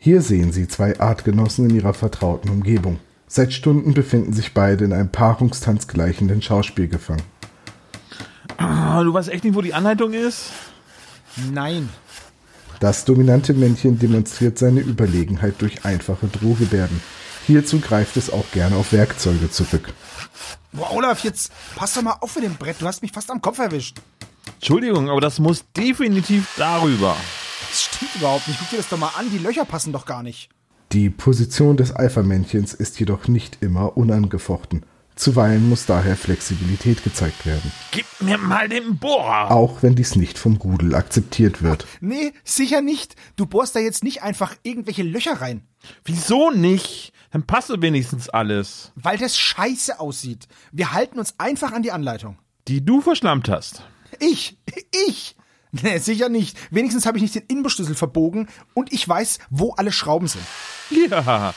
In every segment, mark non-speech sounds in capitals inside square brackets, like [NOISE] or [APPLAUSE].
Hier sehen Sie zwei Artgenossen in ihrer vertrauten Umgebung. Seit Stunden befinden sich beide in einem Paarungstanz gleichenden Schauspiel gefangen. Ah, du weißt echt nicht, wo die Anleitung ist? Nein. Das dominante Männchen demonstriert seine Überlegenheit durch einfache Drohgebärden. Hierzu greift es auch gerne auf Werkzeuge zurück. Boah, Olaf, jetzt pass doch mal auf mit dem Brett. Du hast mich fast am Kopf erwischt. Entschuldigung, aber das muss definitiv darüber. Das stimmt überhaupt nicht. Guck dir das doch mal an. Die Löcher passen doch gar nicht. Die Position des Alpha-Männchens ist jedoch nicht immer unangefochten. Zuweilen muss daher Flexibilität gezeigt werden. Gib mir mal den Bohrer. Auch wenn dies nicht vom Rudel akzeptiert wird. Nee, sicher nicht. Du bohrst da jetzt nicht einfach irgendwelche Löcher rein. Wieso nicht? Dann passe wenigstens alles. Weil das scheiße aussieht. Wir halten uns einfach an die Anleitung. Die du verschlammt hast. Ich, ich. [LAUGHS] Nee, sicher nicht. Wenigstens habe ich nicht den Inbusschlüssel verbogen und ich weiß, wo alle Schrauben sind. Ja,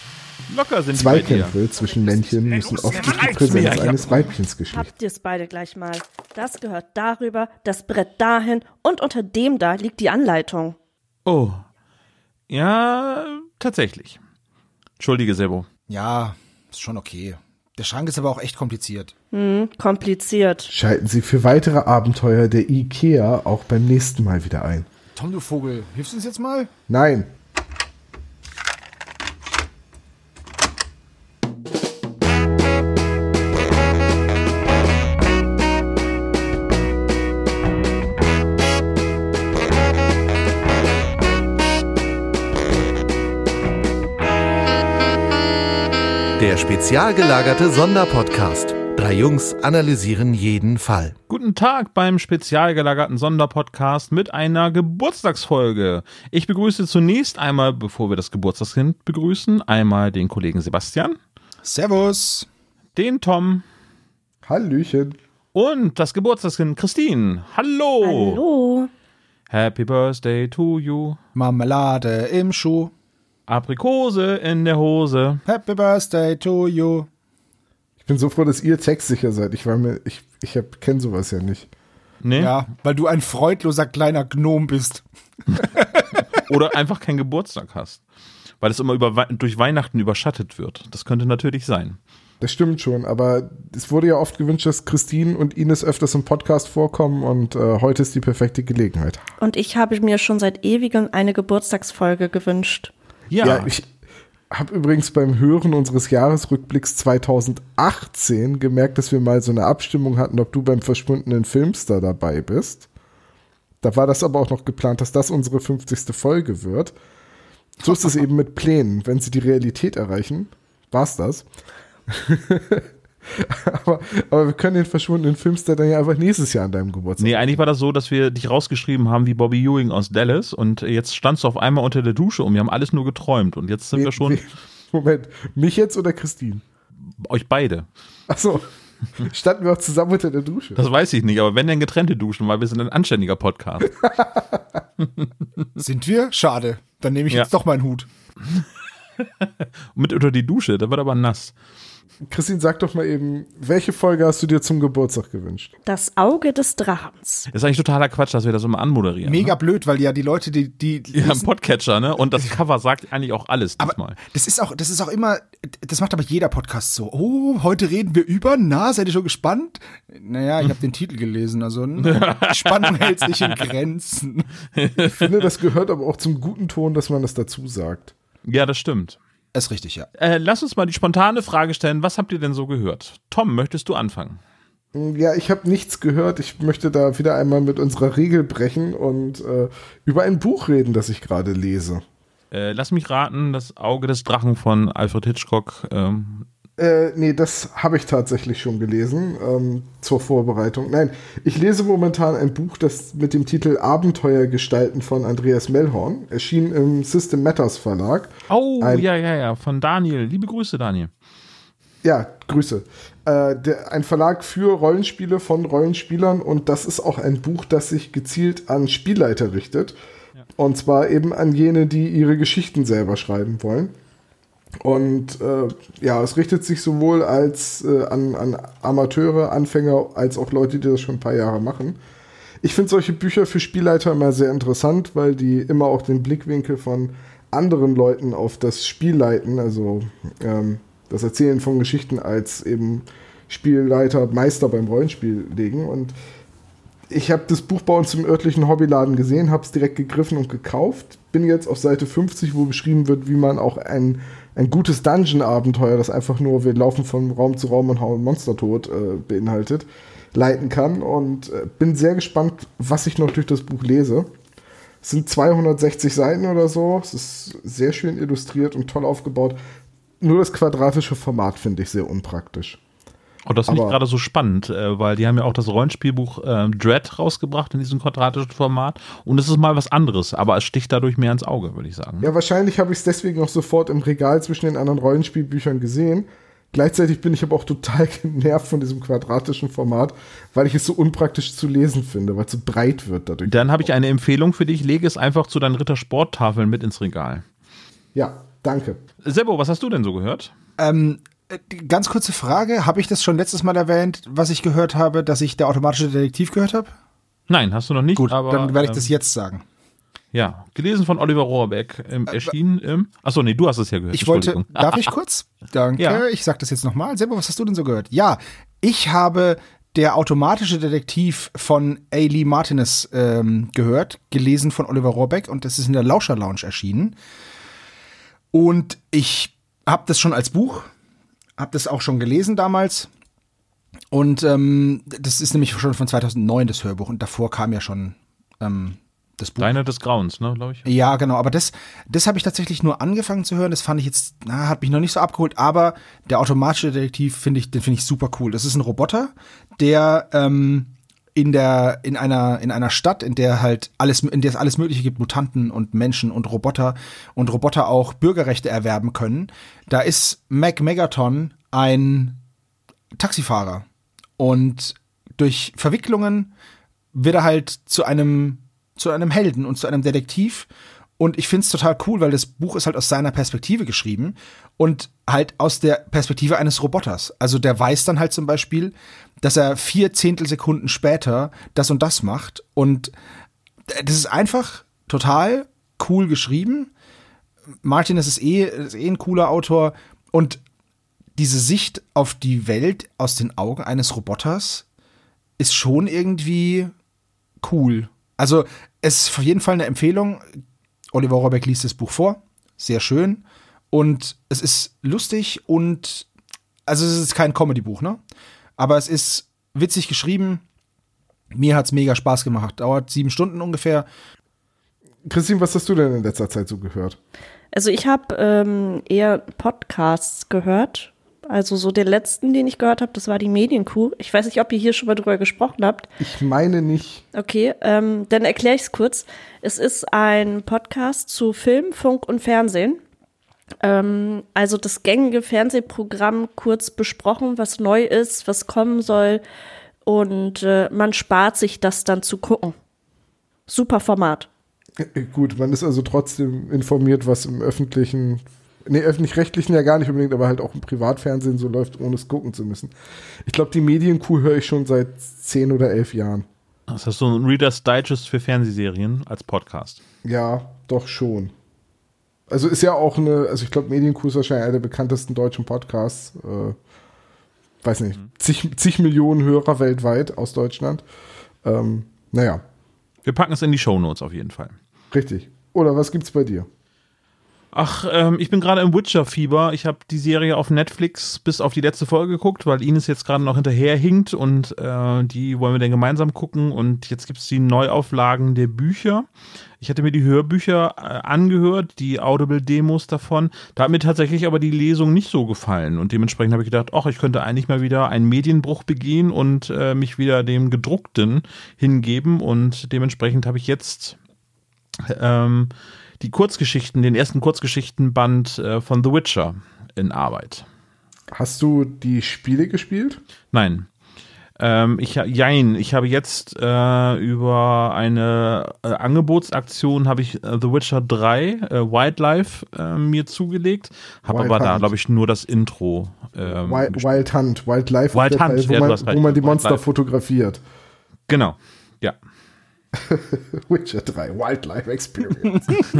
locker sind die bei dir. Zweikämpfe zwischen Männchen müssen oft durch die Präsenz eines Weibchens geschlichtet. Habt ihr es beide gleich mal. Das gehört darüber, das Brett dahin und unter dem da liegt die Anleitung. Oh. Ja, tatsächlich. Entschuldige, Sebo. Ja, ist schon okay. Der Schrank ist aber auch echt kompliziert. Hm, kompliziert. Schalten Sie für weitere Abenteuer der IKEA auch beim nächsten Mal wieder ein. Tom, du Vogel, hilfst du uns jetzt mal? Nein, Der spezial gelagerte Sonderpodcast. Drei Jungs analysieren jeden Fall. Guten Tag beim spezial gelagerten Sonderpodcast mit einer Geburtstagsfolge. Ich begrüße zunächst einmal, bevor wir das Geburtstagskind begrüßen, einmal den Kollegen Sebastian, Servus. den Tom Hallöchen. und das Geburtstagskind Christine. Hallo. Hallo. Happy Birthday to you. Marmelade im Schuh. Aprikose in der Hose. Happy Birthday to you. Ich bin so froh, dass ihr textsicher seid. Ich war mir, ich, ich hab, kenn sowas ja nicht. Nee? Ja, weil du ein freudloser kleiner Gnom bist. [LAUGHS] Oder einfach keinen Geburtstag hast. Weil es immer über, durch Weihnachten überschattet wird. Das könnte natürlich sein. Das stimmt schon, aber es wurde ja oft gewünscht, dass Christine und Ines öfters im Podcast vorkommen und äh, heute ist die perfekte Gelegenheit. Und ich habe mir schon seit ewigem eine Geburtstagsfolge gewünscht. Ja, Ja, ich habe übrigens beim Hören unseres Jahresrückblicks 2018 gemerkt, dass wir mal so eine Abstimmung hatten, ob du beim verschwundenen Filmstar dabei bist. Da war das aber auch noch geplant, dass das unsere 50. Folge wird. So ist es [LAUGHS] eben mit Plänen. Wenn sie die Realität erreichen, war's das. [LAUGHS] [LAUGHS] aber, aber wir können den verschwundenen Filmstar dann ja einfach nächstes Jahr an deinem Geburtstag. Nee, eigentlich war das so, dass wir dich rausgeschrieben haben wie Bobby Ewing aus Dallas und jetzt standst du auf einmal unter der Dusche und wir haben alles nur geträumt und jetzt sind We- wir schon we- Moment, mich jetzt oder Christine? euch beide. Achso, [LAUGHS] standen wir auch zusammen unter der Dusche. Das weiß ich nicht, aber wenn dann getrennte Duschen, weil wir sind ein anständiger Podcast. [LAUGHS] Sind wir? Schade. Dann nehme ich Ja. jetzt doch meinen Hut. Mit unter die Dusche, da wird aber nass. Christine, sag doch mal eben, welche Folge hast du dir zum Geburtstag gewünscht? Das Auge des Drachens. Das ist eigentlich totaler Quatsch, dass wir das immer anmoderieren. Mega blöd, weil ja die Leute, die, die Ne? Ja, ein Podcatcher, ne? Und das Cover sagt eigentlich auch alles Aber diesmal. das ist auch, das ist auch immer, das macht aber jeder Podcast so. Oh, heute reden wir über, na, seid ihr schon gespannt? Naja, ich habe den Titel gelesen, also ne, die [LAUGHS] Spannung hält sich in Grenzen. Ich finde, das gehört aber auch zum guten Ton, dass man das dazu sagt. Ja, das stimmt. Ist richtig, ja. Äh, lass uns mal die spontane Frage stellen, was habt ihr denn so gehört? Tom, möchtest du anfangen? Ja, ich habe nichts gehört. Ich möchte da wieder einmal mit unserer Regel brechen und äh, über ein Buch reden, das ich gerade lese. Äh, lass mich raten, das Auge des Drachen von Alfred Hitchcock. Ähm, Äh, nee, das habe ich tatsächlich schon gelesen ähm, zur Vorbereitung. Nein, ich lese momentan ein Buch, das mit dem Titel Abenteuergestalten von Andreas Mellhorn erschien im System Matters Verlag. oh, Ein- ja, ja, ja, von Daniel. Liebe Grüße, Daniel. Ja, Grüße. Äh, der, ein Verlag für Rollenspiele von Rollenspielern und das ist auch ein Buch, das sich gezielt an Spielleiter richtet. Und zwar eben an jene, die ihre Geschichten selber schreiben wollen. Und äh, ja, es richtet sich sowohl als äh, an, an Amateure, Anfänger, als auch Leute, die das schon ein paar Jahre machen. Ich finde solche Bücher für Spielleiter immer sehr interessant, weil die immer auch den Blickwinkel von anderen Leuten auf das Spiel leiten, also ähm, das Erzählen von Geschichten als eben Spielleiter, Meister beim Rollenspiel legen. Und ich habe das Buch bei uns im örtlichen Hobbyladen gesehen, habe es direkt gegriffen und gekauft. Bin jetzt auf Seite 50, wo beschrieben wird, wie man auch ein, ein gutes Dungeon-Abenteuer, das einfach nur wir laufen von Raum zu Raum und hauen Monster tot äh, beinhaltet, leiten kann. Und äh, bin sehr gespannt, was ich noch durch das Buch lese. Es sind 260 Seiten oder so. Es ist sehr schön illustriert und toll aufgebaut. Nur das quadratische Format finde ich sehr unpraktisch. Und das finde ich Aber- gerade so spannend, äh, weil die haben ja auch das Rollenspielbuch äh, Dread rausgebracht in diesem quadratischen Format. Und es ist mal was anderes, aber es sticht dadurch mehr ins Auge, würde ich sagen. Ja, wahrscheinlich habe ich es deswegen auch sofort im Regal zwischen den anderen Rollenspielbüchern gesehen. Gleichzeitig bin ich aber auch total [LAUGHS] genervt von diesem quadratischen Format, weil ich es so unpraktisch zu lesen finde, weil es so breit wird dadurch. Dann habe ich eine Empfehlung für dich. Lege es einfach zu deinen Rittersporttafeln mit ins Regal. Ja, danke. Sebo, was hast du denn so gehört? Ähm, äh, ganz kurze Frage, habe ich das schon letztes Mal erwähnt, was ich gehört habe, dass ich der automatische Detektiv gehört habe? Nein, hast du noch nicht. Gut, aber, dann werde ich ähm, das jetzt sagen. Ja, gelesen von Oliver Rohrbeck, ähm, erschienen im. Achso, nee, du hast es ja gehört. Ich wollte, darf ich [LAUGHS] kurz? Danke, Ja. ich sag das jetzt nochmal. Selber, was hast du denn so gehört? Ja, ich habe der automatische Detektiv von A. Lee Martinez ähm, gehört, gelesen von Oliver Rohrbeck und das ist in der Lauscher Lounge erschienen. Und ich habe das schon als Buch, habe das auch schon gelesen damals. Und ähm, das ist nämlich schon von 2009 das Hörbuch und davor kam ja schon ähm, das Buch. Deine des Grauens, ne, glaube ich. Ja, genau. Aber das, das habe ich tatsächlich nur angefangen zu hören. Das fand ich jetzt, na, hat mich noch nicht so abgeholt. Aber der automatische Detektiv finde ich, den finde ich super cool. Das ist ein Roboter, der ähm, in der in einer in einer Stadt, in der halt alles, in der es alles Mögliche gibt, Mutanten und Menschen und Roboter und Roboter auch Bürgerrechte erwerben können. Da ist Mac Megaton ein Taxifahrer und durch Verwicklungen wird er halt zu einem zu einem Helden und zu einem Detektiv. Und ich finde es total cool, weil das Buch ist halt aus seiner Perspektive geschrieben und halt aus der Perspektive eines Roboters. Also der weiß dann halt zum Beispiel, dass er vier Zehntelsekunden später das und das macht. Und das ist einfach total cool geschrieben. Martin ist eh, ist eh ein cooler Autor. Und diese Sicht auf die Welt aus den Augen eines Roboters ist schon irgendwie cool. Also es ist auf jeden Fall eine Empfehlung. Oliver Rohrbeck liest das Buch vor. Sehr schön. Und es ist lustig und also es ist kein Comedy-Buch, ne? Aber es ist witzig geschrieben. Mir hat's mega Spaß gemacht. Dauert sieben Stunden ungefähr. Christine, was hast du denn in letzter Zeit so gehört? Also ich habe ähm, eher Podcasts gehört. Also so den letzten, den ich gehört habe, das war die Medienkuh. Ich weiß nicht, ob ihr hier schon mal drüber gesprochen habt. Ich meine nicht. Okay, ähm, dann erkläre ich es kurz. Es ist ein Podcast zu Film, Funk und Fernsehen. Ähm, also das gängige Fernsehprogramm kurz besprochen, was neu ist, was kommen soll. Und äh, man spart sich das dann zu gucken. Super Format. Äh, Gut, man ist also trotzdem informiert, was im öffentlichen, nee, öffentlich-rechtlichen ja gar nicht unbedingt, aber halt auch im Privatfernsehen so läuft, ohne es gucken zu müssen. Ich glaube, die Medienkuh höre ich schon seit zehn oder elf Jahren. Das ist so ein Reader's Digest für Fernsehserien als Podcast. Ja, doch schon. Also ist ja auch eine, also ich glaube, Medienkuh ist wahrscheinlich einer der bekanntesten deutschen Podcasts. Äh, weiß nicht, zig, zig Millionen Hörer weltweit aus Deutschland. Ähm, naja, Wir packen es in die Shownotes auf jeden Fall. richtig. Oder was gibt's bei dir? Ach, ähm, ich bin gerade im Witcher-Fieber. Ich habe die Serie auf Netflix bis auf die letzte Folge geguckt, weil Ines jetzt gerade noch hinterherhinkt und äh, die wollen wir dann gemeinsam gucken. Und jetzt gibt es die Neuauflagen der Bücher. Ich hatte mir die Hörbücher äh, angehört, die Audible-Demos davon. Da hat mir tatsächlich aber die Lesung nicht so gefallen. Und dementsprechend habe ich gedacht, ach, ich könnte eigentlich mal wieder einen Medienbruch begehen und äh, mich wieder dem Gedruckten hingeben. Und dementsprechend habe ich jetzt ähm, die Kurzgeschichten, den ersten Kurzgeschichtenband äh, von The Witcher in Arbeit. Hast du die Spiele gespielt? Nein. Ähm, ich, jein, ich habe jetzt äh, über eine äh, Angebotsaktion habe ich äh, The Witcher 3 äh, Wildlife äh, mir zugelegt, habe aber da Hunt. glaube ich nur das Intro. Ähm, Wild. Wild Hunt, Wildlife, Wild Hunt, Teil, wo, ja, man, wo man die. Monster fotografiert. Genau, ja. [LAUGHS] Witcher 3, Wildlife Experience. [LAUGHS]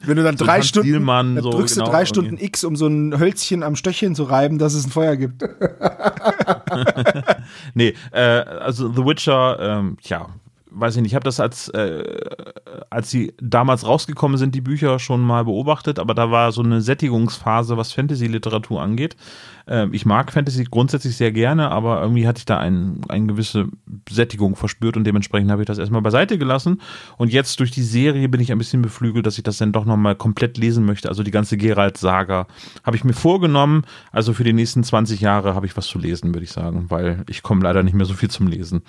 Wenn du dann So drei Hans Stunden, Dielmann, dann so drückst genau, du drei irgendwie. Stunden X, um so ein Hölzchen am Stöckchen zu reiben, dass es ein Feuer gibt. [LAUGHS] Nee, äh, also The Witcher, ähm, ja, weiß ich nicht, ich habe das als, äh, als sie damals rausgekommen sind, die Bücher schon mal beobachtet, aber da war so eine Sättigungsphase, was Fantasy-Literatur angeht. Ähm, ich mag Fantasy grundsätzlich sehr gerne, aber irgendwie hatte ich da ein, eine gewisse Sättigung verspürt und dementsprechend habe ich das erstmal beiseite gelassen. Und jetzt durch die Serie bin ich ein bisschen beflügelt, dass ich das dann doch nochmal komplett lesen möchte. Also die ganze Geralt-Saga habe ich mir vorgenommen. Also für die nächsten 20 Jahre habe ich was zu lesen, würde ich sagen, weil ich komme leider nicht mehr so viel zum Lesen.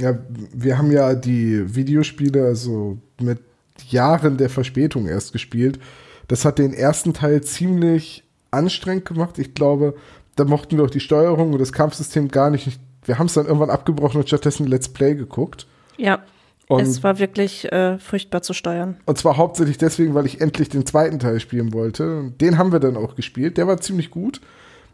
Ja, wir haben ja die Videospiele also mit Jahren der Verspätung erst gespielt. Das hat den ersten Teil ziemlich anstrengend gemacht. Ich glaube, da mochten wir auch die Steuerung und das Kampfsystem gar nicht. Wir haben es dann irgendwann abgebrochen und stattdessen Let's Play geguckt. Ja, Und, es war wirklich äh, furchtbar zu steuern. und zwar hauptsächlich deswegen, weil ich endlich den zweiten Teil spielen wollte. Den haben wir dann auch gespielt. Der war ziemlich gut.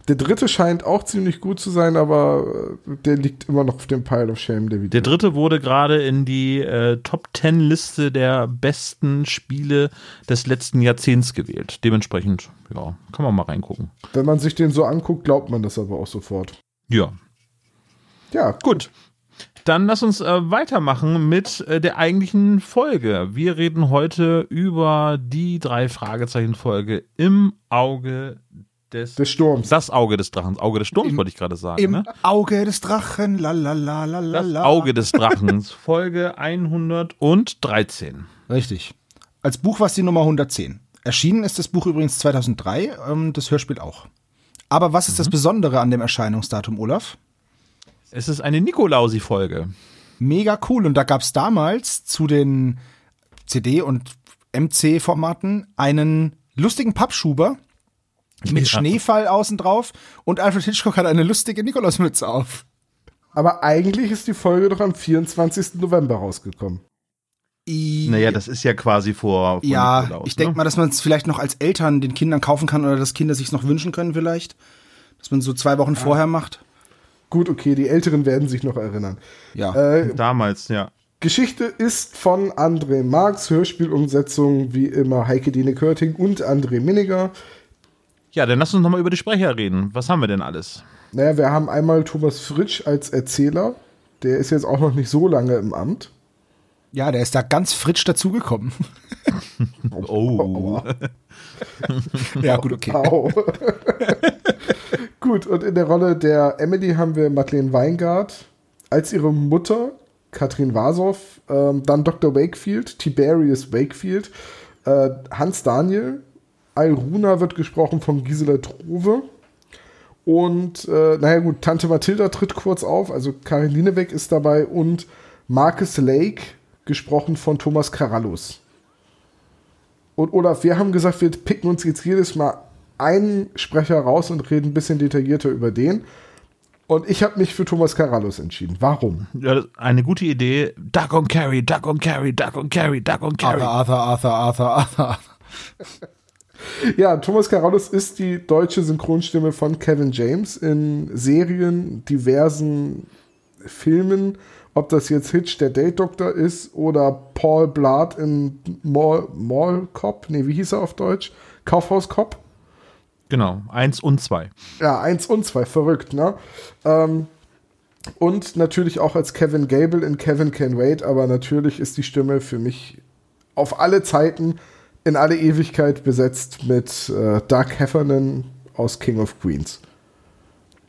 Der dritte scheint auch ziemlich gut zu sein, aber äh, der liegt immer noch auf dem Pile of Shame der. Der dritte wurde gerade in die äh, Top 10 Liste der besten Spiele des letzten Jahrzehnts gewählt. Dementsprechend, ja, kann man mal reingucken. Wenn man sich den so anguckt, glaubt man das aber auch sofort. Ja, Ja, gut. Dann lass uns äh, weitermachen mit äh, der eigentlichen Folge. Wir reden heute über die drei Fragezeichen-Folge im Auge des, des Sturms. das Auge des Drachens. Auge des Sturms Im- wollte ich gerade sagen. Im ne? Auge des Drachen, la la la la la Das la. Auge des Drachens, Folge 113. Richtig. Als Buch war es die Nummer 110. Erschienen ist das Buch übrigens 2003, ähm, das Hörspiel auch. Aber was ist das Besondere an dem Erscheinungsdatum, Olaf? Es ist eine Nikolausi-Folge. Mega cool. Und da gab es damals zu den CD- und MC-Formaten einen lustigen Pappschuber mit Ja. Schneefall außen drauf und Alfred Hitchcock hat eine lustige Nikolausmütze auf. Aber eigentlich ist die Folge doch am 24. November rausgekommen. Naja, das ist ja quasi vor, vor Ja, Nikolaus, ich denke ne? mal, dass man es vielleicht noch als Eltern den Kindern kaufen kann oder dass Kinder sich noch wünschen können vielleicht. Dass man so zwei Wochen vorher macht. Gut, okay, die Älteren werden sich noch erinnern. Ja. Äh, Damals, ja. Geschichte ist von André Marx, Hörspielumsetzung wie immer Heike Dine Körting und André Minniger. Ja, dann lass uns nochmal über die Sprecher reden. Was haben wir denn alles? Naja, wir haben einmal Thomas Fritsch als Erzähler. Der ist jetzt auch noch nicht so lange im Amt. ja, der ist da ganz frisch dazugekommen. [LAUGHS] Oh. [LAUGHS] ja, gut, okay. [LAUGHS] Gut, und in der Rolle der Emily haben wir Madeleine Weingart als ihre Mutter, Katrin Wasow, ähm, dann Dr. Wakefield, Tiberius Wakefield, äh, Hans Daniel, Alruna wird gesprochen von Gisela Trove. Und, äh, naja, gut, Tante Mathilda tritt kurz auf, also Karin Linebeck ist dabei und Marcus Lake, gesprochen von Thomas Karallus. Und Olaf, wir haben gesagt, wir picken uns jetzt jedes Mal einen Sprecher raus und reden ein bisschen detaillierter über den. Und ich habe mich für Thomas Karallus entschieden. Warum? Ja, eine gute Idee. Duck on Carry, Duck on Carry, Duck on Carry, Duck on Carry. Arthur, Arthur, Arthur, Arthur, Arthur. [LAUGHS] Ja, Thomas Karallus ist die deutsche Synchronstimme von Kevin James in Serien, diversen Filmen. Ob das jetzt Hitch, der Date Doctor ist, oder Paul Blart in Mall, Mall Cop. Nee, wie hieß er auf Deutsch? Kaufhaus Cop. Genau, eins und zwei. Ja, eins und zwei, verrückt, ne? Ähm, und natürlich auch als Kevin Gable in Kevin Can Wait, aber natürlich ist die Stimme für mich auf alle Zeiten, in alle Ewigkeit besetzt mit äh, Doug Heffernan aus King of Queens.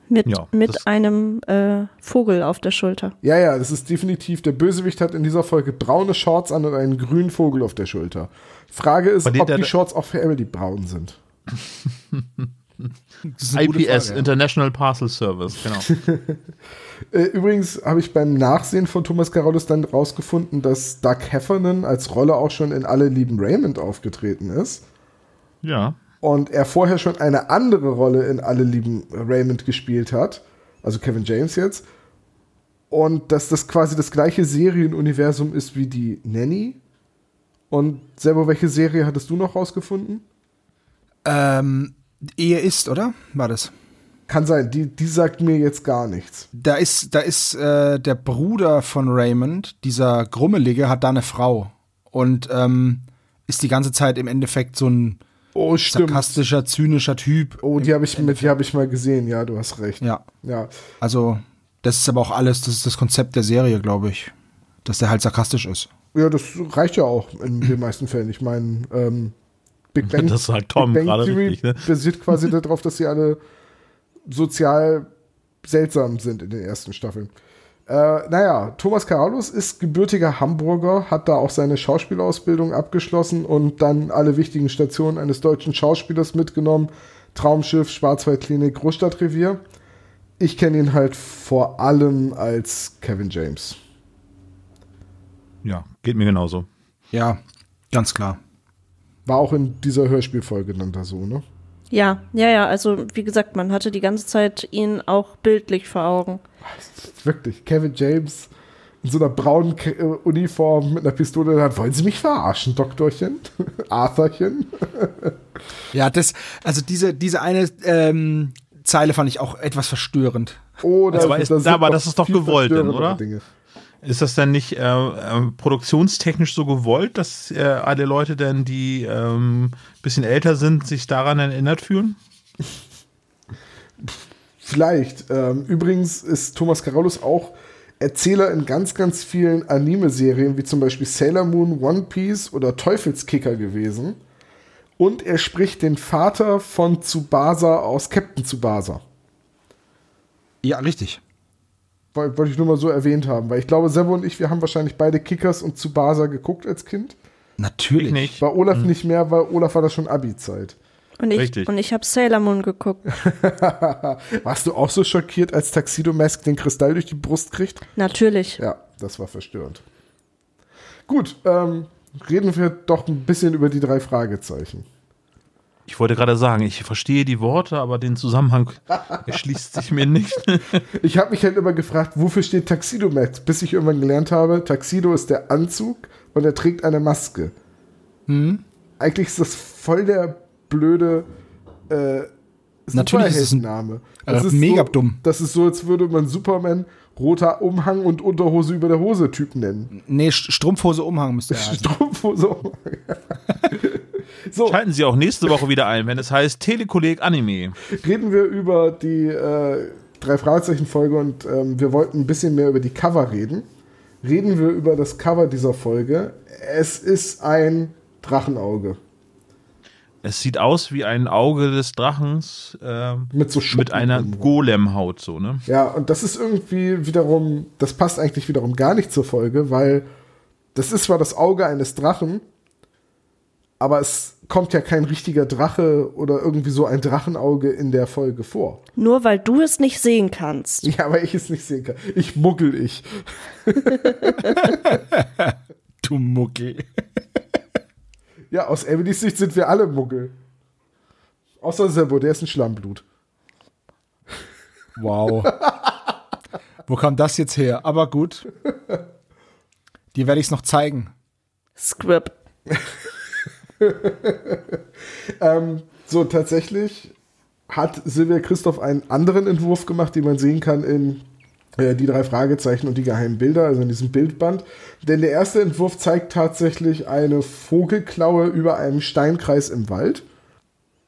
Mit, Ja, mit einem äh, Vogel auf der Schulter. Ja, ja, das ist definitiv, der Bösewicht hat in dieser Folge braune Shorts an und einen grünen Vogel auf der Schulter. Frage ist, ob die Shorts auch für Emily braun sind. [LAUGHS] IPS, Frage, ja. International Parcel Service, genau. [LAUGHS] Äh, übrigens habe ich beim Nachsehen von Thomas Carolus dann rausgefunden, dass Doug Heffernan als Rolle auch schon in Alle lieben Raymond aufgetreten ist. ja. Und er vorher schon eine andere Rolle in Alle lieben Raymond gespielt hat. Also Kevin James jetzt. Und dass das quasi das gleiche Serienuniversum ist wie die Nanny. Und selber, welche Serie hattest du noch rausgefunden? Ähm, Ehe ist, oder? War das? Kann sein, die, die sagt mir jetzt gar nichts. Da ist, da ist äh, der Bruder von Raymond, dieser Grummelige, hat da eine Frau und ähm, ist die ganze Zeit im Endeffekt so ein Oh, sarkastischer, zynischer Typ. Oh, die habe ich, mit- die hab ich mal gesehen, ja, du hast recht. Ja, Ja, also das ist aber auch alles, das ist das Konzept der Serie, glaube ich, dass der halt sarkastisch ist. ja das reicht ja auch in den meisten Fällen. Ich meine, ähm, Big [LAUGHS] Bang, Das sagt Tom Big Bang gerade Theory richtig, ne? basiert quasi darauf, dass sie alle sozial seltsam sind in den ersten Staffeln. Äh, naja, Thomas Carolus ist gebürtiger Hamburger, hat da auch seine Schauspielausbildung abgeschlossen und dann alle wichtigen Stationen eines deutschen Schauspielers mitgenommen. Traumschiff, Schwarzwaldklinik, Großstadtrevier. Ich kenne ihn halt vor allem als Kevin James. Ja, geht mir genauso. Ja, ganz klar. War auch in dieser Hörspielfolge dann da so, ne? Ja, ja, ja. Also, wie gesagt, man hatte die ganze Zeit ihn auch bildlich vor Augen. Wirklich, Kevin James in so einer braunen äh, Uniform mit einer Pistole in der Hand. Wollen Sie mich verarschen, Doktorchen? [LAUGHS] Arthurchen? Ja, das, also diese, diese eine ähm, Zeile fand ich auch etwas verstörend. Oh, da, Aber ist- da aber das ist doch gewollt verstörendere oder? Dinge. Ist das denn nicht äh, äh, produktionstechnisch so gewollt, dass äh, alle Leute denn, die ähm, bisschen älter sind, sich daran erinnert fühlen? Vielleicht. Ähm, übrigens ist Thomas Carolus auch Erzähler in ganz, ganz vielen Anime-Serien, wie zum Beispiel Sailor Moon, One Piece oder Teufelskicker gewesen. Und er spricht den Vater von Tsubasa aus Captain Tsubasa. Ja, richtig. Woll- Wollte ich nur mal so erwähnt haben, weil ich glaube, Sebo und ich, wir haben wahrscheinlich beide Kickers und Tsubasa geguckt als Kind. Natürlich. Ich nicht. Bei Olaf nicht mehr, weil Olaf war da schon Abi-Zeit. Und ich, Richtig. und ich habe Sailor Moon geguckt. [LAUGHS] Warst du auch so schockiert, als Tuxedo Mask den Kristall durch die Brust kriegt? Natürlich. Ja, das war verstörend. Gut, ähm, reden wir doch ein bisschen über die drei Fragezeichen. Ich wollte gerade sagen, ich verstehe die Worte, aber den Zusammenhang [LAUGHS] erschließt sich mir nicht. Ich habe mich halt immer gefragt, wofür steht Tuxedo Mask, bis ich irgendwann gelernt habe, Tuxedo ist der Anzug und er trägt eine Maske. Eigentlich ist das voll der blöde äh, Natürlich ist es ein- Superheldenname. äh, mega so, dumm. Das ist so, als würde man Superman roter Umhang und Unterhose über der Hose Typ nennen. Nee, St- Strumpfhose Umhang müsste er [LAUGHS] heißen. Strumpfhose. Umhang. [LAUGHS] so, Schalten Sie auch nächste Woche wieder ein, wenn es heißt Telekolleg Anime. reden wir über die äh, drei Fragezeichen Folge und ähm, wir wollten ein bisschen mehr über die Cover reden. Reden wir über das Cover dieser Folge. Es ist ein Drachenauge Es sieht aus wie ein Auge des Drachens ähm, mit so mit einer. Golemhaut, so, ne? Ja, und das ist irgendwie wiederum, das passt eigentlich wiederum gar nicht zur Folge, weil das ist zwar das Auge eines Drachen, aber es kommt ja kein richtiger Drache oder irgendwie so ein Drachenauge in der Folge vor. Nur weil du es nicht sehen kannst. Ja, weil ich es nicht sehen kann. Ich muggel ich. [LAUGHS] Du Mucki. Ja, aus Emilys Sicht sind wir alle Muggel. Außer Sebo, der ist ein Schlammblut. Wow. Wo kam das jetzt her? Aber gut. Dir werde ich es noch zeigen. Script. [LAUGHS] [LAUGHS] Ähm, so, tatsächlich hat Silvia Christoph einen anderen Entwurf gemacht, den man sehen kann in äh, die drei Fragezeichen und die geheimen Bilder, also in diesem Bildband. Denn der erste Entwurf zeigt tatsächlich eine Vogelklaue über einem Steinkreis im Wald.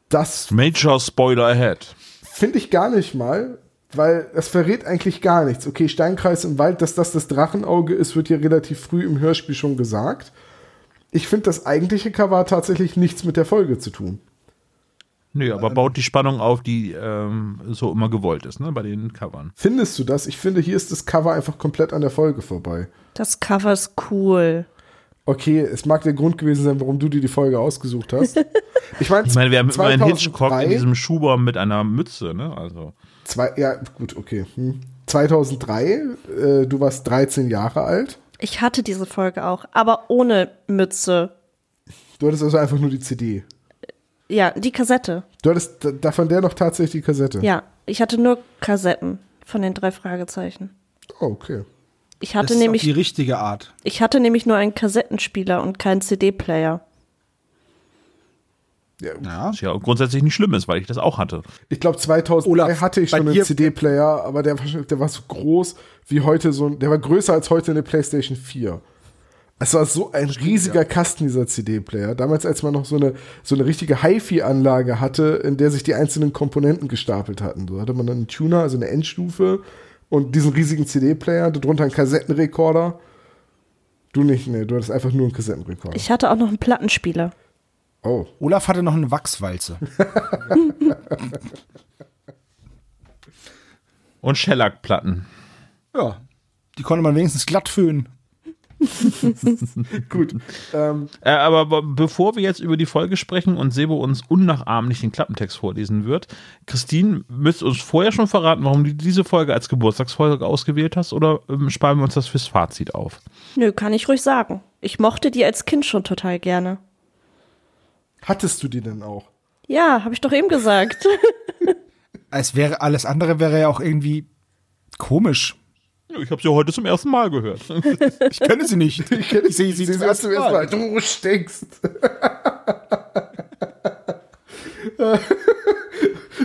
Das Major Spoiler ahead. finde ich gar nicht mal, weil es verrät eigentlich gar nichts. Okay, Steinkreis im Wald, dass das das Drachenauge ist, wird ja relativ früh im Hörspiel schon gesagt. Ich finde, das eigentliche Cover hat tatsächlich nichts mit der Folge zu tun. Nö, aber baut die Spannung auf, die ähm, so immer gewollt ist, ne, bei den Covern. Findest du das? Ich finde, hier ist das Cover einfach komplett an der Folge vorbei. Das Cover ist cool. Okay, es mag der Grund gewesen sein, warum du dir die Folge ausgesucht hast. [LAUGHS] Ich meine, Ich meine, wir haben immer einen 2003 Hitchcock in diesem Schuber mit einer Mütze, ne? Also. Zwei, ja, gut, okay. Hm. 2003, äh, du warst 13 Jahre alt. Ich hatte diese Folge auch, aber ohne Mütze. Du hattest also einfach nur die CD. Ja, die Kassette. Du hattest da- davon der noch tatsächlich die Kassette. Ja, ich hatte nur Kassetten von den drei Fragezeichen. Oh, okay. Ich Das hatte ist auch nämlich die richtige Art. Ich hatte nämlich nur einen Kassettenspieler und keinen CD-Player. Ja, Ja. Was ja grundsätzlich nicht schlimm ist, weil ich das auch hatte. Ich glaube 2003 Olaf, hatte ich schon einen CD-Player, aber der der war so groß wie heute so ein, der war größer als heute eine PlayStation 4. Es war so ein riesiger Kasten, dieser CD-Player. Damals, als man noch so eine, so eine richtige HiFi-Anlage hatte, in der sich die einzelnen Komponenten gestapelt hatten. So hatte man dann einen Tuner, also eine Endstufe und diesen riesigen CD-Player, darunter einen Kassettenrekorder. Du nicht, nee, du hattest einfach nur einen Kassettenrekorder. Ich hatte auch noch einen Plattenspieler. Oh. Olaf hatte noch eine Wachswalze. [LAUGHS] Und Shellac-Platten. ja. Die konnte man wenigstens glatt föhnen. [LAUGHS] Gut. ähm, Äh, aber be- bevor wir jetzt über die Folge sprechen und Sebo uns unnachahmlich den Klappentext vorlesen wird, Christine, müsst uns vorher schon verraten, warum du diese Folge als Geburtstagsfolge ausgewählt hast oder ähm, sparen wir uns das fürs Fazit auf? Nö, kann ich ruhig sagen. Ich mochte die als Kind schon total gerne. Hattest du die denn auch? Ja, habe ich doch eben gesagt. [LAUGHS] Es wäre, alles andere wäre ja auch irgendwie komisch. Ja, Ich habe sie heute zum ersten Mal gehört. [LAUGHS] Ich kenne sie nicht. [LAUGHS] Ich, sehe sie zum ersten Mal. Du stinkst.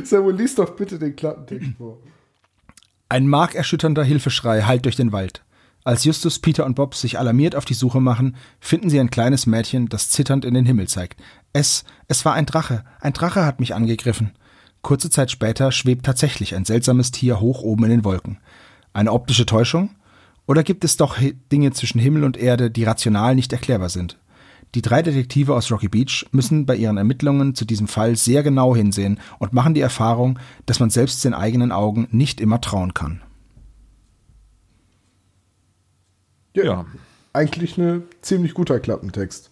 Samuel, lies doch bitte den Klappentext vor. Ein markerschütternder Hilfeschrei hallt durch den Wald. Als Justus, Peter und Bob sich alarmiert auf die Suche machen, finden sie ein kleines Mädchen, das zitternd in den Himmel zeigt. Es, es war ein Drache. Ein Drache hat mich angegriffen. Kurze Zeit später schwebt tatsächlich ein seltsames Tier hoch oben in den Wolken. Eine optische Täuschung? Oder gibt es doch Dinge zwischen Himmel und Erde, die rational nicht erklärbar sind? Die drei Detektive aus Rocky Beach müssen bei ihren Ermittlungen zu diesem Fall sehr genau hinsehen und machen die Erfahrung, dass man selbst den eigenen Augen nicht immer trauen kann. ja. Eigentlich ein ziemlich guter Klappentext.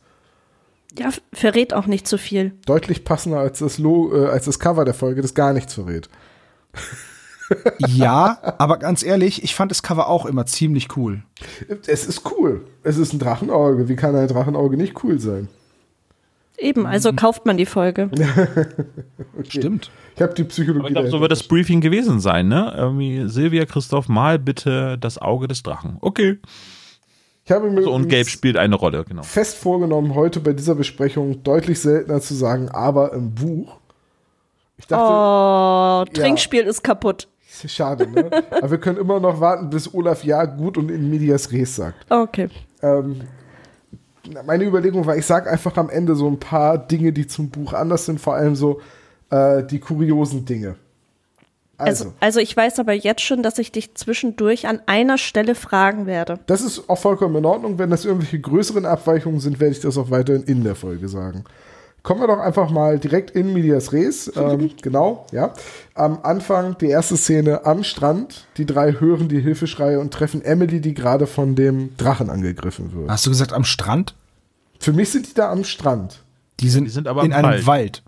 Ja, verrät auch nicht zu viel. Deutlich passender als das, Lo äh, als das Cover der Folge, das gar nichts verrät. Ja, aber ganz ehrlich, ich fand das Cover auch immer ziemlich cool. Es ist cool. Es ist ein Drachenauge. Wie kann ein Drachenauge nicht cool sein? Eben, also kauft man die Folge. [LAUGHS] Stimmt. Ich habe die Psychologie. Aber ich glaube, so wird das Briefing gewesen sein, ne? Irgendwie, Silvia, Christoph, mal bitte das Auge des Drachen. Okay. Ich habe mir So, und Gelb übrigens spielt eine Rolle, genau. fest vorgenommen, heute bei dieser Besprechung deutlich seltener zu sagen, aber im Buch. Ich dachte, Oh, Trinkspiel ist kaputt. schade, ne? aber wir können immer noch warten, bis Olaf Ja gut und in Medias Res sagt. Okay. Ähm, meine Überlegung war, ich sage einfach am Ende so ein paar Dinge, die zum Buch anders sind, vor allem so äh, die kuriosen Dinge. Also, Also, also ich weiß aber jetzt schon, dass ich dich zwischendurch an einer Stelle fragen werde. das ist auch vollkommen in Ordnung. Wenn das irgendwelche größeren Abweichungen sind, werde ich das auch weiterhin in der Folge sagen. Kommen wir doch einfach mal direkt in Medias Res. [LAUGHS] Ähm, genau, ja. Am Anfang die erste Szene am Strand. Die drei hören die Hilfeschreie und treffen Emily, die gerade von dem Drachen angegriffen wird. Hast du gesagt am Strand? Für mich sind die da am Strand. Die sind, Die sind aber in einem Wald. Wald.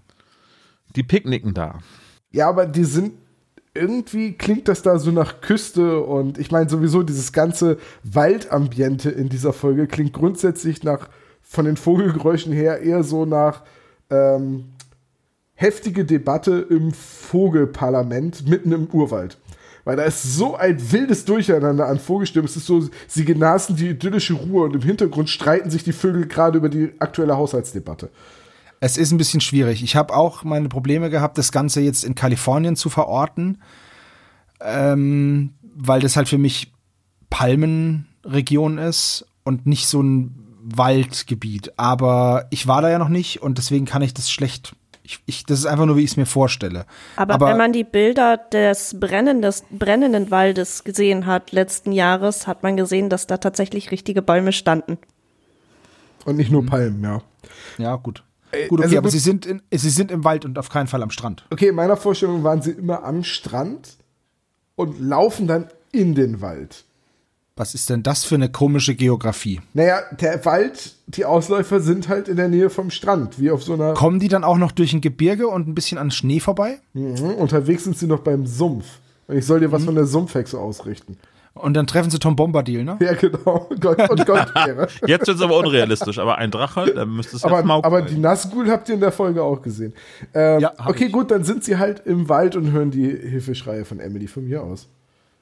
Die picknicken da. Ja, aber die sind irgendwie klingt das da so nach Küste und ich meine sowieso dieses ganze Waldambiente in dieser Folge klingt grundsätzlich nach von den Vogelgeräuschen her eher so nach ähm, heftige Debatte im Vogelparlament mitten im Urwald. Weil da ist so ein wildes Durcheinander an Vogelstimmen. Es ist so, sie genaßen die idyllische Ruhe und im Hintergrund streiten sich die Vögel gerade über die aktuelle Haushaltsdebatte. Es ist ein bisschen schwierig. Ich habe auch meine Probleme gehabt, das Ganze jetzt in Kalifornien zu verorten, ähm, weil das halt für mich Palmenregion ist und nicht so ein Waldgebiet. Aber ich war da ja noch nicht und deswegen kann ich das schlecht. Ich, ich, das ist einfach nur, wie ich es mir vorstelle. Aber, wenn man die Bilder des brennendes, brennenden Waldes gesehen hat letzten Jahres, hat man gesehen, dass da tatsächlich richtige Bäume standen. Und nicht nur Palmen, ja. ja, gut. Gut, okay, also aber sie sind, in, sie sind im Wald und auf keinen Fall am Strand. Okay, in meiner Vorstellung waren sie immer am Strand und laufen dann in den Wald. Was ist denn das für eine komische Geografie? Naja, der Wald, die Ausläufer sind halt in der Nähe vom Strand, wie auf so einer. Kommen die dann auch noch durch ein Gebirge und ein bisschen an Schnee vorbei? Mhm, unterwegs sind sie noch beim Sumpf. Und ich soll dir Mhm. was von der Sumpfhexe ausrichten. Und dann treffen sie Tom Bombadil, ne? Ja, genau. [LAUGHS] Gott und Gott wäre. Jetzt wird es aber unrealistisch, aber ein Drache, [LAUGHS] da müsste es aber, aber die Nazgul habt ihr in der Folge auch gesehen. Ähm, Ja, okay, ich. gut, dann sind sie halt im Wald und hören die Hilfeschreie von Emily von mir aus.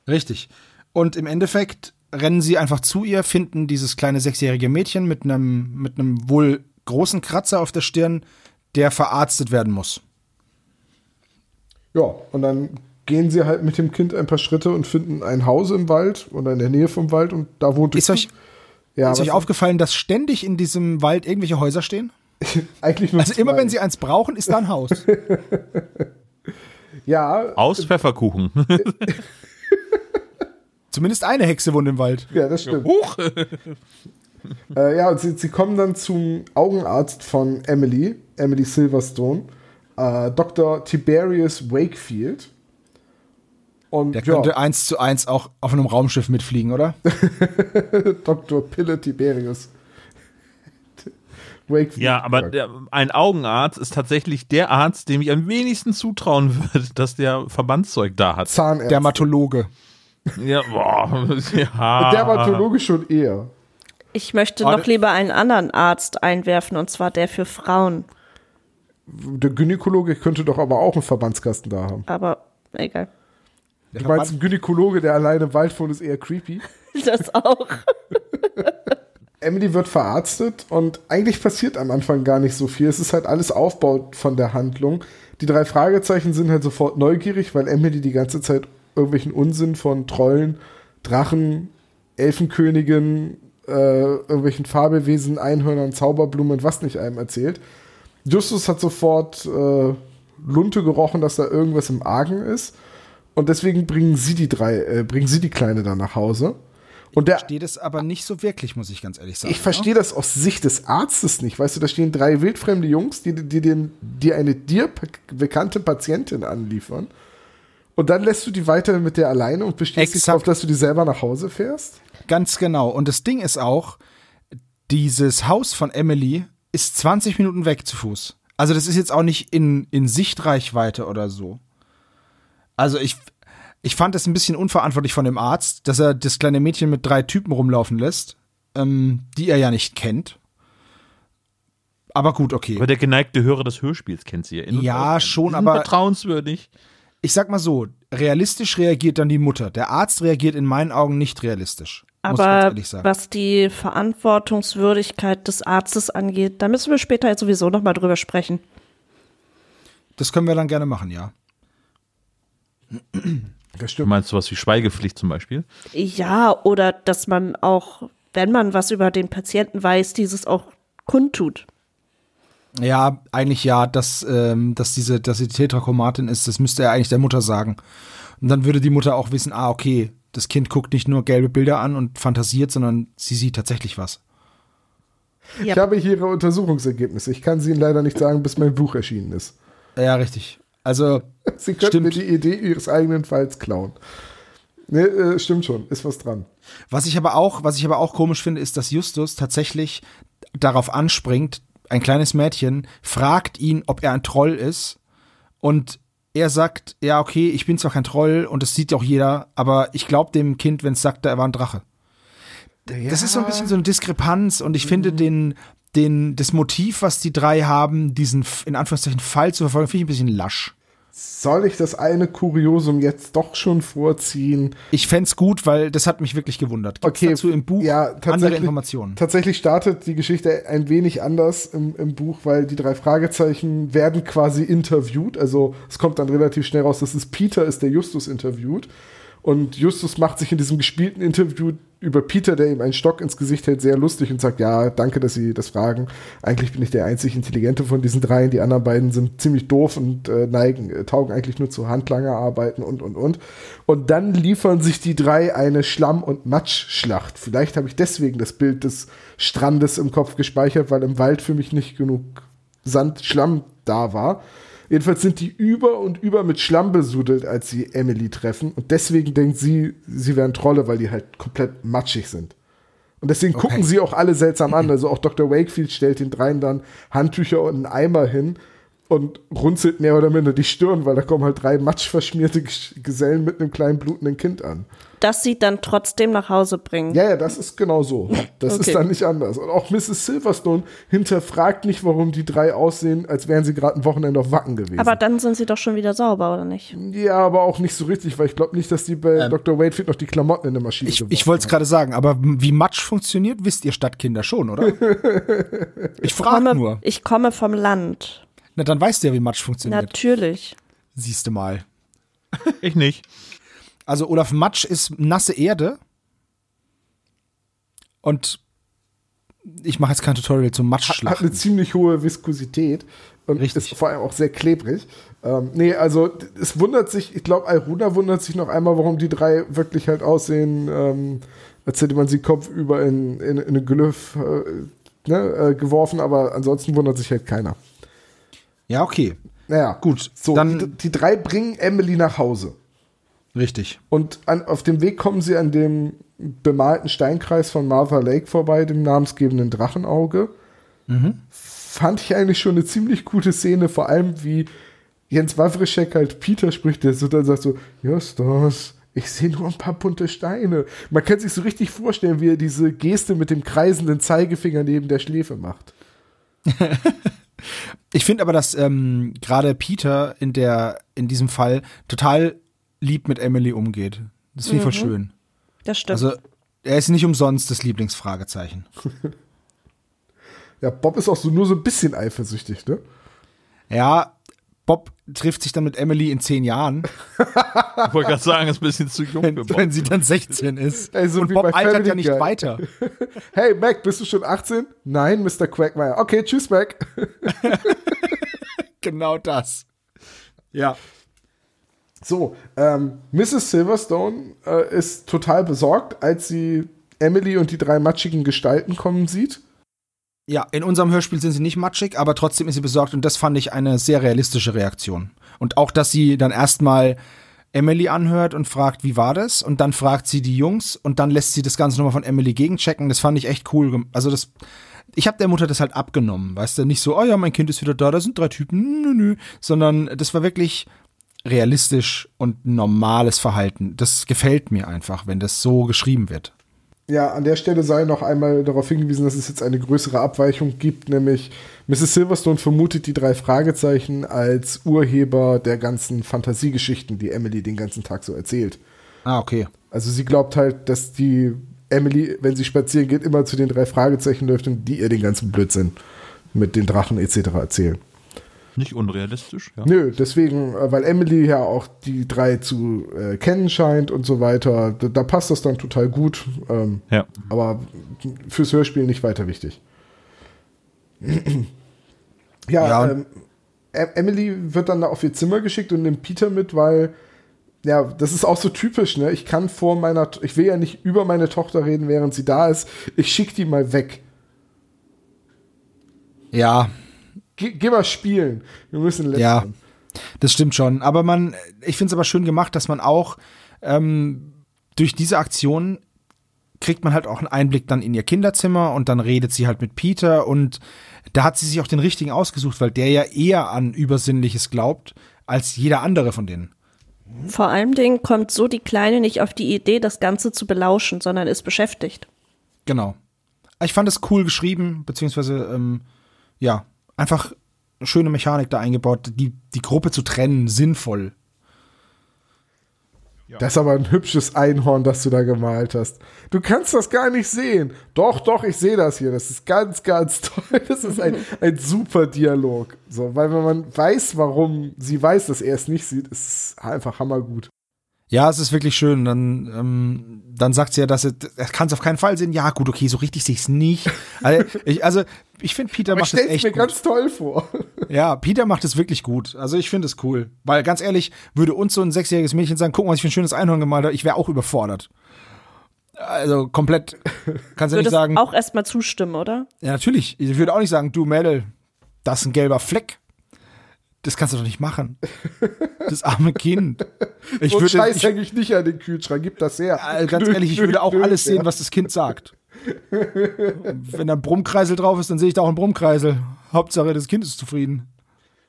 Richtig. Und im Endeffekt rennen sie einfach zu ihr, finden dieses kleine sechsjährige Mädchen mit einem mit einem wohl großen Kratzer auf der Stirn, der verarztet werden muss. Ja, und dann gehen sie halt mit dem Kind ein paar Schritte und finden ein Haus im Wald oder in der Nähe vom Wald und da wohnt Ist euch, ja, ist euch aufgefallen, dass ständig in diesem Wald irgendwelche Häuser stehen? [LAUGHS] eigentlich nur Also immer zwei. wenn sie eins brauchen, ist da ein Haus. [LAUGHS] ja, Aus Pfefferkuchen. [LAUGHS] Zumindest eine Hexe wohnt im Wald. ja, das stimmt. Huch! Äh, ja, und sie, sie kommen dann zum Augenarzt von Emily, Emily Silverstone, äh, Dr. Tiberius Wakefield. Und Der ja, könnte eins zu eins auch auf einem Raumschiff mitfliegen, oder? [LAUGHS] Dr. Pille Tiberius. [LAUGHS] Ja, aber der, ein Augenarzt ist tatsächlich der Arzt, dem ich am wenigsten zutrauen würde, [LAUGHS] dass der Verbandszeug da hat. Zahnärzte. Dermatologe. Ja, boah, ja. Dermatologe schon eher. Ich möchte noch lieber einen anderen Arzt einwerfen, und zwar der für Frauen. Der Gynäkologe könnte doch aber auch einen Verbandskasten da haben. Aber egal. Der Du meinst, ein Gynäkologe, der alleine im Wald wohnt, ist eher creepy. [LAUGHS] Das auch. [LAUGHS] Emily wird verarztet und eigentlich passiert am Anfang gar nicht so viel. Es ist halt alles Aufbau von der Handlung. Die drei Fragezeichen sind halt sofort neugierig, weil Emily die ganze Zeit irgendwelchen Unsinn von Trollen, Drachen, Elfenkönigen, äh, irgendwelchen Fabelwesen, Einhörnern, Zauberblumen, was nicht einem erzählt. Justus hat sofort äh, Lunte gerochen, dass da irgendwas im Argen ist. Und deswegen bringen sie die drei, äh, bringen sie die Kleine dann nach Hause. Und der Steht es aber nicht so wirklich, muss ich ganz ehrlich sagen. ich verstehe das aus Sicht des Arztes nicht. Weißt du, da stehen drei wildfremde Jungs, die, die, den, die eine dir bekannte Patientin anliefern. Und dann lässt du die weiter mit der alleine und bestehst dich darauf, dass du die selber nach Hause fährst? Ganz genau. Und das Ding ist auch, dieses Haus von Emily ist 20 Minuten weg zu Fuß. Also das ist jetzt auch nicht in, in Sichtreichweite oder so. Also ich, ich fand es ein bisschen unverantwortlich von dem Arzt, dass er das kleine Mädchen mit drei Typen rumlaufen lässt, ähm, die er ja nicht kennt. Aber gut, okay. Aber der geneigte Hörer des Hörspiels kennt sie ja. in- und Ja, schon, aber- vertrauenswürdig. Ich sag mal so, realistisch reagiert dann die Mutter. Der Arzt reagiert in meinen Augen nicht realistisch. muss ich ganz Aber ehrlich sagen. was die Verantwortungswürdigkeit des Arztes angeht, da müssen wir später jetzt sowieso noch mal drüber sprechen. Das können wir dann gerne machen, ja. Das Du meinst sowas wie Schweigepflicht zum Beispiel? Ja, oder dass man auch, wenn man was über den Patienten weiß, dieses auch kundtut. Ja, eigentlich ja, dass, ähm, dass diese, dass sie Tetrachromatin ist, das müsste er eigentlich der Mutter sagen. Und dann würde die Mutter auch wissen, ah, okay, das Kind guckt nicht nur gelbe Bilder an und fantasiert, sondern sie sieht tatsächlich was. Ich habe hier ihre Untersuchungsergebnisse. Ich kann sie Ihnen leider nicht sagen, bis mein Buch erschienen ist. Ja, richtig. Also, [LAUGHS] Sie könnten Stimmt. mir die Idee Ihres eigenen Falls klauen. Nee, äh, stimmt schon, ist was dran. was ich aber auch, was ich aber auch komisch finde, ist, dass Justus tatsächlich darauf anspringt, ein kleines Mädchen fragt ihn, ob er ein Troll ist und er sagt, ja, okay, ich bin zwar kein Troll und das sieht auch jeder, aber ich glaube dem Kind, wenn es sagt, er war ein Drache. Das ist so ein bisschen so eine Diskrepanz und ich finde den, den, das Motiv, was die drei haben, diesen, in Anführungszeichen, Fall zu verfolgen, finde ich ein bisschen lasch. Soll ich das eine Kuriosum jetzt doch schon vorziehen? Ich fänd's gut, weil das hat mich wirklich gewundert. Gibt's Okay, dazu im Buch ja, andere tatsächlich- Informationen? Tatsächlich startet die Geschichte ein wenig anders im, im Buch, weil die drei Fragezeichen werden quasi interviewt. Also es kommt dann relativ schnell raus, dass es Peter ist, der Justus interviewt. Und Justus macht sich in diesem gespielten Interview über Peter, der ihm einen Stock ins Gesicht hält, sehr lustig und sagt, ja, danke, dass Sie das fragen. Eigentlich bin ich der einzig Intelligente von diesen dreien. Die anderen beiden sind ziemlich doof und äh, neigen, äh, taugen eigentlich nur zu Handlangerarbeiten und, und, und. Und dann liefern sich die drei eine Schlamm- und Matschschlacht. Vielleicht habe ich deswegen das Bild des Strandes im Kopf gespeichert, weil im Wald für mich nicht genug Sand, Schlamm da war. Jedenfalls sind die über und über mit Schlamm besudelt, als sie Emily treffen. Und deswegen denkt sie, sie wären Trolle, weil die halt komplett matschig sind. Und deswegen Okay. gucken sie auch alle seltsam an. Also auch Dr. Wakefield stellt den dreien dann Handtücher und einen Eimer hin und runzelt mehr oder minder die Stirn, weil da kommen halt drei matschverschmierte Ges- Gesellen mit einem kleinen blutenden Kind an. Das sie dann trotzdem nach Hause bringen. Ja, ja, das ist genau so. Das Okay. ist dann nicht anders. Und auch Mrs. Silverstone hinterfragt nicht, warum die drei aussehen, als wären sie gerade ein Wochenende auf Wacken gewesen. Aber dann sind sie doch schon wieder sauber, oder nicht? Ja, aber auch nicht so richtig, weil ich glaube nicht, dass die bei Dr. Wakefield noch die Klamotten in der Maschine Ähm, Ich, ich wollte es gerade sagen, aber wie Matsch funktioniert, wisst ihr Stadtkinder schon, oder? [LAUGHS] Ich frage nur. ich komme vom Land. Na, dann weißt du ja, wie Matsch funktioniert. Natürlich. Siehst du mal. Ich nicht. Also Olaf Matsch ist nasse Erde. Und ich mache jetzt kein Tutorial zum Hat, hat eine Matschschlachten. ziemlich hohe Viskosität und Richtig. ist vor allem auch sehr klebrig. Ähm, nee, also es wundert sich, ich glaube, Alruna wundert sich noch einmal, warum die drei wirklich halt aussehen, ähm, als hätte man sie kopfüber in, in, in eine Glyph äh, ne, äh, geworfen, aber ansonsten wundert sich halt keiner. Ja, okay. Naja, Gut, So, dann- die, die drei bringen Emily nach Hause. Richtig. Und an, auf dem Weg kommen sie an dem bemalten Steinkreis von Martha Lake vorbei, dem namensgebenden Drachenauge. Fand ich eigentlich schon eine ziemlich gute Szene, vor allem wie Jens Wawrischek halt Peter spricht, der so dann sagt so, Justus, ich sehe nur ein paar bunte Steine. Man kann sich so richtig vorstellen, wie er diese Geste mit dem kreisenden Zeigefinger neben der Schläfe macht. [LAUGHS] Ich finde aber, dass ähm, gerade Peter in der in diesem Fall total lieb mit Emily umgeht. Das finde ich voll schön. Das stimmt. Also er ist nicht umsonst das Lieblingsfragezeichen. [LAUGHS] Ja, Bob ist auch so nur so ein bisschen eifersüchtig, ne? Ja, Bob trifft sich dann mit Emily in zehn Jahren, Ich wollte gerade sagen, ist ein bisschen zu jung wenn, für Bob. wenn sie dann 16 ist. Ey, so Und Bob altert Family ja nicht Guy. weiter. [LAUGHS] Hey, Mac, bist du schon 18? Nein, Mr. Quagmire. Okay, tschüss, Mac. [LAUGHS] genau das. Ja. So, ähm, Mrs. Silverstone äh, ist total besorgt, als sie Emily und die drei matschigen Gestalten kommen sieht. Ja, in unserem Hörspiel sind sie nicht matschig, aber trotzdem ist sie besorgt und das fand ich eine sehr realistische Reaktion. Und auch, dass sie dann erstmal Emily anhört und fragt, wie war das? Und dann fragt sie die Jungs und dann lässt sie das Ganze nochmal von Emily gegenchecken. Das fand ich echt cool. Also das, ich habe der Mutter das halt abgenommen, weißt du, nicht so, oh ja, mein Kind ist wieder da, da sind drei Typen, nö, nö, sondern das war wirklich realistisch und normales Verhalten. Das gefällt mir einfach, wenn das so geschrieben wird. Ja, an der Stelle sei noch einmal darauf hingewiesen, dass es jetzt eine größere Abweichung gibt, nämlich Mrs. Silverstone vermutet die drei Fragezeichen als Urheber der ganzen Fantasiegeschichten, die Emily den ganzen Tag so erzählt. Ah, okay. Also sie glaubt halt, dass die Emily, wenn sie spazieren geht, immer zu den drei Fragezeichen läuft und die ihr den ganzen Blödsinn mit den Drachen etc. erzählen. Nicht unrealistisch, ja. Nö, deswegen, äh, weil Emily ja auch die drei zu äh, kennen scheint und so weiter, da, da passt das dann total gut. Ähm, Ja. aber fürs Hörspiel nicht weiter wichtig. [CLEARS THROAT] ja, Ja, ähm, E- Emily wird dann da auf ihr Zimmer geschickt und nimmt Peter mit, weil ja, das ist auch so typisch, ne? Ich kann vor meiner, ich will ja nicht über meine Tochter reden, während sie da ist. Ich schick die mal weg. Ja, Geh, geh mal spielen. Wir müssen Ja. lästern. Das stimmt schon. Aber man, ich finde es aber schön gemacht, dass man auch ähm, durch diese Aktion kriegt man halt auch einen Einblick dann in ihr Kinderzimmer und dann redet sie halt mit Peter und da hat sie sich auch den richtigen ausgesucht, weil der ja eher an Übersinnliches glaubt als jeder andere von denen. Vor allen Dingen kommt so die Kleine nicht auf die Idee, das Ganze zu belauschen, sondern ist beschäftigt. Genau. Ich fand es cool geschrieben, beziehungsweise ähm, ja, einfach schöne Mechanik da eingebaut, die, die Gruppe zu trennen, sinnvoll. Das ist aber ein hübsches Einhorn, das du da gemalt hast. Du kannst das gar nicht sehen. Doch, doch, ich sehe das hier. Das ist ganz, ganz [LAUGHS] toll. Das ist ein, ein super Dialog. So, weil wenn man weiß, warum sie weiß, dass er es nicht sieht, ist es einfach hammergut. Ja, es ist wirklich schön. Dann, ähm, dann sagt sie ja, dass er, er kann es auf keinen Fall sehen. Ja, gut, okay, so richtig sehe ich es nicht. Also ich, also, ich finde, Peter Aber macht es echt mir gut. ganz toll vor. Ja, Peter macht es wirklich gut. Also ich finde es cool. Weil ganz ehrlich, würde uns so ein sechsjähriges Mädchen sagen, guck mal, was ich für ein schönes Einhorn gemalt habe, ich wäre auch überfordert. Also komplett, kannst du nicht Würdest sagen. auch erstmal zustimmen, oder? Ja, natürlich. Ich würde auch nicht sagen, du Mädel, das ist ein gelber Fleck. Das kannst du doch nicht machen. Das arme Kind. [LAUGHS] Ich so würde, Scheiß ich, hänge ich nicht an den Kühlschrank. Gib das her. äh, ganz ehrlich, ich würde auch [LAUGHS] alles sehen, was das Kind sagt. Wenn da ein Brummkreisel drauf ist, dann sehe ich da auch einen Brummkreisel. Hauptsache, das Kind ist zufrieden.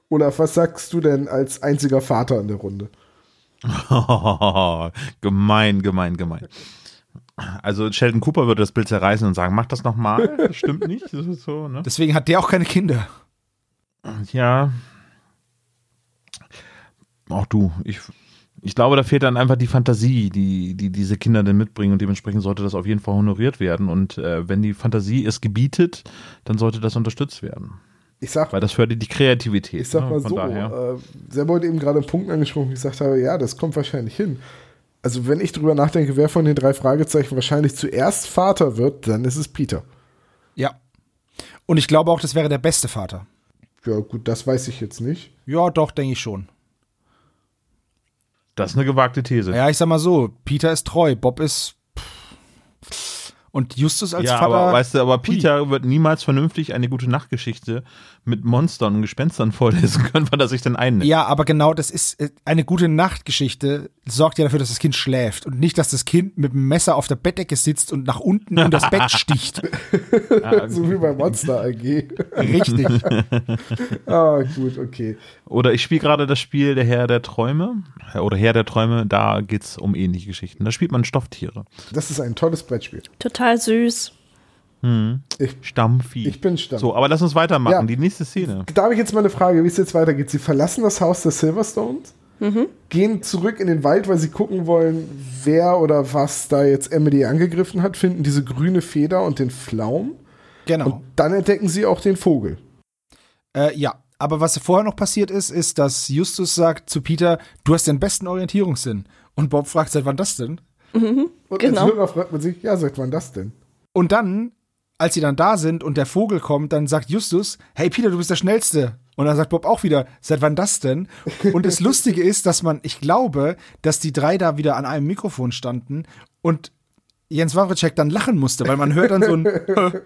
Olaf, was sagst du denn als einziger Vater in der Runde? [LAUGHS] gemein, gemein, gemein. Also Sheldon Cooper würde das Bild zerreißen und sagen, mach das nochmal. Das stimmt nicht. Das ist so, ne? Deswegen hat der auch keine Kinder. Ja. Auch du. Ich, ich glaube, da fehlt dann einfach die Fantasie, die, die diese Kinder denn mitbringen und dementsprechend sollte das auf jeden Fall honoriert werden. Und äh, wenn die Fantasie es gebietet, dann sollte das unterstützt werden. Ich sag, Weil das fördert die Kreativität. ich sag ne, mal von so, daher. äh, Serbo hat eben gerade einen Punkt angesprochen, wo ich gesagt habe, ja, das kommt wahrscheinlich hin. Also wenn ich drüber nachdenke, wer von den drei Fragezeichen wahrscheinlich zuerst Vater wird, dann ist es Peter. Ja. Und ich glaube auch, das wäre der beste Vater. Ja, gut, das weiß ich jetzt nicht. Ja, doch, denke ich schon. Das ist eine gewagte These. Ja, ich sag mal so, Peter ist treu, Bob ist. Und Justus als ja, Vater. aber weißt du, aber Peter wird niemals vernünftig eine gute Nachtgeschichte mit Monstern und Gespenstern [LAUGHS] vorlesen können, weil er sich dann einnimmt. ja, aber genau, das ist äh, eine gute Nachtgeschichte, sorgt ja dafür, dass das Kind schläft und nicht, dass das Kind mit dem Messer auf der Bettdecke sitzt und nach unten in das Bett [LAUGHS] sticht. [LAUGHS] so wie bei Monster AG. Richtig. ah, gut, okay. Oder ich spiele gerade das Spiel Der Herr der Träume. Oder Herr der Träume, da geht's um ähnliche Geschichten. Da spielt man Stofftiere. Das ist ein tolles Brettspiel. Total süß. Stammvieh. Ich bin Stamm. So, aber lass uns weitermachen. Ja. Die nächste Szene. Da habe ich jetzt mal eine Frage, wie es jetzt weitergeht. Sie verlassen das Haus der Silverstones, gehen zurück in den Wald, weil sie gucken wollen, wer oder was da jetzt Emily angegriffen hat, finden diese grüne Feder und den Pflaum. Genau. Und dann entdecken sie auch den Vogel. Äh, ja, aber was vorher noch passiert ist, ist, dass Justus sagt zu Peter, du hast den besten Orientierungssinn. Und Bob fragt, seit wann das denn? Und Genau. als Hörer fragt man sich, ja, seit wann das denn? Und dann, als sie dann da sind und der Vogel kommt, dann sagt Justus, hey Peter, du bist der Schnellste. Und dann sagt Bob auch wieder, seit wann das denn? Und das Lustige ist, dass man, ich glaube, dass die drei da wieder an einem Mikrofon standen und Jens Wawritschek dann lachen musste, weil man hört dann so ein, [LAUGHS]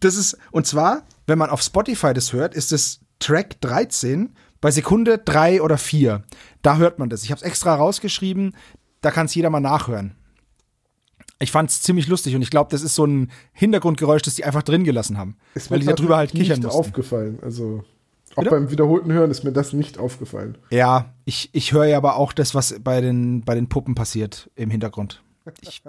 das ist, und zwar, wenn man auf Spotify das hört, ist es Track 13 bei Sekunde 3 oder 4. Da hört man das. Ich habe es extra rausgeschrieben, da kann es jeder mal nachhören. Ich fand es ziemlich lustig und ich glaube, das ist so ein Hintergrundgeräusch, das die einfach drin gelassen haben. Ist weil mir die darüber halt kichern nicht mussten. aufgefallen. Also auch Bitte? beim wiederholten Hören ist mir das nicht aufgefallen. Ja, ich, ich höre ja aber auch das, was bei den, bei den Puppen passiert im Hintergrund. Ich,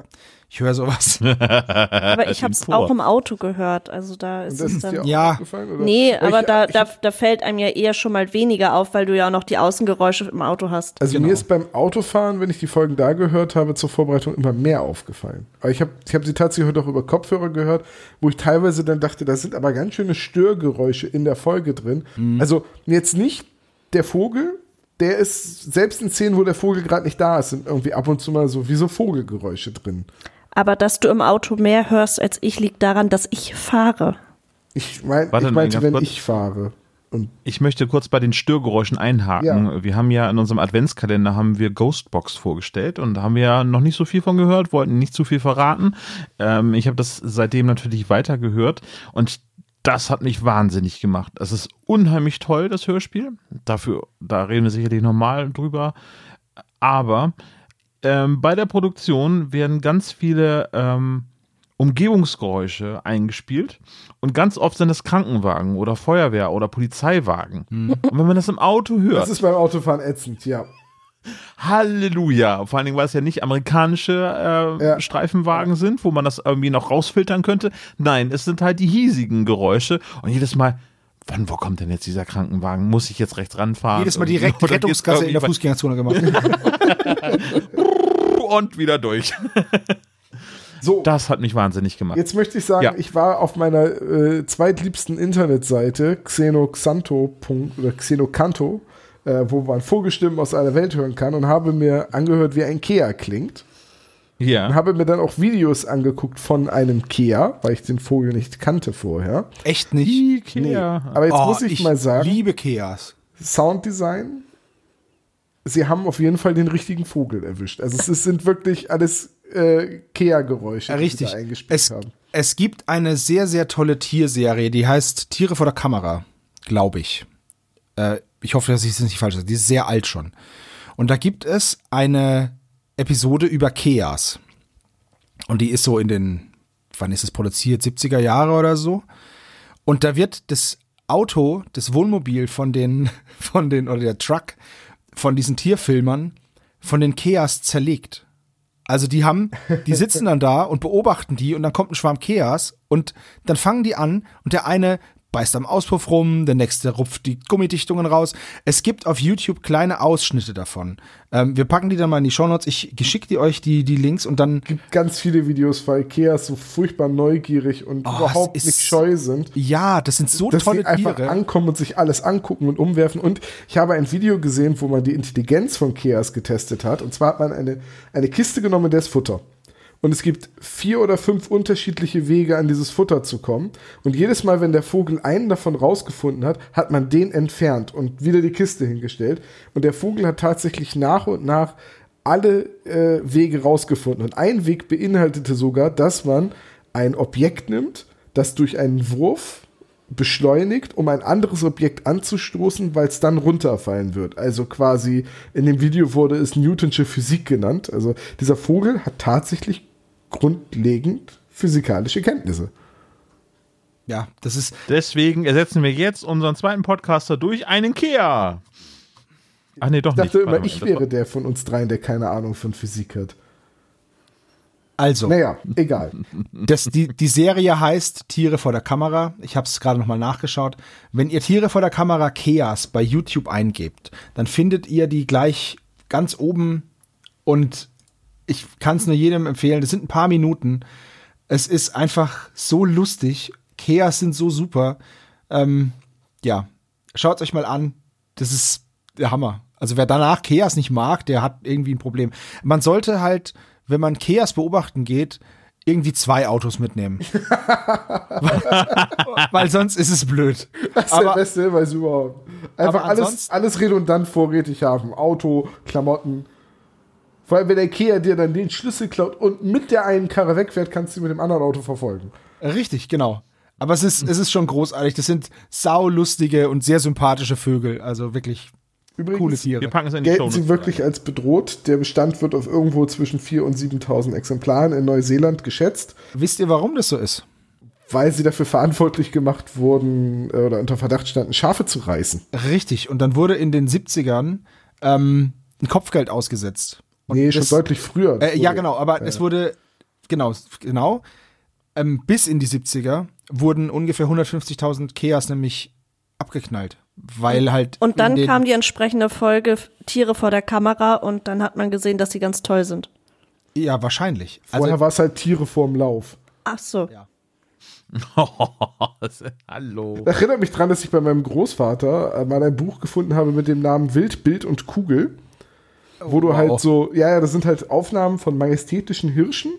ich höre sowas. [LAUGHS] Aber ich habe es auch im Auto gehört. Also da ist es ist dann. dir auch Ja. aufgefallen? Oder? Nee, aber ich, da, ich, da, da fällt einem ja eher schon mal weniger auf, weil du ja auch noch die Außengeräusche im Auto hast. Also Genau. mir ist beim Autofahren, wenn ich die Folgen da gehört habe, zur Vorbereitung immer mehr aufgefallen. Aber ich habe ich hab sie tatsächlich heute auch über Kopfhörer gehört, wo ich teilweise dann dachte, da sind aber ganz schöne Störgeräusche in der Folge drin. Mhm. Also jetzt nicht der Vogel, der ist selbst in Szenen, wo der Vogel gerade nicht da ist, sind irgendwie ab und zu mal so wie so Vogelgeräusche drin. Aber dass du im Auto mehr hörst als ich, liegt daran, dass ich fahre. Ich, mein, Warte ich meinte, wenn kurz. ich fahre. Und Ich möchte kurz bei den Störgeräuschen einhaken. Ja. Wir haben ja in unserem Adventskalender haben wir Ghostbox vorgestellt und da haben wir ja noch nicht so viel von gehört, wollten nicht zu viel verraten. Ähm, ich habe das seitdem natürlich weitergehört und das hat mich wahnsinnig gemacht. Es ist unheimlich toll, das Hörspiel. Dafür, da reden wir sicherlich nochmal drüber. Aber ähm, bei der Produktion werden ganz viele ähm, Umgebungsgeräusche eingespielt und ganz oft sind es Krankenwagen oder Feuerwehr oder Polizeiwagen. Und wenn man das im Auto hört, das ist beim Autofahren ätzend, ja. Halleluja. Vor allen Dingen, weil es ja nicht amerikanische äh, Ja. Streifenwagen sind, wo man das irgendwie noch rausfiltern könnte. Nein, es sind halt die hiesigen Geräusche. Und jedes Mal, wann, wo kommt denn jetzt dieser Krankenwagen? Muss ich jetzt rechts ranfahren? Jedes Mal direkt die Rettungsgasse in der Fußgängerzone gemacht. [LAUGHS] Und wieder durch. So, Das hat mich wahnsinnig gemacht. Jetzt möchte ich sagen, Ja. ich war auf meiner äh, zweitliebsten Internetseite xenoxanto. oder xenocanto, äh, wo man Vogelstimmen aus aller Welt hören kann und habe mir angehört, wie ein Kea klingt. Und Ja. habe mir dann auch Videos angeguckt von einem Kea, weil ich den Vogel nicht kannte vorher. Echt nicht? Ikea. Aber jetzt Oh, muss ich, mal sagen, liebe Keas. Sounddesign, sie haben auf jeden Fall den richtigen Vogel erwischt. Also es sind wirklich alles äh, Kea-Geräusche, Ja, die sie richtig. da eingespielt Es, haben. es gibt eine sehr, sehr tolle Tierserie, die heißt Tiere vor der Kamera, glaube ich. Äh, ich hoffe, dass ich es nicht falsch sage. Die ist sehr alt schon. Und da gibt es eine Episode über Keas. Und die ist so in den, wann ist es produziert? 70er Jahre oder so. Und da wird das Auto, das Wohnmobil von den, [LAUGHS] von den, oder der Truck von diesen Tierfilmern von den Keas zerlegt. Also die haben, die sitzen dann da und beobachten die und dann kommt ein Schwarm Keas und dann fangen die an und der eine beißt am Auspuff rum, der nächste rupft die Gummidichtungen raus. Es gibt auf YouTube kleine Ausschnitte davon. Ähm, wir packen die dann mal in die Shownotes. Ich geschicke die euch die, die Links und dann. gibt ganz viele Videos, weil Ikea so furchtbar neugierig und Oh, überhaupt es nicht ist- scheu sind. Ja, das sind so dass tolle sie einfach Tiere. ankommen und sich alles angucken und umwerfen. Und ich habe ein Video gesehen, wo man die Intelligenz von Keas getestet hat. Und zwar hat man eine, eine Kiste genommen, in der ist Futter. Und es gibt vier oder fünf unterschiedliche Wege, an dieses Futter zu kommen. Und jedes Mal, wenn der Vogel einen davon rausgefunden hat, hat man den entfernt und wieder die Kiste hingestellt. Und der Vogel hat tatsächlich nach und nach alle äh, Wege rausgefunden. Und ein Weg beinhaltete sogar, dass man ein Objekt nimmt, das durch einen Wurf beschleunigt, um ein anderes Objekt anzustoßen, weil es dann runterfallen wird. Also quasi in dem Video wurde es Newtonsche Physik genannt. Also dieser Vogel hat tatsächlich grundlegend physikalische Kenntnisse. Ja, das ist. Deswegen ersetzen wir jetzt unseren zweiten Podcaster durch einen Kea. Ach nee, doch Ich dachte nicht. immer, ich wäre der von uns dreien, der keine Ahnung von Physik hat. Also, Naja, egal. [LAUGHS] das, die, die Serie heißt Tiere vor der Kamera. Ich habe es gerade nochmal nachgeschaut. Wenn ihr Tiere vor der Kamera Keas bei YouTube eingebt, dann findet ihr die gleich ganz oben und ich kann es nur jedem empfehlen. Das sind ein paar Minuten. Es ist einfach so lustig. Keas sind so super. Ähm, ja, schaut euch mal an. Das ist der Hammer. Also wer danach Keas nicht mag, der hat irgendwie ein Problem. Man sollte halt, wenn man Keas beobachten geht, irgendwie zwei Autos mitnehmen. weil, [LAUGHS] weil sonst ist es blöd. Das ist Aber- der beste Hinweis überhaupt. Einfach alles, alles redundant vorrätig haben. Auto, Klamotten. Allem, wenn der Ikea dir dann den Schlüssel klaut und mit der einen Karre wegfährt, kannst du mit dem anderen Auto verfolgen. Richtig, genau. Aber es ist, es ist schon großartig. Das sind saulustige und sehr sympathische Vögel. Also wirklich Übrigens coole Wir Tiere. packen es in die gelten sie wirklich als bedroht. Der Bestand wird auf irgendwo zwischen 4.000 und 7.000 Exemplaren in Neuseeland geschätzt, Wisst ihr, warum das so ist? weil sie dafür verantwortlich gemacht wurden äh, oder unter Verdacht standen, Schafe zu reißen. Richtig. Und dann wurde in den 70ern ähm, ein Kopfgeld ausgesetzt. Und nee, schon das- deutlich früher. Äh, ja, genau, aber es wurde, genau, genau, ähm, bis in die 70er wurden ungefähr 150.000 Keas nämlich abgeknallt, weil halt. Und dann kam die entsprechende Folge Tiere vor der Kamera und dann hat man gesehen, dass sie ganz toll sind. Ja, wahrscheinlich. Vorher Also, war es halt Tiere vorm Lauf. Ach so. Ja. [LAUGHS] Hallo. Das erinnert mich dran, dass ich bei meinem Großvater äh, mal ein Buch gefunden habe mit dem Namen Wild, Bild und Kugel. Wo du Wow. halt so, ja, ja, das sind halt Aufnahmen von majestätischen Hirschen,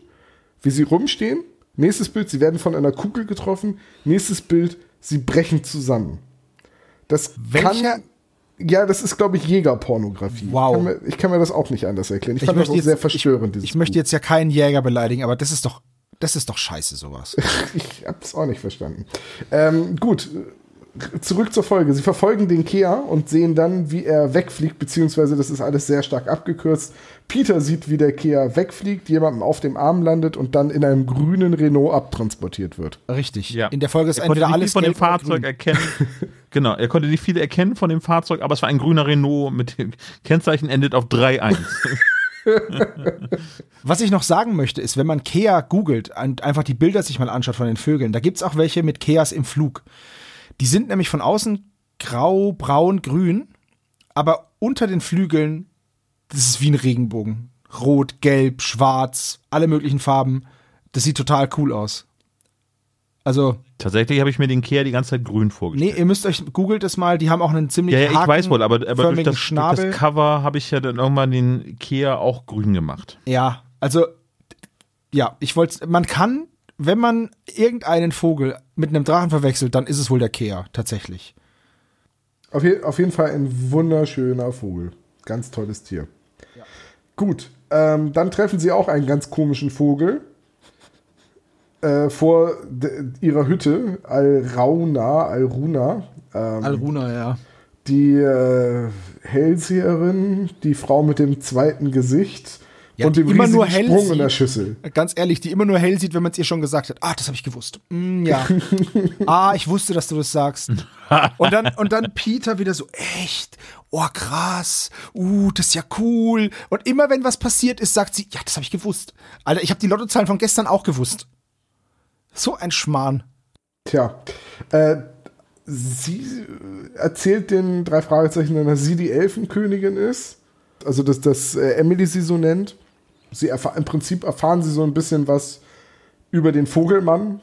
wie sie rumstehen. Nächstes Bild, sie werden von einer Kugel getroffen. Nächstes Bild, sie brechen zusammen. Das Welcher- kann. Ja, das ist, glaube ich, Jägerpornografie. Wow. Ich kann, mir, ich kann mir das auch nicht anders erklären. Ich, ich fand das auch jetzt, sehr verstörend, ich, ich möchte jetzt ja keinen Jäger beleidigen, aber das ist doch, das ist doch scheiße, sowas. [LAUGHS] Ich hab's auch nicht verstanden. Ähm, gut, zurück zur Folge. Sie verfolgen den Kea und sehen dann, wie er wegfliegt, beziehungsweise das ist alles sehr stark abgekürzt. Peter sieht, wie der Kea wegfliegt, jemandem auf dem Arm landet und dann in einem grünen Renault abtransportiert wird. Richtig. Ja. In der Folge ist er konnte entweder alles von dem Fahrzeug grün. erkennen. [LAUGHS] genau, er konnte nicht viel erkennen von dem Fahrzeug, aber es war ein grüner Renault mit dem Kennzeichen endet auf 3.1. [LAUGHS] Was ich noch sagen möchte, ist, wenn man Kea googelt und einfach die Bilder sich mal anschaut von den Vögeln, da gibt's auch welche mit Keas im Flug. Die sind nämlich von außen grau, braun, grün, aber unter den Flügeln, das ist wie ein Regenbogen. Rot, gelb, schwarz, alle möglichen Farben. Das sieht total cool aus. Also, Tatsächlich habe ich mir den Kehr die ganze Zeit grün vorgestellt. nee, ihr müsst euch, googelt es mal, die haben auch einen ziemlich ja, ja, ich weiß wohl, aber, aber durch, das, durch das Cover habe ich ja dann irgendwann den Kehr auch grün gemacht. Ja, also ja, ich wollte, man kann, wenn man irgendeinen Vogel mit einem Drachen verwechselt, dann ist es wohl der Kea, tatsächlich. Auf, je auf jeden Fall ein wunderschöner Vogel. Ganz tolles Tier. Gut, ähm, dann treffen sie auch einen ganz komischen Vogel äh, vor ihrer Hütte, Alrauna, Alruna. Ähm, Alruna, ja. die äh, Hellseherin, die Frau mit dem zweiten Gesicht Ja, und die dem immer nur hell Sprung in sieht. der Schüssel. Ganz ehrlich, die immer nur hell sieht, wenn man es ihr schon gesagt hat. Ah, das habe ich gewusst. Mm, ja. [LAUGHS] ah, ich wusste, dass du das sagst. [LAUGHS] Und dann, und dann Peter wieder so, echt? Oh, krass. Uh, das ist ja cool. Und immer wenn was passiert ist, sagt sie, ja, das habe ich gewusst. Alter, ich habe die Lottozahlen von gestern auch gewusst. So ein Schmarrn. Tja, äh, sie erzählt den drei Fragezeichen, dass sie die Elfenkönigin ist. Also, dass, dass äh, Emily sie so nennt. Sie im Prinzip erfahren sie so ein bisschen was über den Vogelmann.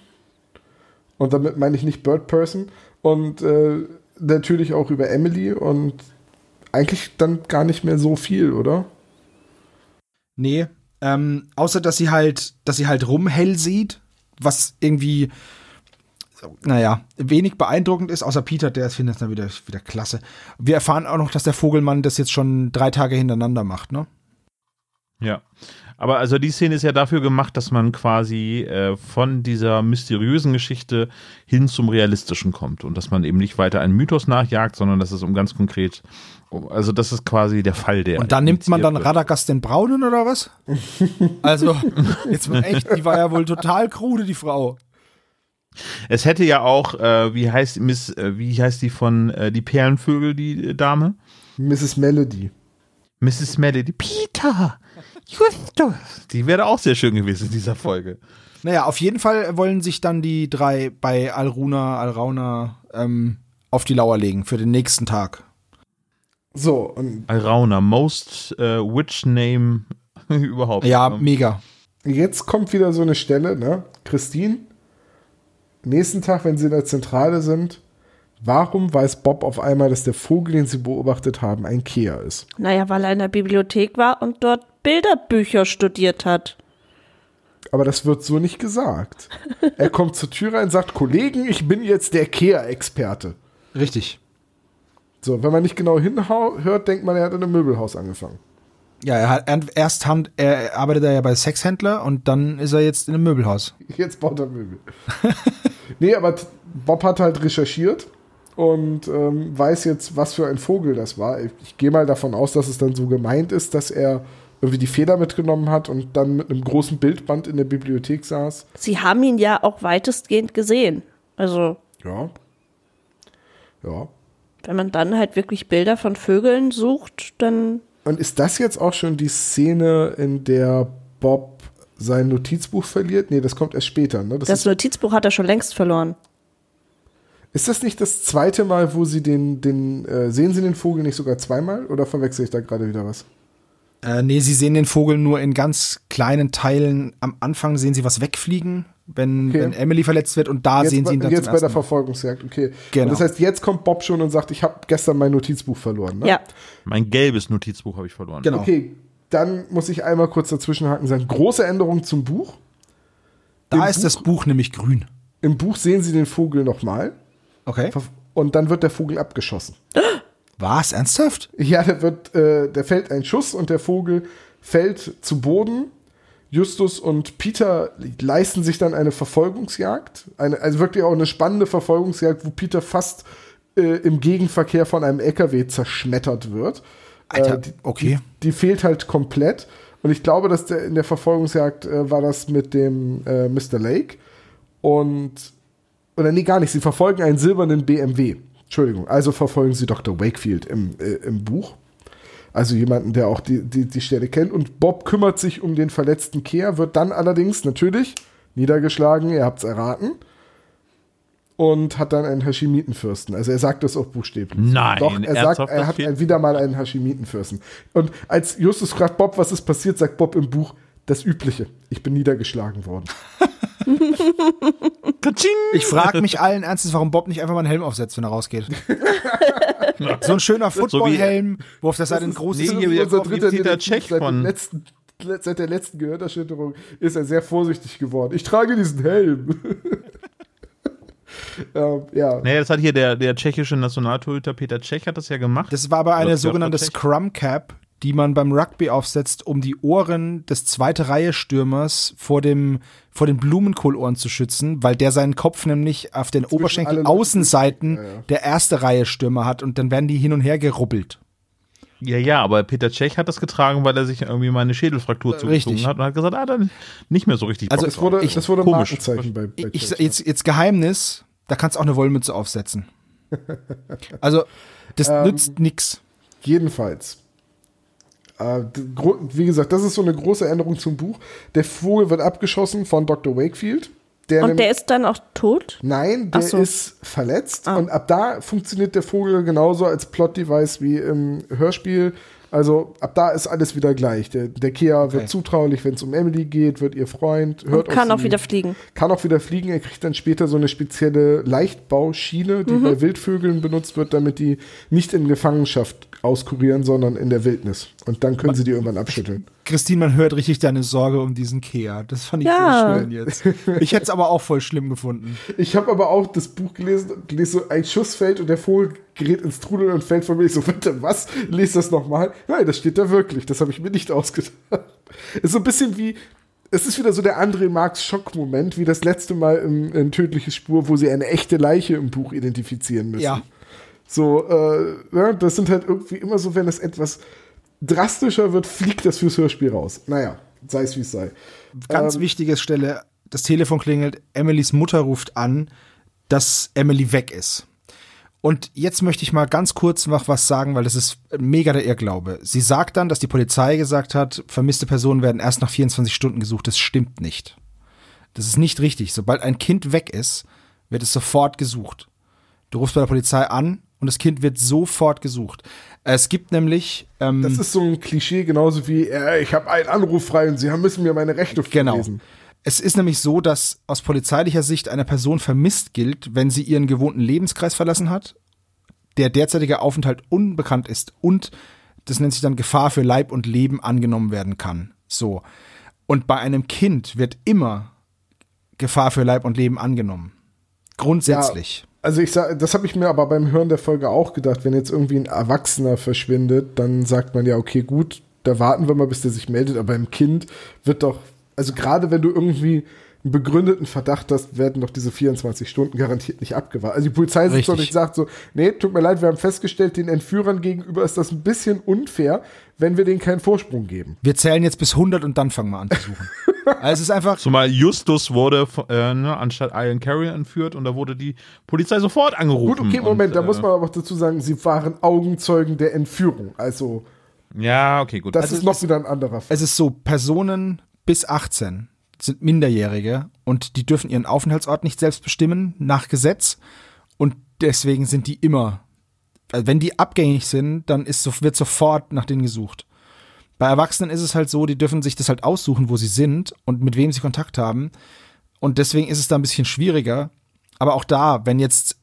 Und damit meine ich nicht Bird Person. Und äh, natürlich auch über Emily und eigentlich dann gar nicht mehr so viel, oder? Nee, ähm, außer dass sie halt, dass sie halt rumhell sieht, was irgendwie, naja, wenig beeindruckend ist, außer Peter, der findet es dann wieder, wieder klasse. Wir erfahren auch noch, dass der Vogelmann das jetzt schon drei Tage hintereinander macht, ne? Ja. Aber also die Szene ist ja dafür gemacht, dass man quasi äh, von dieser mysteriösen Geschichte hin zum realistischen kommt und dass man eben nicht weiter einen Mythos nachjagt, sondern dass es um ganz konkret, also das ist quasi der Fall der. Und dann nimmt man dann Radagast den Braunen oder was? [LAUGHS] also jetzt mal echt, die war ja wohl total krude die Frau. Es hätte ja auch, äh, wie heißt Miss, äh, wie heißt die von äh, die Perlenvögel, die Dame? Mrs. Melody. Mrs. Melody. Peter! Justus. Die wäre auch sehr schön gewesen in dieser Folge. Naja, auf jeden Fall wollen sich dann die drei bei Alruna, Alrauna ähm, auf die Lauer legen für den nächsten Tag. So, und Alrauna, most uh, witch name [LAUGHS] überhaupt. Ja, mega. Jetzt kommt wieder so eine Stelle, ne? Christine, nächsten Tag, wenn sie in der Zentrale sind, Warum weiß Bob auf einmal, dass der Vogel, den sie beobachtet haben, ein Kea ist? Naja, weil er in der Bibliothek war und dort Bilderbücher studiert hat. Aber das wird so nicht gesagt. er kommt zur Tür rein und sagt, Kollegen, ich bin jetzt der Kea-Experte. Richtig. So, wenn man nicht genau hinhört, denkt man, er hat in einem Möbelhaus angefangen. Ja, er hat erst Hand, er arbeitet er ja bei Sexhändler und dann ist er jetzt in einem Möbelhaus. [LAUGHS] Jetzt baut er Möbel. [LAUGHS] nee, aber Bob hat halt recherchiert und ähm, weiß jetzt, was für ein Vogel das war. Ich, ich gehe mal davon aus, dass es dann so gemeint ist, dass er irgendwie die Feder mitgenommen hat und dann mit einem großen Bildband in der Bibliothek saß. Sie haben ihn ja auch weitestgehend gesehen. Also. Ja. Ja. Wenn man dann halt wirklich Bilder von Vögeln sucht, dann. Und ist das jetzt auch schon die Szene, in der Bob sein Notizbuch verliert? Nee, das kommt erst später, ne? Das, das Notizbuch hat er schon längst verloren. Ist das nicht das zweite Mal, wo sie den, den, äh, sehen sie den Vogel nicht sogar zweimal oder verwechsel ich da gerade wieder was? Äh, nee, sie sehen den Vogel nur in ganz kleinen Teilen. Am Anfang sehen sie was wegfliegen, wenn, okay. wenn Emily verletzt wird und da jetzt sehen sie ihn dann Jetzt bei der Verfolgungsjagd, okay. Genau. Und das heißt, jetzt kommt Bob schon und sagt, ich habe gestern mein Notizbuch verloren. Ne? Ja. Mein gelbes Notizbuch habe ich verloren. Genau. Okay, dann muss ich einmal kurz dazwischenhaken sagen, große Änderung zum Buch. Da Im ist Buch, das Buch nämlich grün. Im Buch sehen sie den Vogel nochmal. Okay. Und dann wird der Vogel abgeschossen. [GASPS] Was? Ernsthaft? Ja, der wird, äh, der fällt ein Schuss und der Vogel fällt zu Boden. Justus und Peter leisten sich dann eine Verfolgungsjagd. Eine, also wirklich auch eine spannende Verfolgungsjagd, wo Peter fast äh, im Gegenverkehr von einem LKW zerschmettert wird. Alter, äh, die, okay. Die, die, fehlt halt komplett. Und ich glaube, dass der, in der Verfolgungsjagd äh, war das mit dem äh, Mr. Lake. Und oder nee, gar nicht, sie verfolgen einen silbernen BMW. Entschuldigung, also verfolgen sie Dr. Wakefield im, äh, im Buch. Also jemanden, der auch die, die, die Stelle kennt. Und Bob kümmert sich um den verletzten Kehr, wird dann allerdings natürlich niedergeschlagen, ihr habt es erraten. Und hat dann einen Hashimitenfürsten. Also er sagt das auch buchstäblich. Nein, Doch, er sagt, er hat ein, wieder mal einen Hashimitenfürsten. Und als Justus fragt Bob, was ist passiert, sagt Bob im Buch, das Übliche. Ich bin niedergeschlagen worden. [LAUGHS] ich frage mich allen Ernstes, warum Bob nicht einfach mal einen Helm aufsetzt, wenn er rausgeht. [LAUGHS] so ein schöner Footballhelm, so wo auf der Seite ein großes nee, hier unser dritter Peter Check seit, von. Letzten, seit der letzten Gehirnerschütterung ist er sehr vorsichtig geworden. Ich trage diesen Helm. [LAUGHS] ähm, ja. Nee, das hat hier der, der tschechische Nationaltorhüter Peter Tschech hat das ja gemacht. Das war aber eine sogenannte Scrum Cap, die man beim Rugby aufsetzt, um die Ohren des zweite Reihe Stürmers vor dem vor den Blumenkohlohren zu schützen, weil der seinen Kopf nämlich auf den Oberschenkel Außenseiten ja, ja. der erste Reihe Stürmer hat und dann werden die hin und her gerubbelt. Ja, ja, aber Peter Tschech hat das getragen, weil er sich irgendwie mal eine Schädelfraktur zugezogen hat und hat gesagt, ah, dann nicht mehr so richtig. Also es wurde, ich, das wurde komisch. Markenzeichen bei, bei ich, jetzt, jetzt Geheimnis, da kannst du auch eine Wollmütze aufsetzen. [LAUGHS] also, das ähm, nützt nix. Jedenfalls äh, wie gesagt, das ist so eine große Änderung zum Buch. Der Vogel wird abgeschossen von Dr. Wakefield, Der Und der ist dann auch tot? Nein, der so. ist verletzt Ah. und ab da funktioniert der Vogel genauso als Plot-Device wie im Hörspiel. Also ab da ist alles wieder gleich. Der, der Kea wird zutraulich, wenn es um Emily geht, wird ihr Freund, hört Und kann auf auch sie, wieder fliegen. kann auch wieder fliegen. Er kriegt dann später so eine spezielle Leichtbauschiene, die bei Wildvögeln benutzt wird, damit die nicht in Gefangenschaft auskurieren, sondern in der Wildnis. Und dann können sie die irgendwann abschütteln. Christine, man hört richtig deine Sorge um diesen Kea. Das fand ich Ja. so schön jetzt. Ich hätte es aber auch voll schlimm gefunden. [LAUGHS] Ich habe aber auch das Buch gelesen und lese so, ein Schuss fällt und der Vogel gerät ins Trudeln und fällt von mir. Ich so, bitte, was? Lies das nochmal. Nein, das steht da wirklich. Das habe ich mir nicht ausgedacht. [LAUGHS] Ist so ein bisschen wie, es ist wieder so der André Marx Schockmoment, wie das letzte Mal im, in Tödliches Spur, wo sie eine echte Leiche im Buch identifizieren müssen. Ja. So, äh, ja, das sind halt irgendwie immer so, wenn es etwas drastischer wird, fliegt das fürs Hörspiel raus. Naja, sei es wie es sei. Ganz Ähm, wichtige Stelle, das Telefon klingelt, Emilys Mutter ruft an, dass Emily weg ist. Und jetzt möchte ich mal ganz kurz noch was sagen, weil das ist mega der Irrglaube. Sie sagt dann, dass die Polizei gesagt hat, vermisste Personen werden erst nach 24 Stunden gesucht. Das stimmt nicht. Das ist nicht richtig. Sobald ein Kind weg ist, wird es sofort gesucht. Du rufst bei der Polizei an und das Kind wird sofort gesucht. Es gibt nämlich ähm, Das ist so ein Klischee, genauso wie, äh, ich habe einen Anruf frei und sie müssen mir meine Rechte Genau. vorlesen. Es ist nämlich so, dass aus polizeilicher Sicht eine Person vermisst gilt, wenn sie ihren gewohnten Lebenskreis verlassen hat, der derzeitige Aufenthalt unbekannt ist und das nennt sich dann Gefahr für Leib und Leben angenommen werden kann. So. Und bei einem Kind wird immer Gefahr für Leib und Leben angenommen. Grundsätzlich. Also ich sag, das habe ich mir aber beim Hören der Folge auch gedacht, wenn jetzt irgendwie ein Erwachsener verschwindet, dann sagt man ja, okay, gut, da warten wir mal, bis der sich meldet, aber beim Kind wird doch, also gerade wenn du irgendwie einen begründeten Verdacht hast, werden doch diese 24 Stunden garantiert nicht abgewartet. Also die Polizei sitzt doch nicht sagt so, nee, tut mir leid, wir haben festgestellt, den Entführern gegenüber ist das ein bisschen unfair, wenn wir denen keinen Vorsprung geben. Wir zählen jetzt bis 100 und dann fangen wir an zu suchen. [LAUGHS] also es ist einfach, Zumal Justus wurde äh, ne, anstatt Ian Carey entführt und da wurde die Polizei sofort angerufen. Gut, okay, Moment, und, da äh, muss man aber auch dazu sagen, sie waren Augenzeugen der Entführung. Also, Ja, okay, gut. das Also ist noch es- wieder ein anderer Fall. es ist so, Personen bis 18 sind Minderjährige und die dürfen ihren Aufenthaltsort nicht selbst bestimmen nach Gesetz und deswegen sind die immer, also wenn die abgängig sind, dann ist, wird sofort nach denen gesucht. Bei Erwachsenen ist es halt so, die dürfen sich das halt aussuchen, wo sie sind und mit wem sie Kontakt haben und deswegen ist es da ein bisschen schwieriger. Aber auch da, wenn jetzt,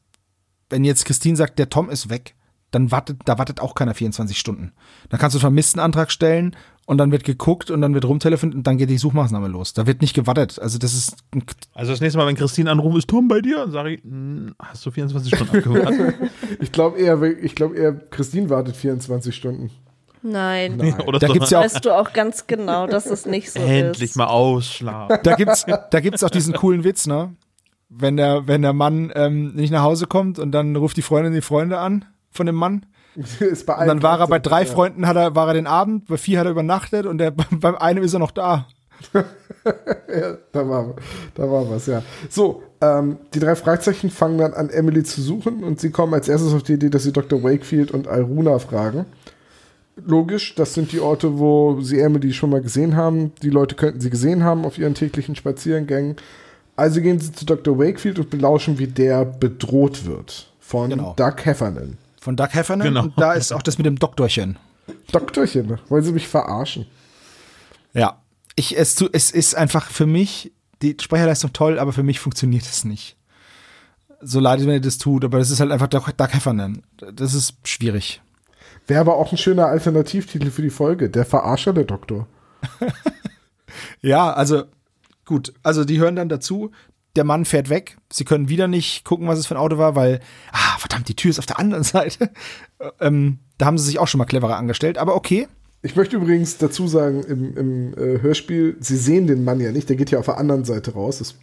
wenn jetzt Christine sagt, der Tom ist weg, dann wartet, da wartet auch keiner 24 Stunden. Dann kannst du einen Vermisstenantrag stellen und dann wird geguckt und dann wird rumtelefoniert und dann geht die Suchmaßnahme los. Da wird nicht gewartet. Also das ist ein Also das nächste Mal, wenn Christine anruft, ist Tom bei dir? Und sage ich, "Hm, hast du 24 Stunden abgewartet? [LAUGHS] Ich glaube eher, ich glaube eher, Christine wartet 24 Stunden. Nein. Nein. Oder Da so, gibt's ja auch- Weißt du auch ganz genau, dass es nicht so endlich ist. mal ausschlafen. da gibt's, da gibt's auch diesen coolen Witz, ne? Wenn der, wenn der Mann ähm, nicht nach Hause kommt und dann ruft die Freundin die Freunde an von dem Mann. [LAUGHS] Und dann war er bei drei ja. Freunden, hat er, war er den Abend, bei vier hat er übernachtet und der, [LAUGHS] beim einen ist er noch da. [LAUGHS] Ja, da war, da war was, ja. So, ähm, die drei Fragezeichen fangen dann an, Emily zu suchen und sie kommen als erstes auf die Idee, dass sie Dr. Wakefield und Iruna fragen. Logisch, das sind die Orte, wo sie Emily schon mal gesehen haben. Die Leute könnten sie gesehen haben auf ihren täglichen Spaziergängen. Also gehen sie zu Dr. Wakefield und belauschen, wie der bedroht wird von Genau. Doug Heffernan. Von Doug Heffernan. Genau. Und da ist auch das mit dem Doktorchen. Doktorchen, wollen sie mich verarschen? Ja. Ich, es, es ist einfach für mich, die Sprecherleistung toll, aber für mich funktioniert es nicht. So leid es mir das tut, aber das ist halt einfach Doug, Doug Heffernan. Das ist schwierig. Wäre aber auch ein schöner Alternativtitel für die Folge. Der Verarscher der Doktor. [LAUGHS] Ja, also gut. Also die hören dann dazu. Der Mann fährt weg. Sie können wieder nicht gucken, was es für ein Auto war, weil, ah, verdammt, die Tür ist auf der anderen [LAUGHS] Seite. ähm, da haben sie sich auch schon mal cleverer angestellt, aber okay. Ich möchte übrigens dazu sagen, im, im äh, Hörspiel, Sie sehen den Mann ja nicht, der geht ja auf der anderen Seite raus. Das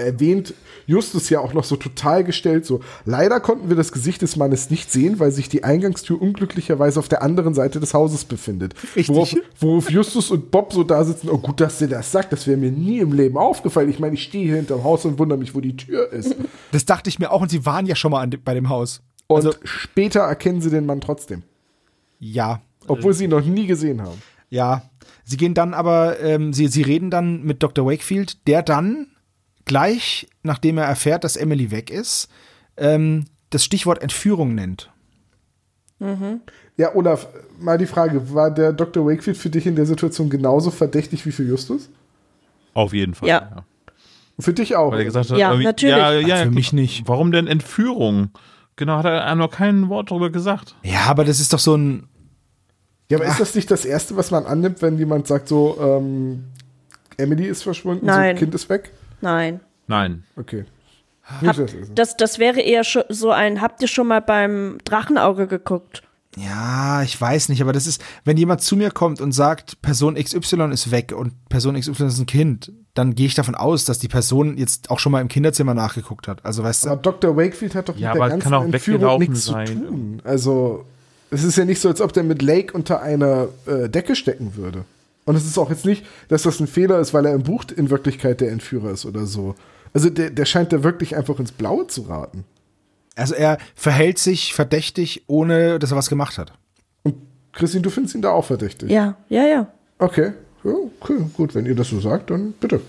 erwähnt Justus ja auch noch so total gestellt, so, leider konnten wir das Gesicht des Mannes nicht sehen, weil sich die Eingangstür unglücklicherweise auf der anderen Seite des Hauses befindet. Richtig. Worauf, worauf Justus und Bob so da sitzen, oh gut, dass der das sagt, das wäre mir nie im Leben aufgefallen. Ich meine, ich stehe hier hinterm Haus und wundere mich, wo die Tür ist. Das dachte ich mir auch und sie waren ja schon mal de- bei dem Haus. Und Also- später erkennen sie den Mann trotzdem, Ja, obwohl sie ihn noch nie gesehen haben. Ja, sie gehen dann aber, ähm, sie, sie reden dann mit Dr. Wakefield, der dann gleich, nachdem er erfährt, dass Emily weg ist, ähm, das Stichwort Entführung nennt. Ja, Olaf, mal die Frage, war der Dr. Wakefield für dich in der Situation genauso verdächtig wie für Justus? Auf jeden Fall. Ja. Für dich auch. Weil er gesagt hat, Ja, natürlich. Ja, ja, Für mich nicht. Warum denn Entführung? Genau, hat er noch kein Wort darüber gesagt. Ja, aber das ist doch so ein. ja, aber ist das nicht das Erste, was man annimmt, wenn jemand sagt so, ähm, Emily ist verschwunden, Nein. so Kind ist weg? Nein. Nein. Okay. Hab, das das, wäre eher so ein, habt ihr schon mal beim Drachenauge geguckt? Ja, ich weiß nicht, aber das ist, wenn jemand zu mir kommt und sagt, Person XY ist weg und Person XY ist ein Kind, dann gehe ich davon aus, dass die Person jetzt auch schon mal im Kinderzimmer nachgeguckt hat. Also weißt Aber du, Dr. Wakefield hat doch Ja, mit der aber es ganzen kann auch Entführung weggelaufen nichts sein. zu tun. Also, es ist ja nicht so, als ob der mit Lake unter einer äh, Decke stecken würde. Und es ist auch jetzt nicht, dass das ein Fehler ist, weil er im Buch in Wirklichkeit der Entführer ist oder so. Also der, der scheint da wirklich einfach ins Blaue zu raten. also er verhält sich verdächtig, ohne dass er was gemacht hat. Und Christine, du findest ihn da auch verdächtig? Ja, ja, ja. Okay. Ja, okay, gut, wenn ihr das so sagt, dann bitte.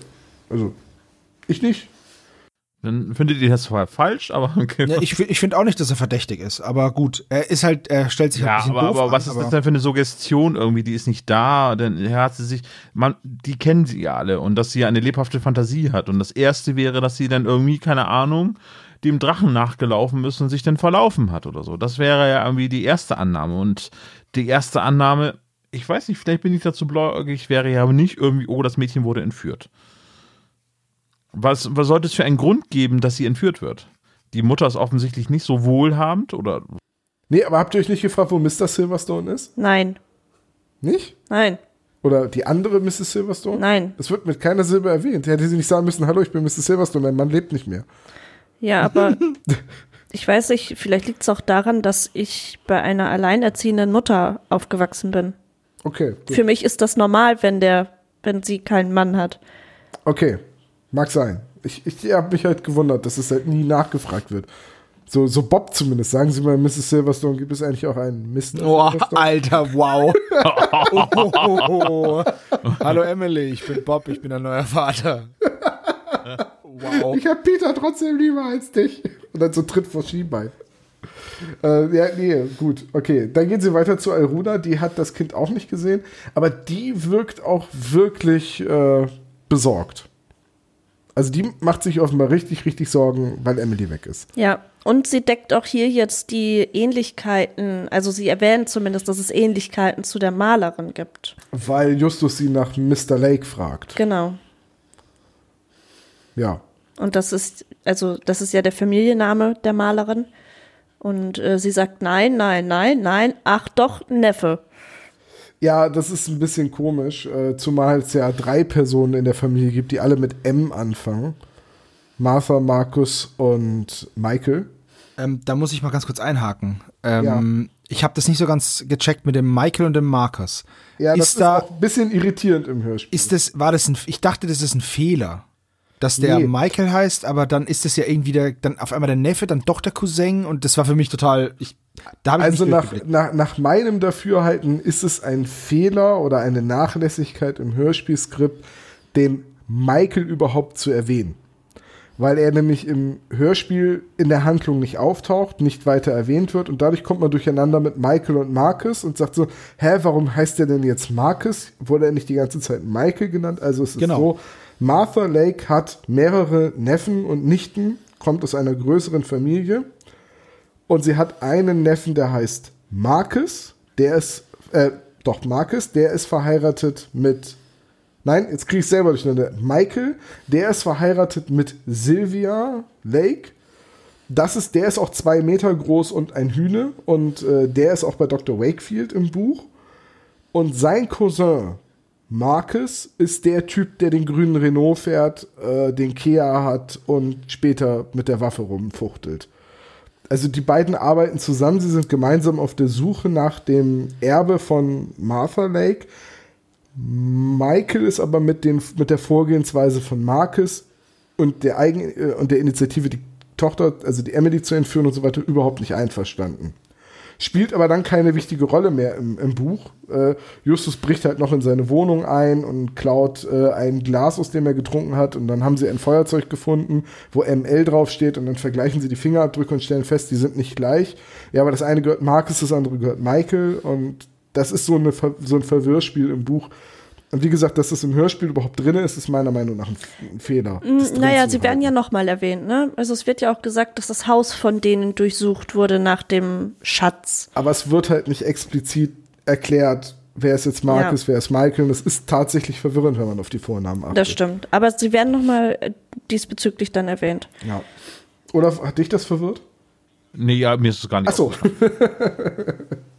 Also, ich nicht. Dann findet ihr das zwar falsch, aber [LAUGHS] okay. Ja, ich fi- ich finde auch nicht, dass er verdächtig ist, aber gut, er ist halt, er stellt sich Ja, halt ein bisschen aber, doof aber an, was ist das denn für eine Suggestion irgendwie? Die ist nicht da, denn er hat sie sich, man, die kennen sie ja alle und dass sie eine lebhafte Fantasie hat. Und das erste wäre, dass sie dann irgendwie, keine Ahnung, dem Drachen nachgelaufen ist und sich dann verlaufen hat oder so. Das wäre ja irgendwie die erste Annahme. Und die erste Annahme, ich weiß nicht, vielleicht bin ich dazu bläugig, wäre ja nicht irgendwie, oh, das Mädchen wurde entführt. Was, was sollte es für einen Grund geben, dass sie entführt wird? Die Mutter ist offensichtlich nicht so wohlhabend oder Nee, aber habt ihr euch nicht gefragt, wo Mr. Silverstone ist? Nein, Nicht? nein, Oder die andere Mrs. Silverstone? nein. Das wird mit keiner Silbe erwähnt. Hätte sie nicht sagen müssen, hallo, ich bin Mrs. Silverstone, mein Mann lebt nicht mehr. Ja, aber [LAUGHS] ich weiß nicht, vielleicht liegt es auch daran, dass ich bei einer alleinerziehenden Mutter aufgewachsen bin. Okay, gut. Für mich ist das normal, wenn der, wenn sie keinen Mann hat. okay, mag sein. Ich, ich habe mich halt gewundert, dass es halt nie nachgefragt wird. So, so Bob zumindest. Sagen Sie mal, Mrs. Silverstone, gibt es eigentlich auch einen Mr. Oh? Alter, wow. oh, [LAUGHS] Hallo Emily, ich bin Bob, ich bin dein neuer Vater. Wow. Ich habe Peter trotzdem lieber als dich. Und dann so Tritt vor Schienbein. Äh, ja, nee, gut, okay. Dann gehen sie weiter zu Alruna, die hat das Kind auch nicht gesehen, aber die wirkt auch wirklich äh, besorgt. Also die macht sich offenbar richtig, richtig Sorgen, weil Emily weg ist. Ja, und sie deckt auch hier jetzt die Ähnlichkeiten, also sie erwähnt zumindest, dass es Ähnlichkeiten zu der Malerin gibt. Weil Justus sie nach Mr. Lake fragt. Genau. Ja. Und das ist, also das ist ja der Familienname der Malerin. Und äh, sie sagt nein, nein, nein, nein, ach doch, Neffe. Ja, das ist ein bisschen komisch, äh, zumal es ja drei Personen in der Familie gibt, die alle mit M anfangen. Martha, Markus und Michael. Ähm, da muss ich mal ganz kurz einhaken. Ähm, Ich habe das nicht so ganz gecheckt mit dem Michael und dem Marcus. Ja, das ist ist, da, auch ein bisschen irritierend im Hörspiel. ist das, war das ein, ich dachte, das ist ein Fehler. Dass der Nee. Michael heißt, aber dann ist es ja irgendwie der, dann auf einmal der Neffe, dann doch der Cousin und das war für mich total, ich also nach, nach, nach meinem Dafürhalten ist es ein Fehler oder eine Nachlässigkeit im Hörspielskript, den Michael überhaupt zu erwähnen. Weil er nämlich im Hörspiel in der Handlung nicht auftaucht, nicht weiter erwähnt wird und dadurch kommt man durcheinander mit Michael und Marcus und sagt so, hä, warum heißt der denn jetzt Marcus? Wurde er nicht die ganze Zeit Michael genannt? Also es ist Genau. so, Martha Lake hat mehrere Neffen und Nichten, kommt aus einer größeren Familie und sie hat einen Neffen, der heißt Marcus, der ist, äh, doch Marcus, der ist verheiratet mit, nein, jetzt kriege ich selber durcheinander, Michael, der ist verheiratet mit Sylvia Lake. Das ist, der ist auch zwei Meter groß und ein Hühne und äh, der ist auch bei Dr. Wakefield im Buch. Und sein Cousin Marcus ist der Typ, der den grünen Renault fährt, äh, den Kea hat und später mit der Waffe rumfuchtelt. Also die beiden arbeiten zusammen, sie sind gemeinsam auf der Suche nach dem Erbe von Martha Lake. Michael ist aber mit, den, mit der Vorgehensweise von Marcus und der, Eigen, äh, und der Initiative, die Tochter, also die Emily zu entführen und so weiter, überhaupt nicht einverstanden. Spielt aber dann keine wichtige Rolle mehr im, im Buch. Äh, Justus bricht halt noch in seine Wohnung ein und klaut äh, ein Glas, aus dem er getrunken hat. Und dann haben sie ein Feuerzeug gefunden, wo ML draufsteht. Und dann vergleichen sie die Fingerabdrücke und stellen fest, die sind nicht gleich. Ja, aber das eine gehört Marcus, das andere gehört Michael. Und das ist so, eine, so ein Verwirrspiel im Buch. Und wie gesagt, dass das im Hörspiel überhaupt drin ist, ist meiner Meinung nach ein, ein Fehler. Naja, sie werden ja nochmal erwähnt, ne? Also es wird ja auch gesagt, dass das Haus von denen durchsucht wurde nach dem Schatz. Aber es wird halt nicht explizit erklärt, wer ist jetzt Marcus, ja. wer ist Michael. Und das ist tatsächlich verwirrend, wenn man auf die Vornamen achtet. Das stimmt. Aber sie werden nochmal äh, diesbezüglich dann erwähnt. Ja. Oder hat dich das verwirrt? Nee, ja, mir ist es gar nicht. Ach so. [LAUGHS]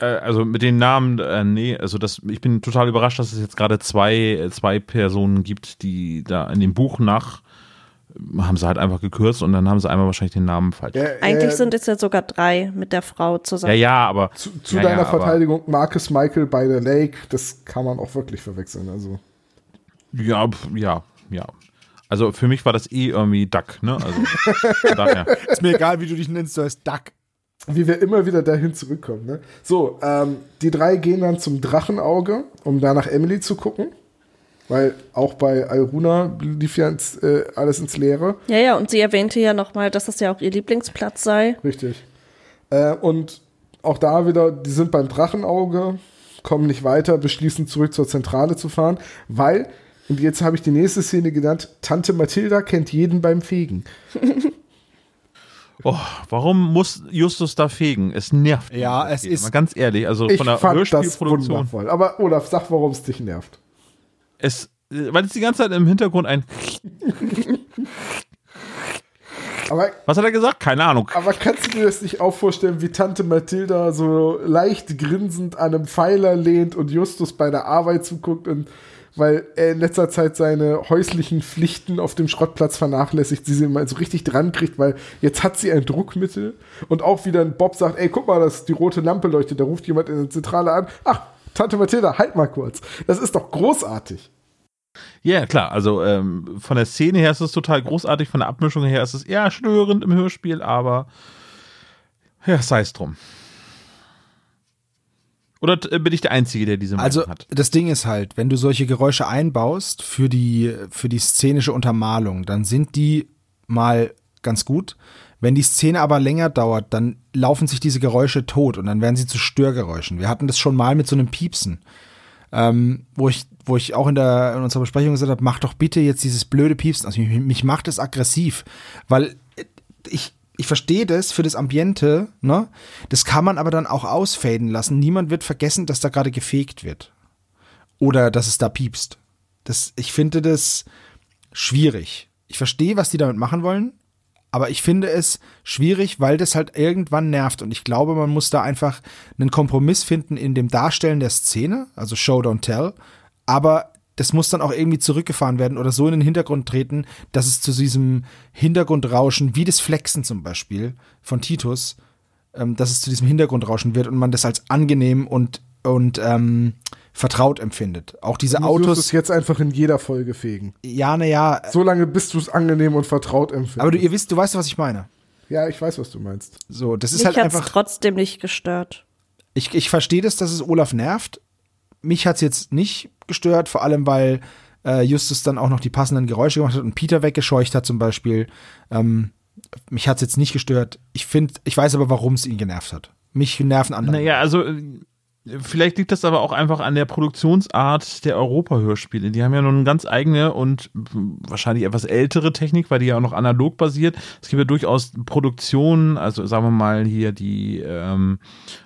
Äh, also mit den Namen, äh, nee, also das, ich bin total überrascht, dass es jetzt gerade zwei, zwei Personen gibt, die da in dem Buch nach haben sie halt einfach gekürzt und dann haben sie einmal wahrscheinlich den Namen falsch. Ja, Eigentlich äh, sind es ja sogar drei mit der Frau zusammen. Ja, ja, aber. Zu, zu ja, deiner ja, Verteidigung, Marcus Michael by the Lake, das kann man auch wirklich verwechseln. Also. Ja, ja, ja. Also für mich war das eh irgendwie Duck, ne? Also, [LAUGHS] daher. Ist mir egal, wie du dich nennst, du heißt Duck wie wir immer wieder dahin zurückkommen. Ne? So, ähm, die drei gehen dann zum Drachenauge, um da nach Emily zu gucken. Weil auch bei Alruna lief ja ins, äh, alles ins Leere. Ja, ja, und sie erwähnte ja nochmal, dass das ja auch ihr Lieblingsplatz sei. Richtig. Äh, und auch da wieder, die sind beim Drachenauge, kommen nicht weiter, beschließen zurück zur Zentrale zu fahren, weil, und jetzt habe ich die nächste Szene genannt, Tante Mathilda kennt jeden beim Fegen. [LAUGHS] Oh, warum muss Justus da fegen? Es nervt. Ja, es ist. Mal ganz ehrlich, also ich von der fand Hörspielproduktion. Aber Olaf, sag, warum es dich nervt. Es, weil es die ganze Zeit im Hintergrund ein. Aber, Was hat er gesagt? Keine Ahnung. Aber kannst du dir das nicht auch vorstellen, wie Tante Mathilda so leicht grinsend an einem Pfeiler lehnt und Justus bei der Arbeit zuguckt und weil er in letzter Zeit seine häuslichen Pflichten auf dem Schrottplatz vernachlässigt, sie sie mal so richtig dran kriegt, weil jetzt hat sie ein Druckmittel und auch wieder ein Bob sagt, ey, guck mal, das die rote Lampe leuchtet, da ruft jemand in der Zentrale an. Ach, Tante Mathilda, halt mal kurz. Das ist doch großartig. Ja, yeah, klar. Also ähm, von der Szene her ist es total großartig, von der Abmischung her ist es eher störend im Hörspiel, aber ja, sei es drum. Oder äh, bin ich der Einzige, der diese Meinung also, hat? Also das Ding ist halt, wenn du solche Geräusche einbaust für die, für die szenische Untermalung, dann sind die mal ganz gut. Wenn die Szene aber länger dauert, dann laufen sich diese Geräusche tot und dann werden sie zu Störgeräuschen. Wir hatten das schon mal mit so einem Piepsen, ähm, wo ich, wo ich auch in der in unserer Besprechung gesagt habe, mach doch bitte jetzt dieses blöde Piepsen. Also mich, mich macht es aggressiv, weil ich ich verstehe das für das Ambiente, ne? Das kann man aber dann auch ausfaden lassen. Niemand wird vergessen, dass da gerade gefegt wird. Oder dass es da piepst. Das, ich finde das schwierig. Ich verstehe, was die damit machen wollen, aber ich finde es schwierig, weil das halt irgendwann nervt. Und ich glaube, man muss da einfach einen Kompromiss finden in dem Darstellen der Szene, also Show, Don't Tell, aber das muss dann auch irgendwie zurückgefahren werden oder so in den Hintergrund treten, dass es zu diesem Hintergrundrauschen, wie das Flexen zum Beispiel von Titus, ähm, dass es zu diesem Hintergrundrauschen wird und man das als angenehm und, und ähm, vertraut empfindet. Auch diese du Autos. Du es jetzt einfach in jeder Folge fegen. Ja, naja. So lange, bis du es angenehm und vertraut empfindest. Aber du, ihr wisst, du weißt, was ich meine. Ja, ich weiß, was du meinst. So, das ist Mich halt einfach. trotzdem nicht gestört. Ich, ich verstehe das, dass es Olaf nervt, mich hat es jetzt nicht gestört, vor allem weil äh, Justus dann auch noch die passenden Geräusche gemacht hat und Peter weggescheucht hat zum Beispiel. Ähm, mich hat es jetzt nicht gestört. Ich finde, ich weiß aber, warum es ihn genervt hat. Mich nerven andere. Naja, also Vielleicht liegt das aber auch einfach an der Produktionsart der Europa-Hörspiele. Die haben ja nun eine ganz eigene und wahrscheinlich etwas ältere Technik, weil die ja auch noch analog basiert. Es gibt ja durchaus Produktionen, also sagen wir mal hier die ähm,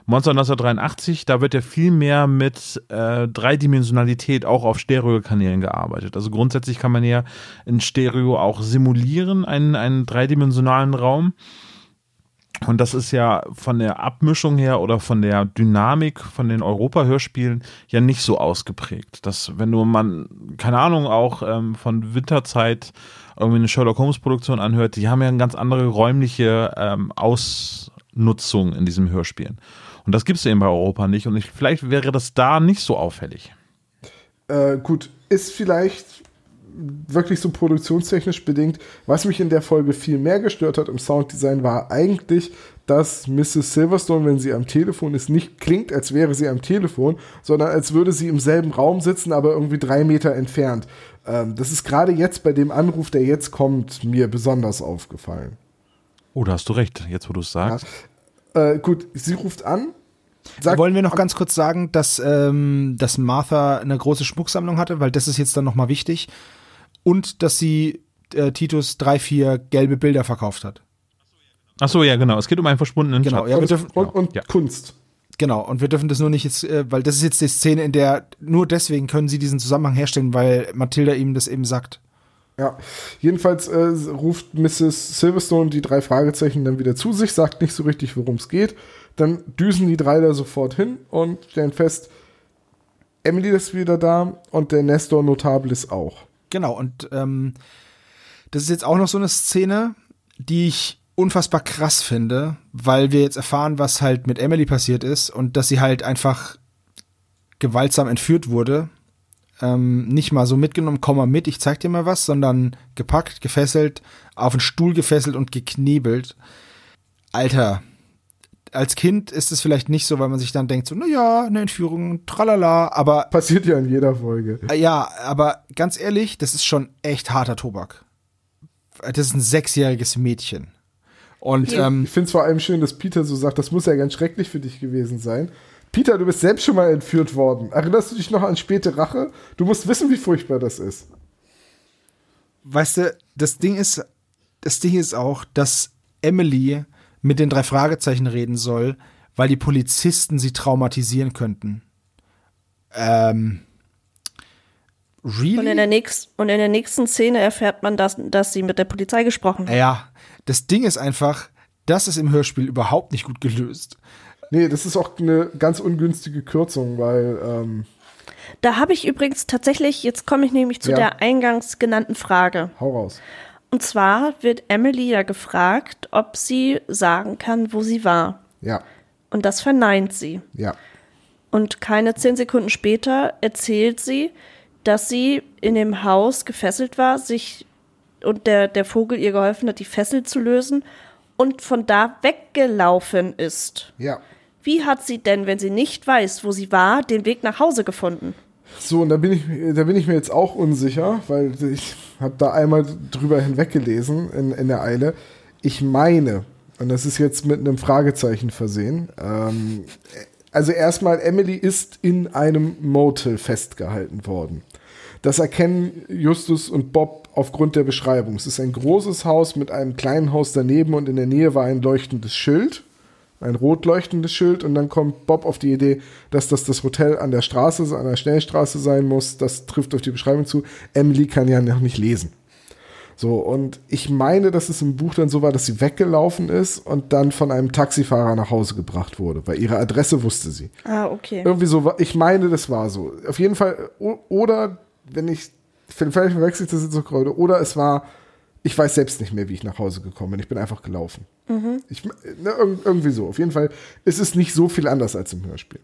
Monster 1983, da wird ja viel mehr mit äh, Dreidimensionalität auch auf Stereokanälen gearbeitet. Also grundsätzlich kann man ja in Stereo auch simulieren, einen, einen dreidimensionalen Raum. Und das ist ja von der Abmischung her oder von der Dynamik von den Europa-Hörspielen ja nicht so ausgeprägt. Dass, wenn du man, keine Ahnung, auch ähm, von Winterzeit irgendwie eine Sherlock Holmes-Produktion anhört, die haben ja eine ganz andere räumliche ähm, Ausnutzung in diesem Hörspielen. Und das gibt es eben bei Europa nicht. Und ich, vielleicht wäre das da nicht so auffällig. Äh, gut, ist vielleicht wirklich so produktionstechnisch bedingt. Was mich in der Folge viel mehr gestört hat im Sounddesign war eigentlich, dass Mrs. Silverstone, wenn sie am Telefon ist, nicht klingt, als wäre sie am Telefon, sondern als würde sie im selben Raum sitzen, aber irgendwie drei Meter entfernt. Ähm, das ist gerade jetzt bei dem Anruf, der jetzt kommt, mir besonders aufgefallen. Oh, da hast du recht, jetzt wo du es sagst. Ja. Äh, gut, sie ruft an. Sagt, Wollen wir noch ganz kurz sagen, dass, ähm, dass Martha eine große Schmucksammlung hatte, weil das ist jetzt dann nochmal wichtig. Und dass sie äh, Titus drei, vier gelbe Bilder verkauft hat. Ach so, ja, genau. Es geht um einen verschwundenen genau, Ja, und, dürfen, und, und ja. Kunst. Genau, und wir dürfen das nur nicht jetzt, äh, weil das ist jetzt die Szene, in der nur deswegen können sie diesen Zusammenhang herstellen, weil Mathilda ihm das eben sagt. Ja, jedenfalls äh, ruft Mrs. Silverstone die drei Fragezeichen dann wieder zu sich, sagt nicht so richtig, worum es geht. Dann düsen die drei da sofort hin und stellen fest, Emily ist wieder da und der Nestor Notabilis auch. Genau, und ähm, das ist jetzt auch noch so eine Szene, die ich unfassbar krass finde, weil wir jetzt erfahren, was halt mit Emily passiert ist und dass sie halt einfach gewaltsam entführt wurde ähm, nicht mal so mitgenommen, komm mal mit, ich zeig dir mal was, sondern gepackt, gefesselt, auf den Stuhl gefesselt und geknebelt. Alter, als Kind ist es vielleicht nicht so, weil man sich dann denkt, so, na ja, eine Entführung, tralala, aber. Passiert ja in jeder Folge. Äh, ja, aber ganz ehrlich, das ist schon echt harter Tobak. Das ist ein sechsjähriges Mädchen. Und, ähm, ich finde es vor allem schön, dass Peter so sagt, das muss ja ganz schrecklich für dich gewesen sein. Peter, du bist selbst schon mal entführt worden. Erinnerst du dich noch an späte Rache? Du musst wissen, wie furchtbar das ist. Weißt du, das Ding ist, das Ding ist auch, dass Emily mit den drei Fragezeichen reden soll, weil die Polizisten sie traumatisieren könnten. Ähm. Really? Und in, der nächst, und in der nächsten Szene erfährt man, dass, dass sie mit der Polizei gesprochen hat. Ja, das Ding ist einfach, das ist im Hörspiel überhaupt nicht gut gelöst. Nee, das ist auch eine ganz ungünstige Kürzung, weil. Ähm da habe ich übrigens tatsächlich, jetzt komme ich nämlich zu ja. der eingangs genannten Frage. Hau raus. Und zwar wird Emily ja gefragt, ob sie sagen kann, wo sie war. Ja. Und das verneint sie. Ja. Und keine zehn Sekunden später erzählt sie, dass sie in dem Haus gefesselt war, sich und der, der Vogel ihr geholfen hat, die Fessel zu lösen und von da weggelaufen ist. Ja. Wie hat sie denn, wenn sie nicht weiß, wo sie war, den Weg nach Hause gefunden? So, und da bin ich, da bin ich mir jetzt auch unsicher, weil ich habe da einmal drüber hinweggelesen in, in der Eile. Ich meine, und das ist jetzt mit einem Fragezeichen versehen, ähm, also erstmal, Emily ist in einem Motel festgehalten worden. Das erkennen Justus und Bob aufgrund der Beschreibung. Es ist ein großes Haus mit einem kleinen Haus daneben und in der Nähe war ein leuchtendes Schild ein rot leuchtendes Schild und dann kommt Bob auf die Idee, dass das das Hotel an der Straße, an der Schnellstraße sein muss. Das trifft auf die Beschreibung zu. Emily kann ja noch nicht lesen. So, und ich meine, dass es im Buch dann so war, dass sie weggelaufen ist und dann von einem Taxifahrer nach Hause gebracht wurde, weil ihre Adresse wusste sie. Ah, okay. Irgendwie so, ich meine, das war so. Auf jeden Fall, oder, wenn ich, vielleicht verwechselt das jetzt so gerade, oder es war ich weiß selbst nicht mehr, wie ich nach Hause gekommen bin. Ich bin einfach gelaufen. Mhm. Ich, ne, irgendwie so. Auf jeden Fall ist es nicht so viel anders als im Hörspiel.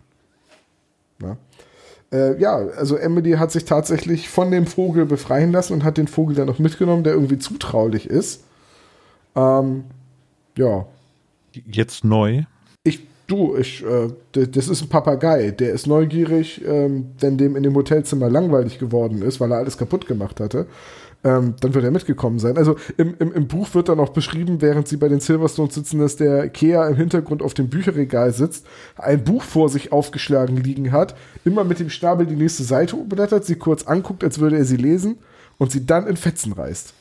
Äh, ja, also Emily hat sich tatsächlich von dem Vogel befreien lassen und hat den Vogel dann noch mitgenommen, der irgendwie zutraulich ist. Ähm, ja. Jetzt neu. Ich, du, ich, äh, das ist ein Papagei, der ist neugierig, ähm, wenn dem in dem Hotelzimmer langweilig geworden ist, weil er alles kaputt gemacht hatte ähm, dann wird er mitgekommen sein. Also im, im, im Buch wird dann auch beschrieben, während sie bei den Silverstones sitzen, dass der Kea im Hintergrund auf dem Bücherregal sitzt, ein Buch vor sich aufgeschlagen liegen hat, immer mit dem Schnabel die nächste Seite umblättert, sie kurz anguckt, als würde er sie lesen und sie dann in Fetzen reißt.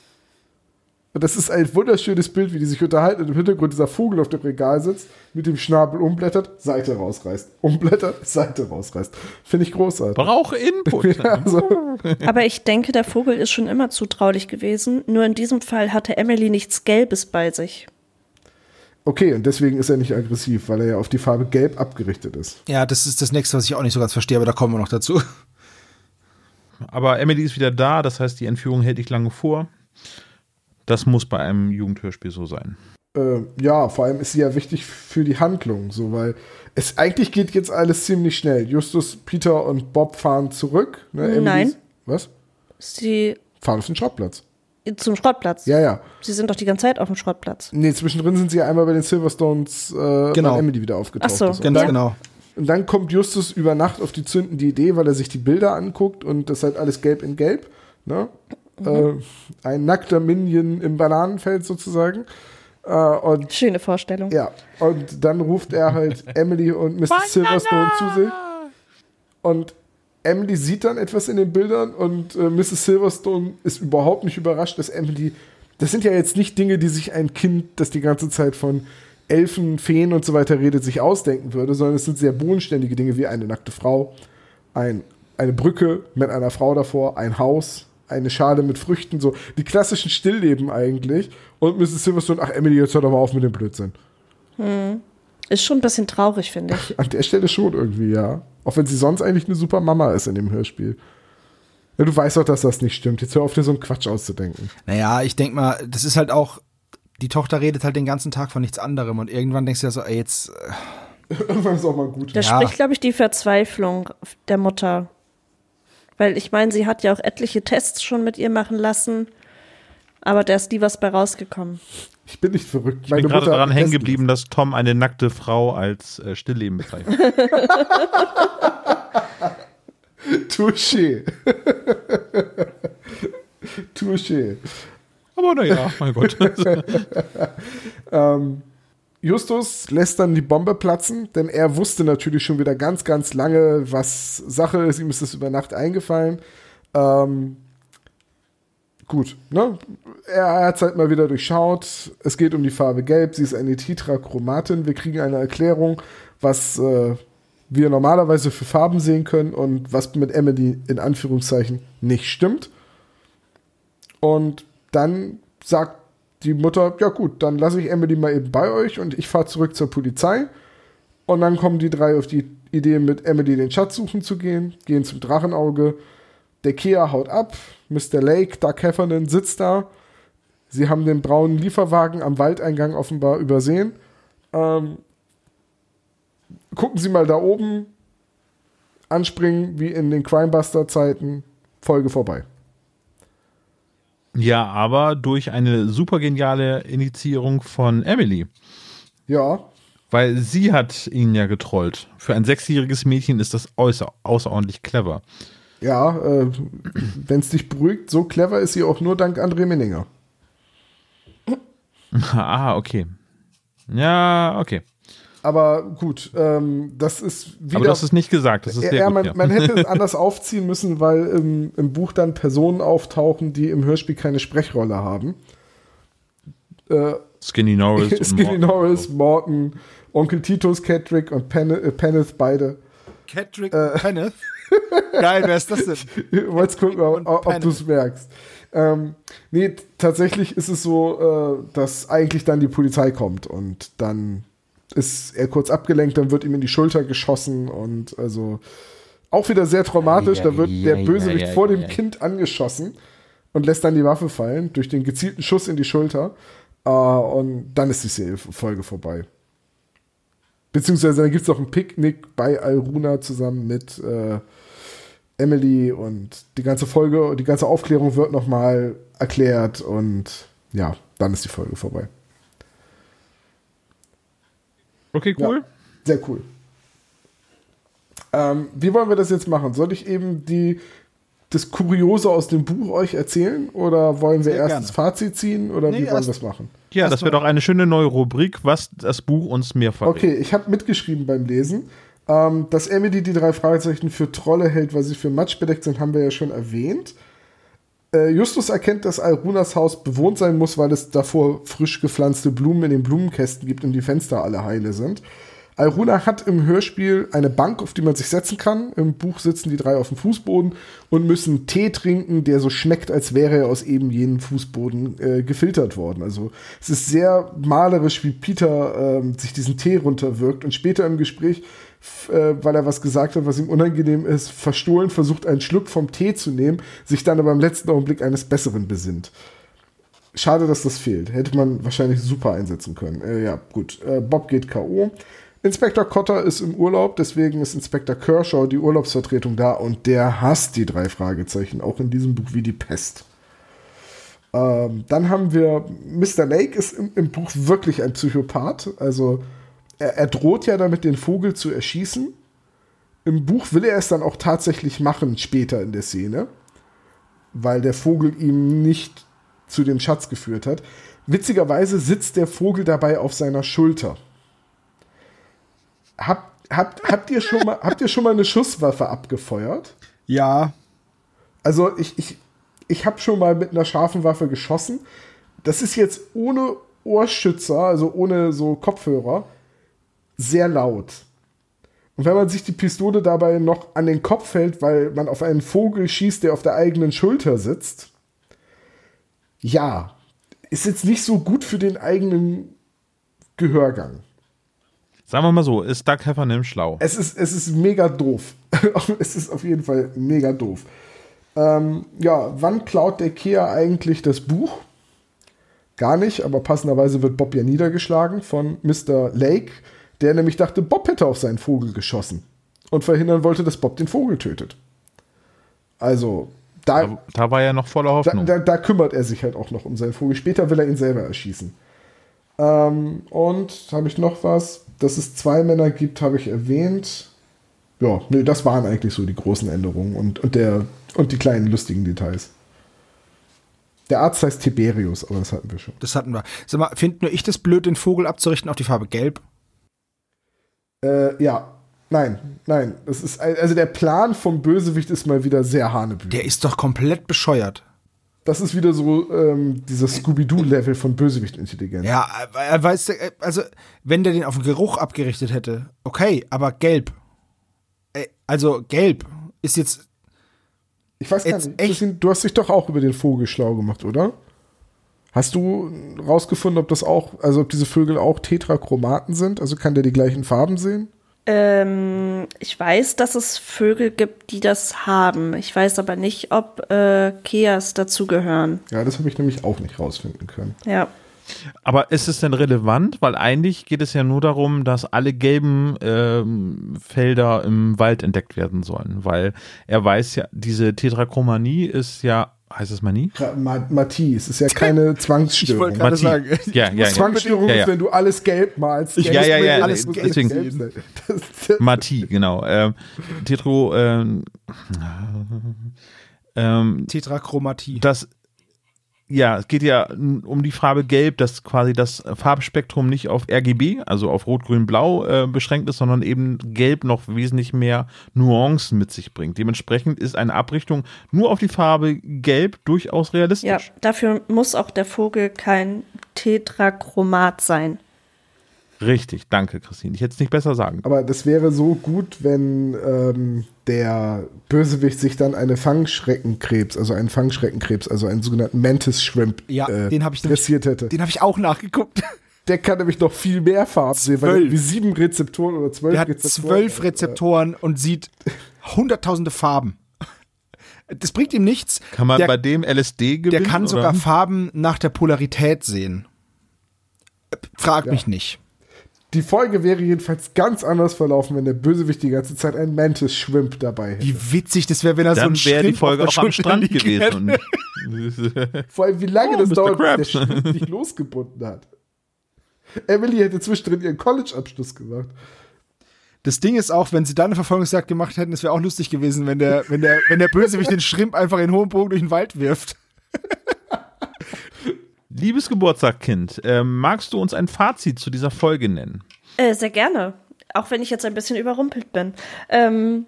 Und das ist ein wunderschönes Bild, wie die sich unterhalten und im Hintergrund dieser Vogel auf dem Regal sitzt, mit dem Schnabel umblättert, Seite rausreißt. Umblättert, Seite rausreißt. Finde ich großartig. Brauche Input. [LAUGHS] ja, also. [LAUGHS] Aber ich denke, der Vogel ist schon immer zutraulich gewesen. Nur in diesem Fall hatte Emily nichts Gelbes bei sich. Okay, und deswegen ist er nicht aggressiv, weil er ja auf die Farbe Gelb abgerichtet ist. Ja, das ist das nächste, was ich auch nicht so ganz verstehe, aber da kommen wir noch dazu. [LAUGHS] Aber Emily ist wieder da, das heißt, die Entführung hält ich lange vor. Das muss bei einem Jugendhörspiel so sein. Äh, ja, vor allem ist sie ja wichtig für die Handlung, so weil es eigentlich geht jetzt alles ziemlich schnell. Justus, Peter und Bob fahren zurück. Ne? Nein. Was? Sie fahren auf den Schrottplatz. Zum Schrottplatz. Ja, ja. Sie sind doch die ganze Zeit auf dem Schrottplatz. Nee, zwischendrin sind sie ja einmal bei den Silverstones, äh, Genau. Emily wieder aufgetaucht Ach so. ist. Ganz Ja. genau. Und dann kommt Justus über Nacht auf die zündende Idee, weil er sich die Bilder anguckt und das ist halt alles gelb in gelb. Ne? Äh, ein nackter Minion im Bananenfeld sozusagen. Äh, und Schöne Vorstellung. ja, und dann ruft er halt [LAUGHS] Emily und Mr. Silverstone zu sich. Und Emily sieht dann etwas in den Bildern und äh, Mrs. Silverstone ist überhaupt nicht überrascht, dass Emily. Das sind ja jetzt nicht Dinge, die sich ein Kind, das die ganze Zeit von Elfen, Feen und so weiter redet, sich ausdenken würde, sondern es sind sehr bodenständige Dinge wie eine nackte Frau, ein, eine Brücke mit einer Frau davor, ein Haus, eine Schale mit Früchten, so die klassischen Stillleben eigentlich. Und Mrs. Silverstone, ach Emily, jetzt hör doch mal auf mit dem Blödsinn. Ist schon ein bisschen traurig, finde ich. An der Stelle schon irgendwie, ja. Auch wenn sie sonst eigentlich eine super Mama ist in dem Hörspiel. Ja, du weißt doch, dass das nicht stimmt. Jetzt hör auf, dir so einen Quatsch auszudenken. Naja, ich denk mal, das ist halt auch, die Tochter redet halt den ganzen Tag von nichts anderem und irgendwann denkst du ja so, ey, jetzt, äh, [LAUGHS] Irgendwann ist auch mal gut. Da Ja. spricht, glaube ich, die Verzweiflung der Mutter. Weil ich meine, sie hat ja auch etliche Tests schon mit ihr machen lassen, aber da ist nie was bei rausgekommen. Ich bin nicht verrückt. Ich bin gerade daran hängen geblieben, dass Tom eine nackte Frau als äh, Stillleben bezeichnet. [LAUGHS] Touché. [LAUGHS] Touché. Aber naja, mein Gott. [LAUGHS] Ähm, Justus lässt dann die Bombe platzen, denn er wusste natürlich schon wieder ganz, ganz lange, was Sache ist. Ihm ist das über Nacht eingefallen. Ähm, gut, ne? Er hat es halt mal wieder durchschaut. Es geht um die Farbe Gelb. Sie ist eine Tetrachromatin. Wir kriegen eine Erklärung, was äh, wir normalerweise für Farben sehen können und was mit Emily in Anführungszeichen nicht stimmt. Und dann sagt die Mutter, ja gut, dann lasse ich Emily mal eben bei euch und ich fahre zurück zur Polizei. Und dann kommen die drei auf die Idee, mit Emily den Schatz suchen zu gehen, gehen zum Drachenauge. Der Kea haut ab, Mr. Lake, Doug Heffernan sitzt da. Sie haben den braunen Lieferwagen am Waldeingang offenbar übersehen. Ähm, gucken Sie mal da oben, anspringen wie in den Crimebuster-Zeiten, Folge vorbei. Ja, aber durch eine super geniale Initiierung von Emily. Ja, Weil sie hat ihn ja getrollt. Für ein sechsjähriges Mädchen ist das außer, außerordentlich clever. Ja, äh, wenn es dich beruhigt, so clever ist sie auch nur dank André Menninger. [LAUGHS] ah, okay. Ja, okay. Aber gut, ähm, das ist wieder. Aber das ist nicht gesagt. Das ist ja, sehr ja, gut, man, ja. man hätte es [LAUGHS] anders aufziehen müssen, weil im, im Buch dann Personen auftauchen, die im Hörspiel keine Sprechrolle haben. Äh, Skinny Norris. [LAUGHS] und Skinny Morton. Norris, Morton, Onkel Titus, Catrick und Pen äh, Penneth beide. Catrick Kenneth. Geil, wer ist das denn? [LAUGHS] Ich wollte gucken, ob, ob Penneth. du es merkst. Ähm, nee, tatsächlich ist es so, äh, dass eigentlich dann die Polizei kommt und dann ist er kurz abgelenkt, dann wird ihm in die Schulter geschossen und also auch wieder sehr traumatisch. Da wird der Bösewicht vor dem Kind angeschossen und lässt dann die Waffe fallen durch den gezielten Schuss in die Schulter. Äh, und dann ist die Folge vorbei. Beziehungsweise dann gibt es noch ein Picknick bei Alruna zusammen mit äh, Emily und die ganze Folge, die ganze Aufklärung wird nochmal erklärt und ja, dann ist die Folge vorbei. Okay, cool. Ja, sehr cool. Ähm, wie wollen wir das jetzt machen? Soll ich eben die, das Kuriose aus dem Buch euch erzählen oder wollen wir Sehr erst gerne. das Fazit ziehen oder Nee, wie wollen wir das machen? Ja, das wäre doch eine schöne neue Rubrik, was das Buch uns mehr verrät. Okay, ich habe mitgeschrieben beim Lesen. Ähm, dass Emily die drei Fragezeichen für Trolle hält, weil sie für Matsch bedeckt sind, haben wir ja schon erwähnt. Äh, Justus erkennt, dass Alrunas Haus bewohnt sein muss, weil es davor frisch gepflanzte Blumen in den Blumenkästen gibt und die Fenster alle heile sind. Alruna hat im Hörspiel eine Bank, auf die man sich setzen kann. Im Buch sitzen die drei auf dem Fußboden und müssen Tee trinken, der so schmeckt, als wäre er aus eben jenem Fußboden äh, gefiltert worden. Also es ist sehr malerisch, wie Peter ähm, sich diesen Tee runterwirkt und später im Gespräch, äh, weil er was gesagt hat, was ihm unangenehm ist, verstohlen versucht, einen Schluck vom Tee zu nehmen, sich dann aber im letzten Augenblick eines Besseren besinnt. Schade, dass das fehlt. Hätte man wahrscheinlich super einsetzen können. Äh, ja, gut. Äh, Bob geht K.O. Inspektor Cotter ist im Urlaub, deswegen ist Inspektor Kershaw die Urlaubsvertretung da und der hasst die drei Fragezeichen, auch in diesem Buch wie die Pest. Ähm, dann haben wir, Mr. Lake ist im, im Buch wirklich ein Psychopath. Also er, er, droht ja damit, den Vogel zu erschießen. Im Buch will er es dann auch tatsächlich machen, später in der Szene. Weil der Vogel ihm nicht zu dem Schatz geführt hat. Witzigerweise sitzt der Vogel dabei auf seiner Schulter. Habt, habt, habt, ihr, schon mal, habt ihr schon mal eine Schusswaffe abgefeuert? Ja. Also ich, ich, ich habe schon mal mit einer scharfen Waffe geschossen. Das ist jetzt ohne Ohrschützer, also ohne so Kopfhörer, sehr laut. Und wenn man sich die Pistole dabei noch an den Kopf hält, weil man auf einen Vogel schießt, der auf der eigenen Schulter sitzt, ja, ist jetzt nicht so gut für den eigenen Gehörgang. Sagen wir mal so, ist Doug Heffernan schlau? Es ist, es ist mega doof. [LAUGHS] es ist auf jeden Fall mega doof. Ähm, ja, wann klaut der Kea eigentlich das Buch? Gar nicht, aber passenderweise wird Bob ja niedergeschlagen von Mr. Lake, der nämlich dachte, Bob hätte auf seinen Vogel geschossen und verhindern wollte, dass Bob den Vogel tötet. Also, da, da, da war er noch voller Hoffnung. Da, da, da, kümmert er sich halt auch noch um seinen Vogel. Später will er ihn selber erschießen. Ähm, und habe ich noch was? Dass es zwei Männer gibt, habe ich erwähnt. Ja, nee, das waren eigentlich so die großen Änderungen und, und, der, und die kleinen lustigen Details. Der Arzt heißt Tiberius, aber das hatten wir schon. Das hatten wir. Sag mal, find nur ich das blöd, den Vogel abzurichten auf die Farbe Gelb? Äh, ja, Nein, nein. Das ist, also der Plan vom Bösewicht ist mal wieder sehr hanebüchen. Der ist doch komplett bescheuert. Das ist wieder so ähm, dieses Scooby-Doo-Level von Bösewicht-Intelligenz. Ja, er weiß, also wenn der den auf den Geruch abgerichtet hätte, okay, aber gelb. Also gelb ist jetzt. Ich weiß gar nicht. Echt? Du hast dich doch auch über den Vogel schlau gemacht, oder? Hast du rausgefunden, ob das auch, also ob diese Vögel auch Tetrachromaten sind? Also kann der die gleichen Farben sehen? Ähm, ich weiß, dass es Vögel gibt, die das haben. Ich weiß aber nicht, ob äh, Keas dazugehören. Ja, das habe ich nämlich auch nicht rausfinden können. Ja. Aber ist es denn relevant? Weil eigentlich geht es ja nur darum, dass alle gelben ähm, Felder im Wald entdeckt werden sollen. Weil er weiß ja, diese Tetrachromanie ist ja heißt es Manie? Mathie, es ist ja [LAUGHS] keine Zwangsstörung. Ich wollte gerade sagen. Ja, ja, Zwangsstörung ja, ja. ist, wenn du alles gelb malst. Gelb ja, ja, ja. Alles gelb, deswegen, gelb [LAUGHS] Mathie, genau. Ähm, Tetro, ähm, ähm, Tetrachromatie. Das ja, es geht ja um die Farbe Gelb, dass quasi das Farbspektrum nicht auf RGB, also auf Rot, Grün, Blau äh, beschränkt ist, sondern eben Gelb noch wesentlich mehr Nuancen mit sich bringt. Dementsprechend ist eine Abrichtung nur auf die Farbe Gelb durchaus realistisch. Ja, dafür muss auch der Vogel kein Tetrachromat sein. Richtig, danke, Christine. Ich hätte es nicht besser sagen. Aber das wäre so gut, wenn ähm, der Bösewicht sich dann eine Fangschreckenkrebs, also einen Fangschreckenkrebs, also einen sogenannten Mantis Shrimp, ja, äh, den ich dressiert hätte. Den habe ich auch nachgeguckt. [LAUGHS] Der kann nämlich noch viel mehr Farben sehen, weil er wie sieben Rezeptoren oder zwölf der hat Rezeptoren. Zwölf Rezeptoren und sieht hunderttausende Farben. [LAUGHS] Das bringt ihm nichts. Kann man der, bei dem LSD gewinnen? Der kann sogar Farben nach der Polarität sehen. Frag ja. mich nicht. Die Folge wäre jedenfalls ganz anders verlaufen, wenn der Bösewicht die ganze Zeit ein Mantis Schwimp dabei hätte. Wie witzig das wäre, wenn er Dann so ein wäre die Folge auch am Strand gewesen. [LAUGHS] Vor allem, wie lange oh, das Mr. dauert, bis der Schwimp nicht [LAUGHS] losgebunden hat. Emily hätte zwischendrin ihren College-Abschluss gemacht. Das Ding ist auch, wenn sie da eine Verfolgungsjagd gemacht hätten, es wäre auch lustig gewesen, wenn der, wenn der, wenn der Bösewicht den Schrimp einfach in hohem Bogen durch den Wald wirft. [LAUGHS] Liebes Geburtstagskind, äh, magst du uns ein Fazit zu dieser Folge nennen? Äh, sehr gerne. Auch wenn ich jetzt ein bisschen überrumpelt bin. Ähm,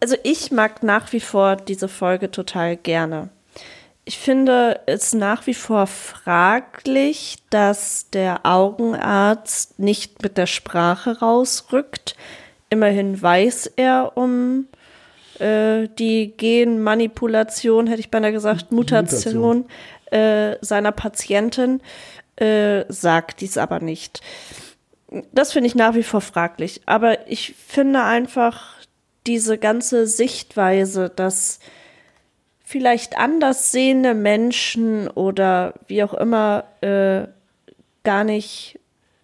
also ich mag nach wie vor diese Folge total gerne. Ich finde es nach wie vor fraglich, dass der Augenarzt nicht mit der Sprache rausrückt. Immerhin weiß er um äh, die Genmanipulation, hätte ich beinahe gesagt, Mutation, Mutation äh, seiner Patientin, äh, sagt dies aber nicht. Das finde ich nach wie vor fraglich. Aber ich finde einfach diese ganze Sichtweise, dass vielleicht anders sehende Menschen oder wie auch immer äh, gar nicht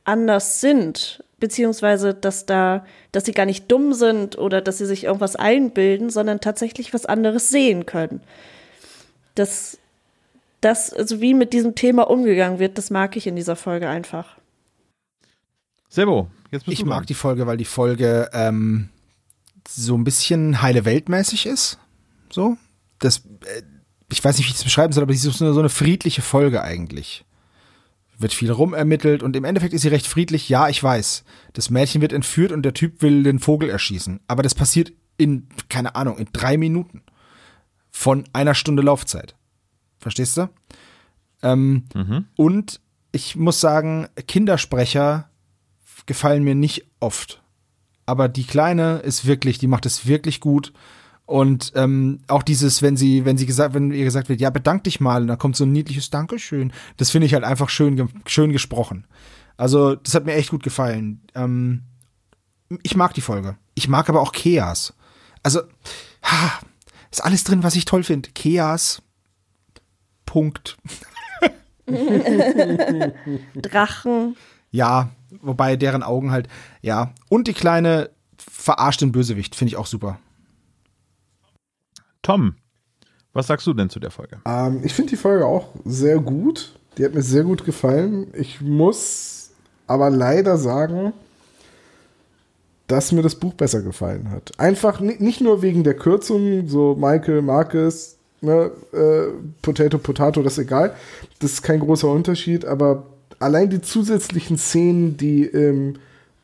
anders sind, beziehungsweise dass da, dass sie gar nicht dumm sind oder dass sie sich irgendwas einbilden, sondern tatsächlich was anderes sehen können. Das das, also wie mit diesem Thema umgegangen wird, das mag ich in dieser Folge einfach. Sebo, jetzt bist Ich du mag dran. die Folge, weil die Folge ähm, so ein bisschen heile Weltmäßig ist. So. Das, äh, ich weiß nicht, wie ich das beschreiben soll, aber sie ist so eine, so eine friedliche Folge eigentlich. Wird viel rumermittelt und im Endeffekt ist sie recht friedlich. Ja, ich weiß. Das Mädchen wird entführt und der Typ will den Vogel erschießen. Aber das passiert in, keine Ahnung, in drei Minuten. Von einer Stunde Laufzeit. Verstehst du? Ähm, Und ich muss sagen, Kindersprecher gefallen mir nicht oft. Aber die Kleine ist wirklich, die macht es wirklich gut. Und ähm, auch dieses, wenn sie, wenn sie gesagt, wenn ihr gesagt wird, ja, bedank dich mal, und dann kommt so ein niedliches Dankeschön. Das finde ich halt einfach schön, ge schön gesprochen. Also, das hat mir echt gut gefallen. Ähm, ich mag die Folge. Ich mag aber auch Keas. Also, ha, ist alles drin, was ich toll finde. Keas. Punkt. [LAUGHS] Drachen. Ja, wobei deren Augen halt, ja. Und die kleine verarscht den Bösewicht, finde ich auch super. Tom, was sagst du denn zu der Folge? Ähm, ich finde die Folge auch sehr gut. Die hat mir sehr gut gefallen. Ich muss aber leider sagen, dass mir das Buch besser gefallen hat. Einfach ni- nicht nur wegen der Kürzung, so Michael, Marcus, ne, äh, Potato, Potato, das ist egal. Das ist kein großer Unterschied, aber allein die zusätzlichen Szenen, die im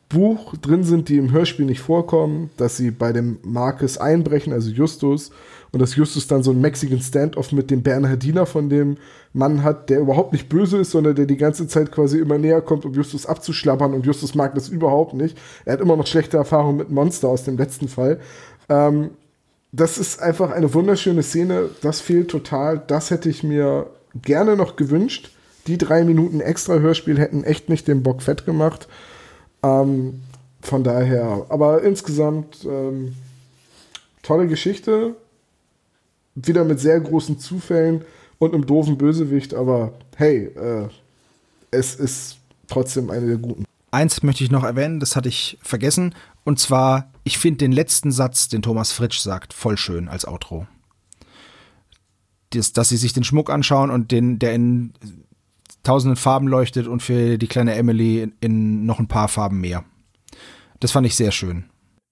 Buch drin sind, die im Hörspiel nicht vorkommen, dass sie bei dem Marcus einbrechen, also Justus, und dass Justus dann so ein Mexican Standoff mit dem Bernhardiner von dem Mann hat, der überhaupt nicht böse ist, sondern der die ganze Zeit quasi immer näher kommt, um Justus abzuschlappern und Justus mag das überhaupt nicht. Er hat immer noch schlechte Erfahrungen mit Monster aus dem letzten Fall. Ähm, das ist einfach eine wunderschöne Szene. Das fehlt total. Das hätte ich mir gerne noch gewünscht. Die drei Minuten extra Hörspiel hätten echt nicht den Bock fett gemacht. Ähm, von daher, aber insgesamt ähm, tolle Geschichte. Wieder mit sehr großen Zufällen und einem doofen Bösewicht, aber hey, äh, es ist trotzdem eine der guten. Eins möchte ich noch erwähnen, das hatte ich vergessen. Und zwar, ich finde den letzten Satz, den Thomas Fritsch sagt, voll schön als Outro. Das, dass sie sich den Schmuck anschauen und den, der in tausenden Farben leuchtet und für die kleine Emily in, noch ein paar Farben mehr. Das fand ich sehr schön.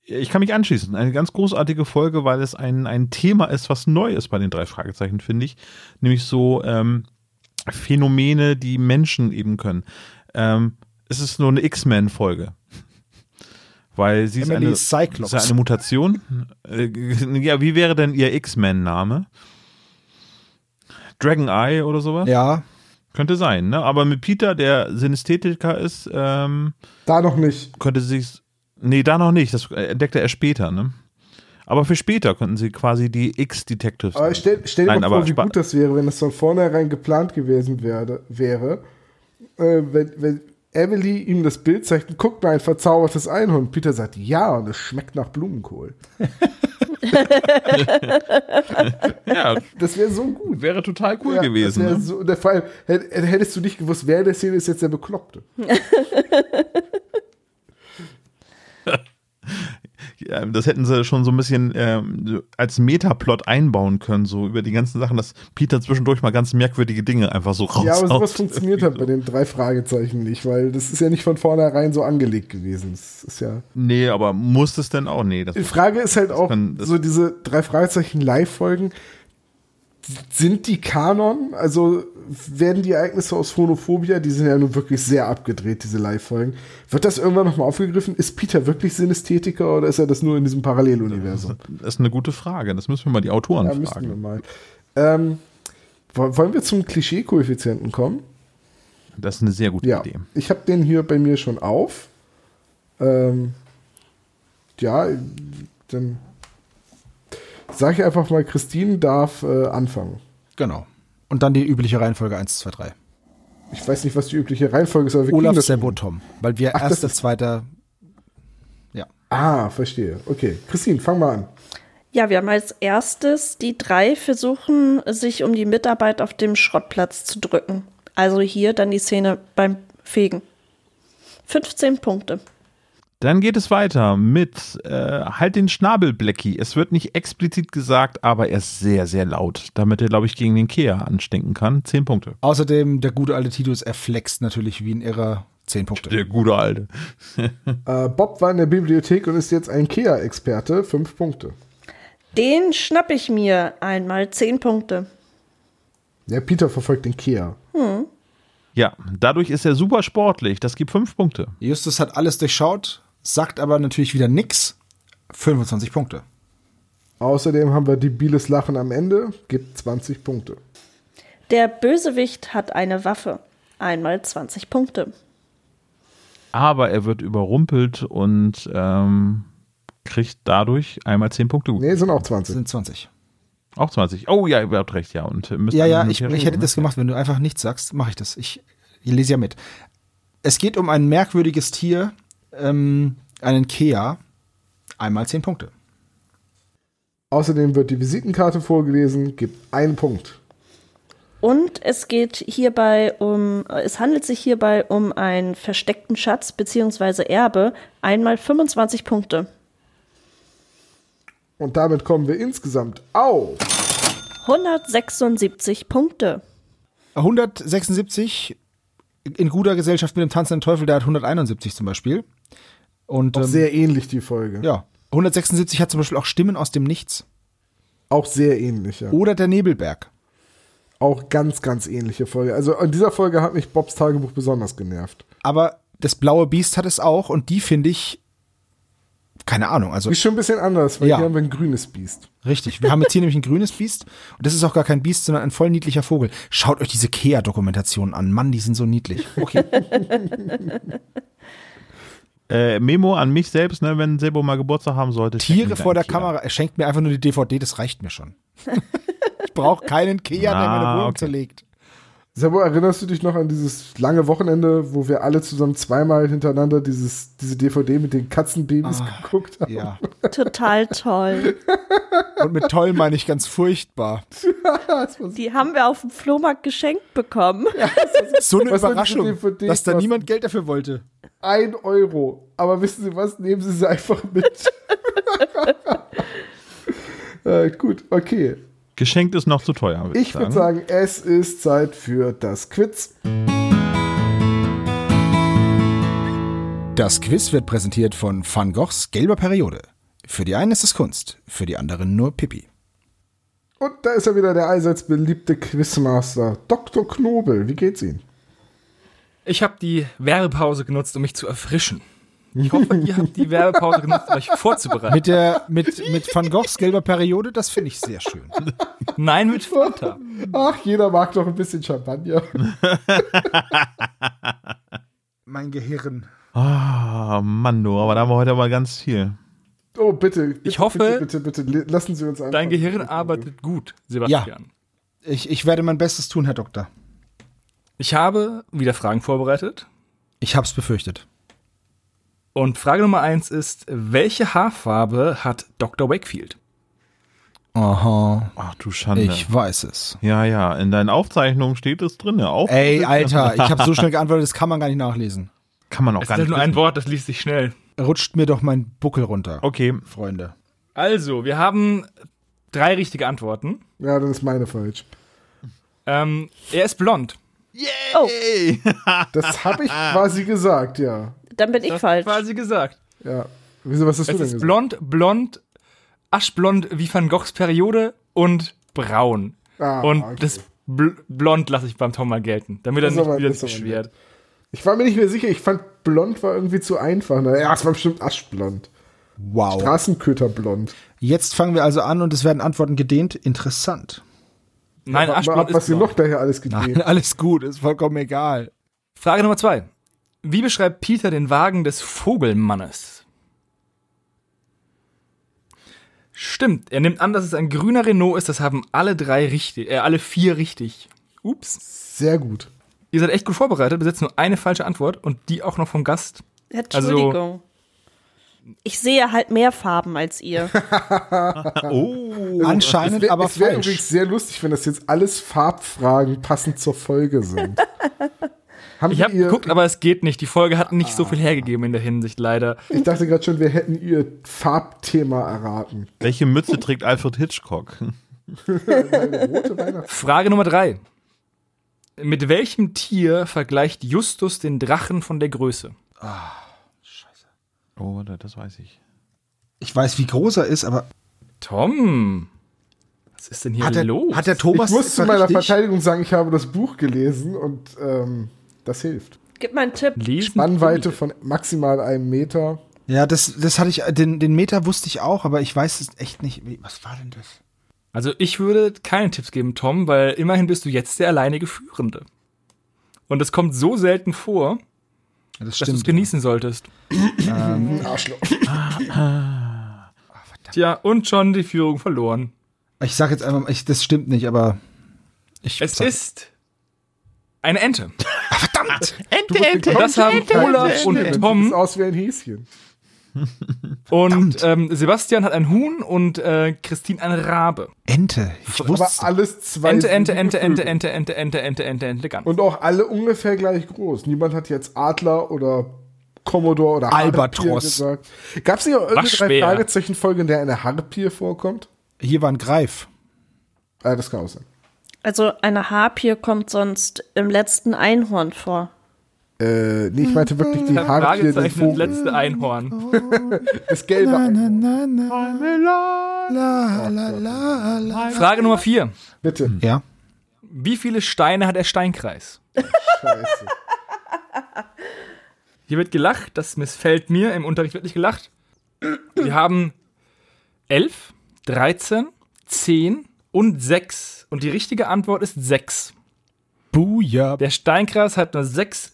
Ich kann mich anschließen. Eine ganz großartige Folge, weil es ein, ein Thema ist, was neu ist bei den drei Fragezeichen, finde ich. Nämlich so ähm, Phänomene, die Menschen eben können. Ähm, es ist nur eine X-Men-Folge. Weil sie ist Emily eine, Cyclops. ist eine Mutation. Äh, [LAUGHS] ja, wie wäre denn ihr X-Men-Name? Dragon Eye oder sowas? Ja, Könnte sein, ne? Aber mit Peter, der Synästhetiker ist, ähm, Da noch nicht. könnte sie sich. Nee, da noch nicht. Das entdeckte er später, ne? Aber für später könnten sie quasi die X-Detectives. Aber stell, stell dir Nein, mal aber vor, wie spa- gut das wäre, wenn das von vornherein geplant gewesen werde, wäre. Äh, wenn, wenn Emily ihm das Bild zeigt, guck mal, ein verzaubertes Einhorn. Peter sagt, ja, und es schmeckt nach Blumenkohl. [LAUGHS] Ja, Das wäre so gut. wäre total cool Ja, gewesen. Ne? So, der, vor allem, hätt- hättest du nicht gewusst, wer in der Szene ist jetzt der Bekloppte. [LAUGHS] Ja, das hätten sie schon so ein bisschen ähm, als Metaplot einbauen können, so über die ganzen Sachen, dass Peter zwischendurch mal ganz merkwürdige Dinge einfach so raus. Ja, aber sowas funktioniert halt bei den drei Fragezeichen nicht, weil das ist ja nicht von vornherein so angelegt gewesen. Das ist ja. Nee, aber muss es denn auch? Nee, das Die Frage ist halt auch, kann- so diese drei Fragezeichen Live-Folgen, sind die Kanon? Also werden die Ereignisse aus Phonophobia, die sind ja nun wirklich sehr abgedreht, diese Live-Folgen. Wird das irgendwann nochmal aufgegriffen? Ist Peter wirklich Synästhetiker oder ist er das nur in diesem Paralleluniversum? das ist eine gute Frage. Das müssen wir mal die Autoren Ja, müssten wir fragen. mal. Ähm, wo- wollen wir zum Klischee-Koeffizienten kommen? Das ist eine sehr gute Ja, Idee. ich habe den hier bei mir schon auf. Ähm, ja, dann sage ich einfach mal, Christine darf äh, anfangen. genau. Und dann die übliche Reihenfolge 1, 2, 3. Ich weiß nicht, was die übliche Reihenfolge ist, aber wir Olaf, das Sebo. Tom. Weil wir Ach, das erster, zweiter. Ja. Ah, verstehe. Okay, Christine, fang mal an. Ja, wir haben als erstes die drei versuchen, sich um die Mitarbeit auf dem Schrottplatz zu drücken. Also hier dann die Szene beim Fegen. 15 Punkte. Dann geht es weiter mit äh, halt den Schnabel, Blackie. Es wird nicht explizit gesagt, aber er ist sehr, sehr laut, damit er, glaube ich, gegen den Kea anstinken kann. Zehn Punkte. Außerdem, der gute alte Titus, er flext natürlich wie ein Irrer. Zehn Punkte. Der gute Alte. [LAUGHS] Äh, Bob war in der Bibliothek und ist jetzt ein Kea-Experte. Fünf Punkte. Den schnapp ich mir einmal zehn Punkte. Der Peter verfolgt den Kea. Ja, dadurch ist er super sportlich. Das gibt fünf Punkte. Justus hat alles durchschaut, sagt aber natürlich wieder nix. 25 Punkte. Außerdem haben wir debiles Lachen am Ende. Gibt 20 Punkte. Der Bösewicht hat eine Waffe. Einmal 20 Punkte. Aber er wird überrumpelt und ähm, kriegt dadurch einmal zehn Punkte gut. Nee, sind auch Das 20. sind 20. Auch 20. Oh ja, ihr habt recht, ja. Und müsst Ja, ja, ich, ich hätte ne? das gemacht. Wenn du einfach nichts sagst, mache ich das. Ich, ich lese ja mit. Es geht um ein merkwürdiges Tier, ähm, einen Kea. Einmal 10 Punkte. Außerdem wird die Visitenkarte vorgelesen. Gibt einen Punkt. Und es geht hierbei um, es handelt sich hierbei um einen versteckten Schatz bzw. Erbe. Einmal 25 Punkte. Und damit kommen wir insgesamt auf 176 Punkte. 176 in guter Gesellschaft mit dem tanzenden Teufel, der hat 171 zum Beispiel. Und auch ähm, sehr ähnlich die Folge. ja, 176 hat zum Beispiel auch Stimmen aus dem Nichts. Auch sehr ähnlich, ja. Oder der Nebelberg. Auch ganz, ganz ähnliche Folge. Also in dieser Folge hat mich Bobs Tagebuch besonders genervt. Aber das blaue Biest hat es auch und die finde ich, keine Ahnung, also ist schon ein bisschen anders, weil Ja. hier haben wir ein grünes Biest. richtig. Wir haben jetzt hier [LAUGHS] nämlich ein grünes Biest und das ist auch gar kein Biest, sondern ein voll niedlicher Vogel. Schaut euch diese Kea-Dokumentationen an. Mann, die sind so niedlich. Okay. [LAUGHS] Äh, Memo an mich selbst, ne, wenn Sebo mal Geburtstag haben sollte. Tiere vor der Tier. Kamera. Er schenkt mir einfach nur die DVD, das reicht mir schon. [LAUGHS] ich brauche keinen Kea, der meine Ah, Wohnung okay. zerlegt. Sabo, erinnerst du dich noch an dieses lange Wochenende, wo wir alle zusammen zweimal hintereinander dieses, diese DVD mit den Katzenbabys geguckt haben? Ja. [LAUGHS] Total toll. Und mit toll meine ich ganz furchtbar. [LAUGHS] Die haben wir auf dem Flohmarkt geschenkt bekommen. So eine Was Überraschung, dass da niemand Geld dafür wollte. Ein Euro. Aber wissen Sie was? Nehmen Sie sie einfach mit. [LAUGHS] äh, gut, okay. Geschenkt ist noch zu teuer. würd Ich würde sagen, es ist Zeit für das Quiz. Das Quiz wird präsentiert von Van Goghs gelber Periode. Für die einen ist es Kunst, für die anderen nur Pipi. Und da ist er wieder, der allseits beliebte Quizmaster, Dr. Knobel. Wie geht's Ihnen? Ich habe die Werbepause genutzt, um mich zu erfrischen. Ich hoffe, ihr habt die Werbepause genutzt, um euch vorzubereiten. Mit der mit, mit Van Goghs gelber Periode, das finde ich sehr schön. Nein, mit Fanta. Ach, jeder mag doch ein bisschen Champagner. Mein Gehirn. Ah, Mann, du, aber da haben wir heute aber ganz viel. Oh, bitte. bitte Ich hoffe, bitte, bitte, bitte, lassen Sie uns einfach. Dein Gehirn arbeitet gut, Sebastian. Ich, ich werde mein Bestes tun, Herr Doktor. Ich habe wieder Fragen vorbereitet. Ich hab's befürchtet. Und Frage Nummer eins ist, welche Haarfarbe hat Dr. Wakefield? Aha. Ach du Schande. Ich weiß es. ja, ja, in deinen Aufzeichnungen steht es drin. Auf Ey, Alter, [LAUGHS] ich habe so schnell geantwortet, das kann man gar nicht nachlesen. Kann man auch Es gar ist nicht. nur ein. Wort, das liest sich schnell. Rutscht mir doch mein Buckel runter, Okay, Freunde. Also, wir haben drei richtige Antworten. Ja, das ist meine falsch. Ähm, er ist blond. Yay! Das habe ich quasi gesagt, ja. Dann bin ich Das falsch. quasi gesagt. Ja. Wieso, was hast du Es denn ist gesagt? blond, blond, aschblond wie Van Goghs Periode und braun. Ah, und okay. das Bl Blond lasse ich beim Tom mal gelten, damit er nicht aber- wieder aber beschwert. Ich war mir nicht mehr sicher. Ich fand blond war irgendwie zu einfach. Ja, es war bestimmt aschblond. Wow. Straßenköterblond. Jetzt fangen wir also an und es werden Antworten gedehnt. Interessant. Nein, Warte mal aschblond ab, was ist sie blond. noch daher alles Nein, gegeben. alles gut, ist vollkommen egal. Frage Nummer zwei. Wie beschreibt Peter den Wagen des Vogelmannes? Stimmt, er nimmt an, dass es ein grüner Renault ist. Das haben alle drei richtig, äh, alle vier richtig. Ups. Sehr gut. Ihr seid echt gut vorbereitet, besitzt nur eine falsche Antwort und die auch noch vom Gast. Entschuldigung. Ich sehe halt mehr Farben als ihr. [LAUGHS] Oh. Anscheinend Es wäre aber wär falsch. übrigens sehr lustig, wenn das jetzt alles Farbfragen passend zur Folge sind. [LAUGHS] Haben Ich habe geguckt, aber es geht nicht. Die Folge hat nicht so viel hergegeben in der Hinsicht, leider. ich dachte gerade schon, wir hätten ihr Farbthema erraten. Welche Mütze trägt Alfred Hitchcock? [LAUGHS] Frage Nummer drei. Mit welchem Tier vergleicht Justus den Drachen von der Größe? Oh, warte, das weiß ich. Ich weiß, wie groß er ist, aber Tom, was ist denn hier hat der, los? hat der Thomas Ich muss das zu meiner richtig? Verteidigung sagen, ich habe das Buch gelesen und ähm, das hilft. Gib mal einen Tipp. Lesen? Spannweite von maximal einem Meter. Ja, das, das hatte ich, den, den Meter wusste ich auch, aber ich weiß es echt nicht. Was war denn das? Also ich würde keine Tipps geben, Tom, weil immerhin bist du jetzt der alleinige Führende. Und es kommt so selten vor, das dass du es genießen solltest. [LAUGHS] Ein Arschloch. Tja, und schon die Führung verloren. Ich sag jetzt einfach, ich, das stimmt nicht, aber ich Es sag, ist eine Ente. verdammt. Ente, Ente, Das haben Olaf Das und sieht Tom aus wie ein Häschen. Und ähm, Sebastian hat ein Huhn und äh, Christine ein Rabe. Ente. Ich Aber wusste. alles zwei. Ente, Ente, Ente, Ente. Ente, Ente, Ente, Ente, Ente, Ente, Gans. Und auch alle ungefähr gleich groß. Niemand hat jetzt Adler oder Commodore oder Albatros. gesagt. Gab es nicht auch irgendeine drei. Fragezeichen-Folge, in der eine Harpier vorkommt? Hier war ein Greif. Ah, das kann auch sein. Also eine Harpie kommt sonst im letzten Einhorn vor. Äh, nee, ich meinte wirklich die [LAUGHS] Fragezeichen, das letzte Einhorn. [LAUGHS] Das gelbe Einhorn. Frage Nummer vier. Bitte. Ja. Wie viele Steine hat der Steinkreis? Scheiße. [LAUGHS] Hier wird gelacht, das missfällt mir. Im Unterricht wird nicht gelacht. Wir haben 11, 13, 10 und 6. Und die richtige Antwort ist 6. Buja. Der Steinkreis hat nur 6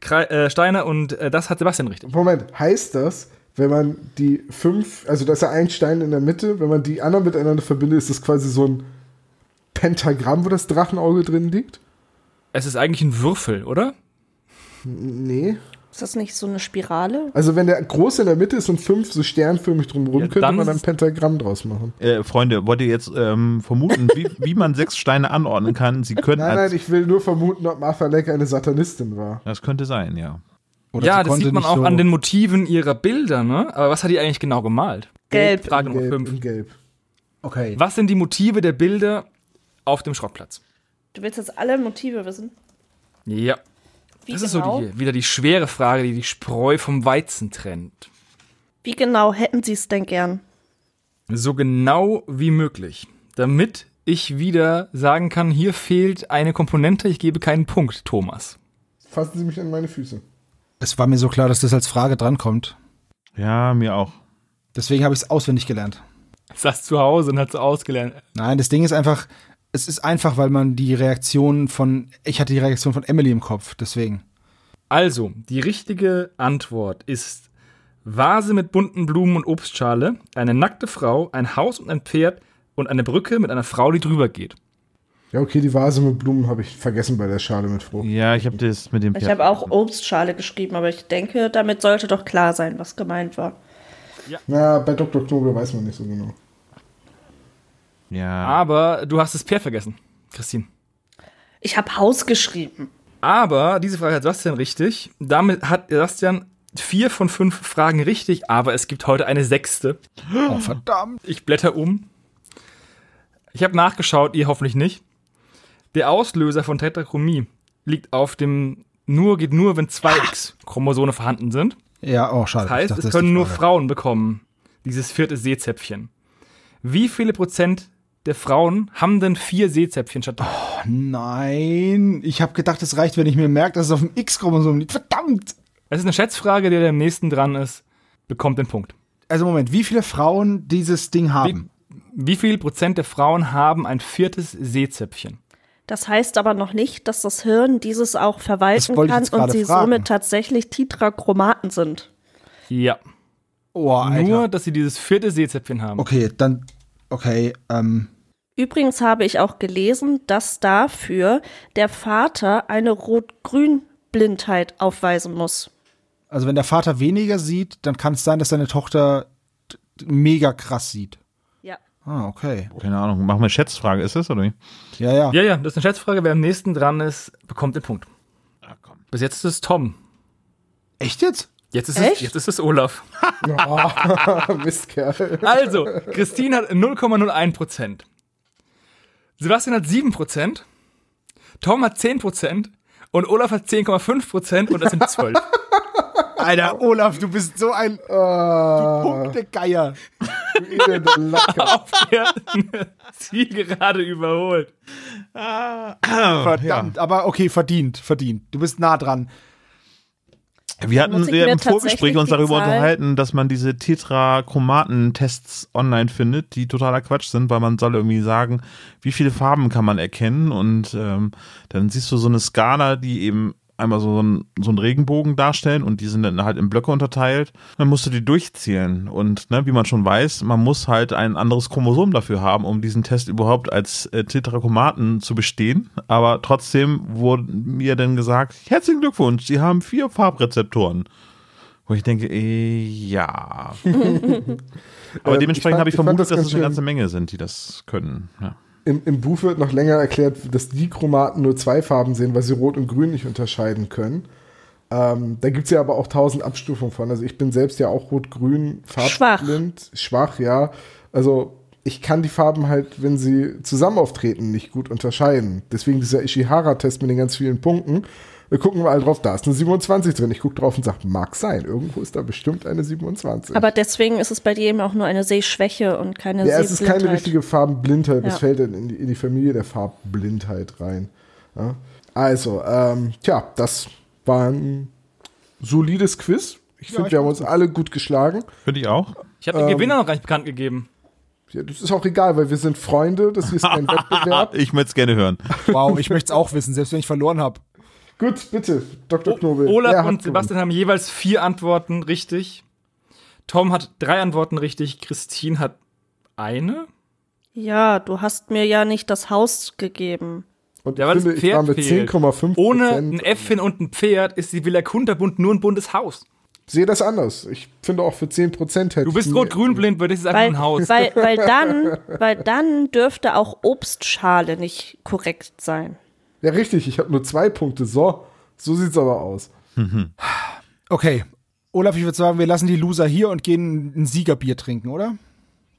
äh, Steine und äh, das hat Sebastian richtig. Moment, heißt das, wenn man die fünf, also da ist ja ein Stein in der Mitte, wenn man die anderen miteinander verbindet, ist das quasi so ein Pentagramm, wo das Drachenauge drin liegt? Es ist eigentlich ein Würfel, oder? Nee. Ist das nicht so eine Spirale? Also wenn der große in der Mitte ist und fünf so sternförmig drumherum, Ja, könnte dann man ein Pentagramm draus machen. Äh, Freunde, wollt ihr jetzt ähm, vermuten, wie, wie man sechs Steine anordnen kann? Sie [LAUGHS] können Nein, nein, ich will nur vermuten, ob Martha Leck eine Satanistin war. Das könnte sein, ja. Oder ja, das konnte sieht man auch so- an den Motiven ihrer Bilder, ne? Aber was hat die eigentlich genau gemalt? Gelb. Frage Nummer gelb, 5. in gelb. Okay. Was sind die Motive der Bilder auf dem Schrottplatz? Du willst jetzt alle Motive wissen? Ja. Wie Das ist genau? so die, wieder die schwere Frage, die die Spreu vom Weizen trennt. Wie genau hätten sie es denn gern? So genau wie möglich. Damit ich wieder sagen kann, hier fehlt eine Komponente, ich gebe keinen Punkt, Thomas. Fassen Sie mich an meine Füße. Es war mir so klar, dass das als Frage drankommt. Ja, mir auch. Deswegen habe ich es auswendig gelernt. Saß zu Hause und hat so ausgelernt. Nein, das Ding ist einfach, es ist einfach, weil man die Reaktion von, ich hatte die Reaktion von Emily im Kopf, deswegen. Also, die richtige Antwort ist Vase mit bunten Blumen und Obstschale, eine nackte Frau, ein Haus und ein Pferd und eine Brücke mit einer Frau, die drüber geht. Ja, okay, die Vase mit Blumen habe ich vergessen bei der Schale mit Frucht. Ja, ich habe das mit dem Ich habe auch Obstschale geschrieben, aber ich denke, damit sollte doch klar sein, was gemeint war. Na, bei Dr. Knobel weiß man nicht so genau. Ja. Aber du hast das Pferd vergessen, Christine. Ich habe Haus geschrieben. Aber diese Frage hat Sebastian richtig. Damit hat Sebastian vier von fünf Fragen richtig, aber es gibt heute eine sechste. Oh, verdammt. Ich blätter um. Ich habe nachgeschaut, ihr hoffentlich nicht. Der Auslöser von Tetrachromie liegt auf dem nur geht nur, wenn zwei X-Chromosome vorhanden sind. Ja, oh, schade. Das heißt, dachte, es das können die nur. Frauen bekommen, dieses vierte Seezäpfchen. Wie viele Prozent der Frauen haben denn vier Seezäpfchen statt? Oh, nein. Ich habe gedacht, es reicht, wenn ich mir merke, dass es auf dem X-Chromosom liegt. Verdammt. Es ist eine Schätzfrage, der, der am nächsten dran ist, bekommt den Punkt. Also Moment, wie viele Frauen dieses Ding haben? Wie viel Prozent der Frauen haben ein viertes Seezäpfchen? Das heißt aber noch nicht, dass das Hirn dieses auch verwalten kann und sie fragen. somit tatsächlich Tetrachromaten sind. Ja. Oh, Alter. Nur, dass sie dieses vierte Seezäpfchen haben. Okay, dann, okay, ähm, Übrigens habe ich auch gelesen, dass dafür der Vater eine Rot-Grün-Blindheit aufweisen muss. also wenn der Vater weniger sieht, dann kann es sein, dass seine Tochter mega krass sieht. Ja. Ah, okay. Keine Ahnung. Machen wir eine Schätzfrage, ist das oder wie? Ja, ja. Ja, ja, das ist eine Schätzfrage. Wer am nächsten dran ist, bekommt den Punkt. Ah, komm. Bis jetzt ist es Tom. Echt jetzt? Jetzt ist, Echt? es, jetzt ist es Olaf. [LAUGHS] Oh, [LAUGHS] Mistkerl. Also, Christine hat 0,01%. Sebastian hat 7%. Tom hat 10%. Und Olaf hat 10,5% und das sind 12. [LAUGHS] Alter, Olaf, du bist so ein Ah, Punktegeier. du elender Lacker. [LAUGHS] auf der Zielgerade überholt. Verdammt, aber okay, verdient, verdient. Du bist nah dran. Wir hatten im Vorgespräch uns darüber Zahl- unterhalten, dass man diese Tetrachromaten-Tests online findet, die totaler Quatsch sind, weil man soll irgendwie sagen, wie viele Farben kann man erkennen. Und ähm, dann siehst du so eine Skala, die eben einmal so ein, so einen Regenbogen darstellen und die sind dann halt in Blöcke unterteilt. Dann musst du die durchzählen und ne, wie man schon weiß, man muss halt ein anderes Chromosom dafür haben, um diesen Test überhaupt als äh, Tetrachromaten zu bestehen. Aber trotzdem wurde mir dann gesagt, herzlichen Glückwunsch, Sie haben vier Farbrezeptoren. Wo ich denke, äh, ja. [LAUGHS] Aber Ähm, dementsprechend habe ich ich vermutet, das dass es eine ganze Menge sind, die das können. Ja. Im, Im Buch wird noch länger erklärt, dass die Chromaten nur zwei Farben sehen, weil sie Rot und Grün nicht unterscheiden können. Ähm, da gibt es ja aber auch tausend Abstufungen von. Also ich bin selbst ja auch rot-grün, farbblind, schwach, ja. Also ich kann die Farben halt, wenn sie zusammen auftreten, nicht gut unterscheiden. Deswegen dieser Ishihara-Test mit den ganz vielen Punkten. Wir gucken mal drauf, da ist eine 27 drin. Ich gucke drauf und sage, mag sein. Irgendwo ist da bestimmt eine 27. Aber deswegen ist es bei dir eben auch nur eine Sehschwäche und keine Ja, es ist keine richtige Farbenblindheit. Das Ja. fällt dann in die, in die Familie der Farbblindheit rein. Ja. Also, ähm, tja, das war ein solides Quiz. Ich finde, ich wir haben uns alle gut geschlagen. Finde ich auch. Ich habe den Gewinner noch gar nicht bekannt gegeben. Ja, das ist auch egal, weil wir sind Freunde. Das ist kein [LAUGHS] Wettbewerb. Ich möchte es gerne hören. Wow, ich möchte es auch wissen, selbst wenn ich verloren habe. Gut, bitte, Dr. Knobel. Olaf hat und Sebastian haben jeweils vier Antworten richtig. Tom hat drei Antworten richtig. Christine hat eine. Ja, du hast mir ja nicht das Haus gegeben. Und Ja, ich weil das finde, ich Pferd war mit fehlt. 10,5 Ohne ein Äffchen und ein Pferd ist die Villa Kunterbund nur ein buntes Haus. Sehe das anders. Ich finde auch für 10 Prozent hätte Du bist ich rot-grün-blind, weil das ist einfach Weil, ein Haus. weil, weil, dann, weil dann dürfte auch Obstschale nicht korrekt sein. Ja, richtig. Ich habe nur zwei Punkte. So, so sieht's aber aus. Okay, Olaf, ich würde sagen, wir lassen die Loser hier und gehen ein Siegerbier trinken, oder?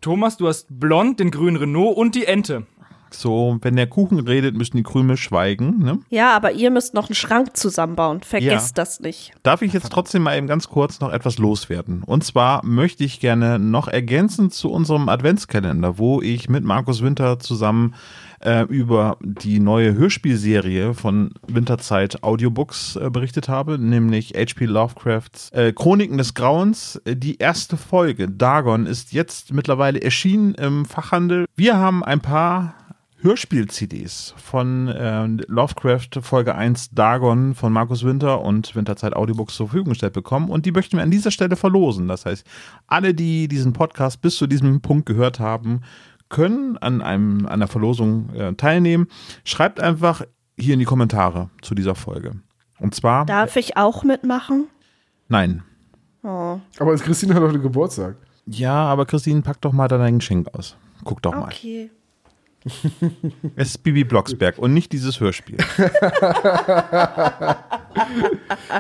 Thomas, du hast blond, den grünen Renault und die Ente. So, wenn der Kuchen redet, müssen die Krümel schweigen. Ne? Ja, aber ihr müsst noch einen Schrank zusammenbauen. Vergesst das nicht. Darf ich jetzt trotzdem mal eben ganz kurz noch etwas loswerden? Und zwar möchte ich gerne noch ergänzend zu unserem Adventskalender, wo ich mit Markus Winter zusammen äh, über die neue Hörspielserie von Winterzeit Audiobooks äh, berichtet habe, nämlich H.P. Lovecrafts äh, Chroniken des Grauens. Äh, Die erste Folge, Dagon, ist jetzt mittlerweile erschienen im Fachhandel. Wir haben ein paar Hörspiel-CDs von äh, Lovecraft Folge 1 Dagon von Markus Winter und Winterzeit Audiobooks zur Verfügung gestellt bekommen und die möchten wir an dieser Stelle verlosen. Das heißt, alle, die diesen Podcast bis zu diesem Punkt gehört haben, können an einem, einer Verlosung äh, teilnehmen. Schreibt einfach hier in die Kommentare zu dieser Folge. Und zwar, Darf ich auch mitmachen? nein. Oh, Aber Christine hat heute Geburtstag. Ja, aber Christine, pack doch mal dein Geschenk aus. Guck doch mal. okay. Es ist Bibi Blocksberg und nicht dieses Hörspiel. [LAUGHS]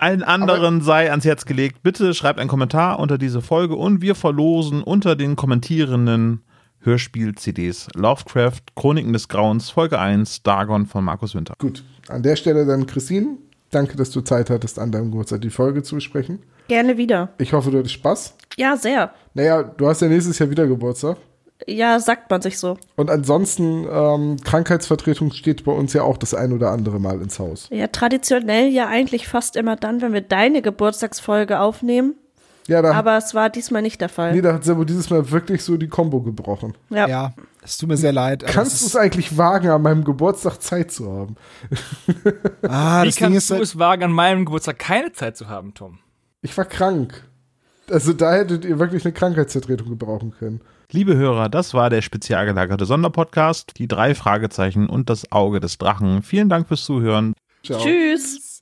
Allen anderen sei ans Herz gelegt, bitte schreibt einen Kommentar unter diese Folge und wir verlosen unter den kommentierenden Hörspiel-CDs Lovecraft, Chroniken des Grauens, Folge 1, Dagon von Markus Winter. Gut, an der Stelle dann Christine. Danke, dass du Zeit hattest, an deinem Geburtstag die Folge zu besprechen. Gerne wieder. Ich hoffe, du hattest Spaß. Ja, sehr. Naja, du hast ja nächstes Jahr wieder Geburtstag. Ja, sagt man sich so. Und ansonsten, ähm, Krankheitsvertretung steht bei uns ja auch das ein oder andere Mal ins Haus. Ja, traditionell ja eigentlich fast immer dann, wenn wir deine Geburtstagsfolge aufnehmen. Ja, da, Aber es war diesmal nicht der Fall. nee, da hat Sebo dieses Mal wirklich so die Combo gebrochen. Ja. Ja, es tut mir sehr leid. Kannst du es eigentlich wagen, an meinem Geburtstag Zeit zu haben? [LAUGHS] Ah, Wie das Ding kannst ist du halt, es wagen, an meinem Geburtstag keine Zeit zu haben, Tom? Ich war krank. Also da hättet ihr wirklich eine Krankheitsvertretung gebrauchen können. Liebe Hörer, das war der spezial gelagerte Sonderpodcast, die drei Fragezeichen und das Auge des Drachen. Vielen Dank fürs Zuhören. Ciao. Tschüss.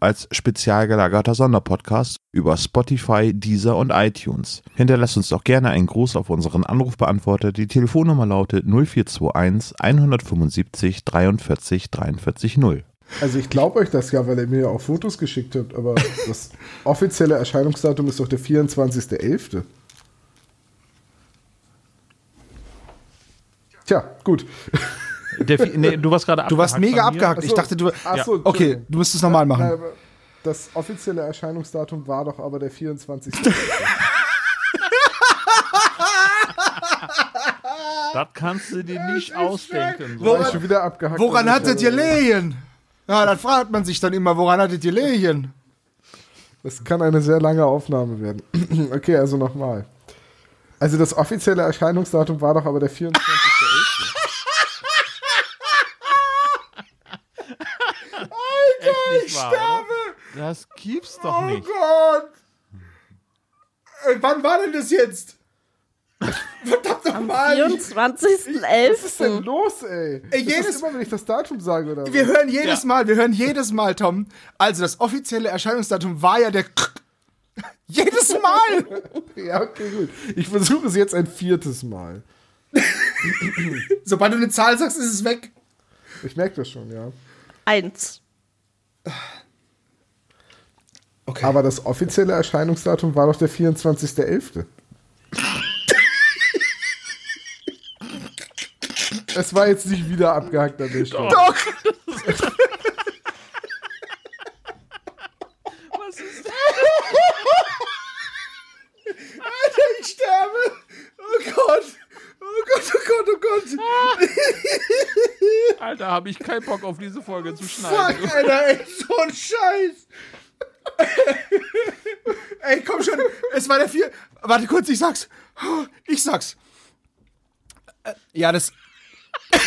als spezial gelagerter Sonderpodcast über Spotify, Deezer und iTunes. Hinterlasst uns doch gerne einen Gruß auf unseren Anrufbeantworter. Die Telefonnummer lautet 0421 175 43 43 0. Also ich glaube euch das ja, weil er mir ja auch Fotos geschickt hat, aber das [LAUGHS] offizielle Erscheinungsdatum ist doch der 24.11. Tja, gut. Der, nee, du warst gerade Du warst mega abgehakt. Ich Ach so. dachte, du. Ach so, Okay, du musst es nochmal machen. Das offizielle Erscheinungsdatum war doch aber der 24. [LAUGHS] Das kannst du dir nicht ausdenken. war ich schon wieder abgehackt. Woran hattet ihr Lehen? Ja, dann fragt man sich dann immer, woran hattet ihr Lehen? Das kann eine sehr lange Aufnahme werden. [CLEARS THROAT] okay, also nochmal. Also das offizielle Erscheinungsdatum war doch aber der 24.11. Echt nicht wahr, oder? Das gibt's doch nicht. Gott! Äh, wann war denn das jetzt? [LAUGHS] Verdammt nochmal! Was ist denn 24.11. los, ey? Ey, Ist jedes- das immer, wenn ich das Datum sage, oder? Wir was? hören jedes Mal, wir hören jedes Mal, Tom. Also das offizielle Erscheinungsdatum war ja der [LAUGHS] jedes Mal. [LAUGHS] Ja, okay, gut. Ich versuche es jetzt ein viertes Mal. Sobald du eine Zahl sagst, ist es weg. Ich merke das schon, ja. Eins. [SIGHS] Okay. Aber das offizielle Erscheinungsdatum war doch der 24.11. Es war jetzt nicht wieder abgehackt an der Stelle. Doch. Was ist Alter, ich sterbe. Oh Gott. Oh Gott, oh Gott, oh Gott. Alter, habe ich keinen Bock auf diese Folge zu schneiden. Fuck, Alter, ey, so ein Scheiß. [LAUGHS] ey, komm schon. Es war der vier. Warte kurz, ich sag's. Ich sag's. Äh, Ja, das. [LAUGHS]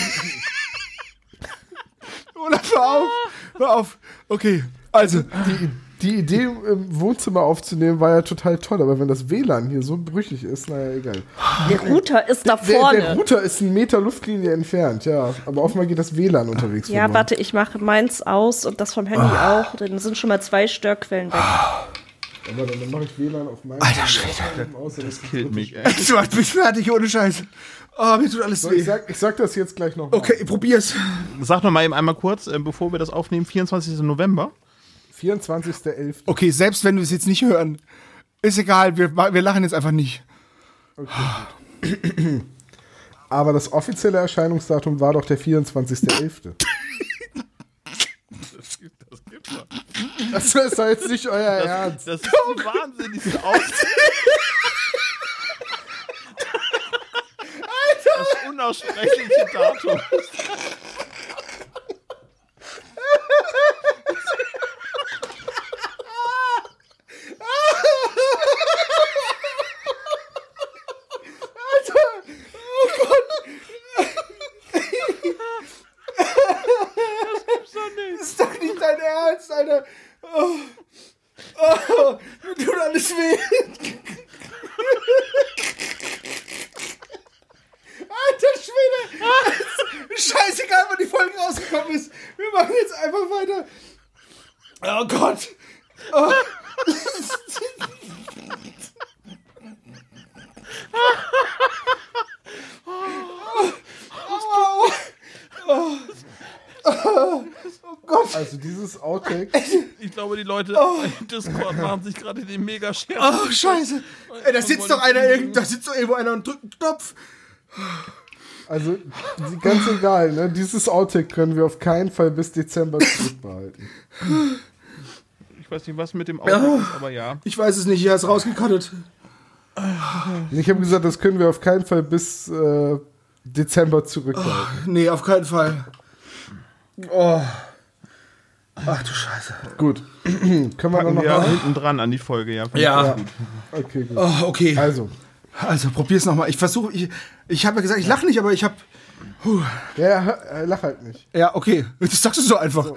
Oder hör auf. Hör auf. Okay, also. Die, die Idee, im Wohnzimmer aufzunehmen, war ja total toll, aber wenn das WLAN hier so brüchig ist, naja, egal. Der Router ist da Der, vorne. der Router ist ein Meter Luftlinie entfernt, ja. Aber offenbar geht das WLAN unterwegs ja, verloren. warte, ich mache meins aus und das vom Handy auch. Dann sind schon mal zwei Störquellen weg. Aber dann, dann mache ich WLAN auf meinem Alter Schwede. Aus, das Killt mich, ey. Du macht mich fertig ohne Scheiß. Oh, mir tut alles so, ich, weh. sag, ich sag das jetzt gleich noch. Okay, ich probier's. Sag noch mal eben einmal kurz, äh, bevor wir das aufnehmen, 24. November. 24.11. Okay, selbst wenn wir es jetzt nicht hören, ist egal, wir, wir lachen jetzt einfach nicht. Aber das offizielle Erscheinungsdatum war doch der 24.11. Das gibt's doch. Das ist doch jetzt nicht euer Ernst. Das ist die wahnsinnigste Aus Das unaussprechliche Datum. [LAUGHS] Das ist doch nicht Ernst, Alter. Oh. Oh, mir tut alles weh. Alter Schwede. Scheißegal, wann die Folge rausgekommen ist. Wir machen jetzt einfach weiter. Oh Gott. Oh. [LAUGHS] Also dieses Outtake, Ich glaube, die Leute im Discord machen sich gerade den mega Scherz. Oh, scheiße. Ey, da sitzt doch einer irgend, da sitzt doch irgendwo einer und drückt einen Knopf. also ganz egal, ne? Dieses Outtake können wir auf keinen Fall bis Dezember zurückbehalten. Ich weiß nicht, was mit dem Auto ist, aber ja. Ich weiß es nicht, hier ist rausgekottet. Ich habe gesagt, das können wir auf keinen Fall bis äh, Dezember zurückbehalten. Nee, auf keinen Fall. Oh. Ach du Scheiße. Gut. [CLEARS THROAT] Können wir Packen noch wir mal. hinten dran an die Folge, ja. Ja. gut. Okay, gut. Oh, okay. Also, Also probier's noch mal. Ich versuche, ich, ich habe ja gesagt, ich lache nicht, aber ich habe. ja, äh, lach halt nicht. Ja, okay. Das sagst du so einfach.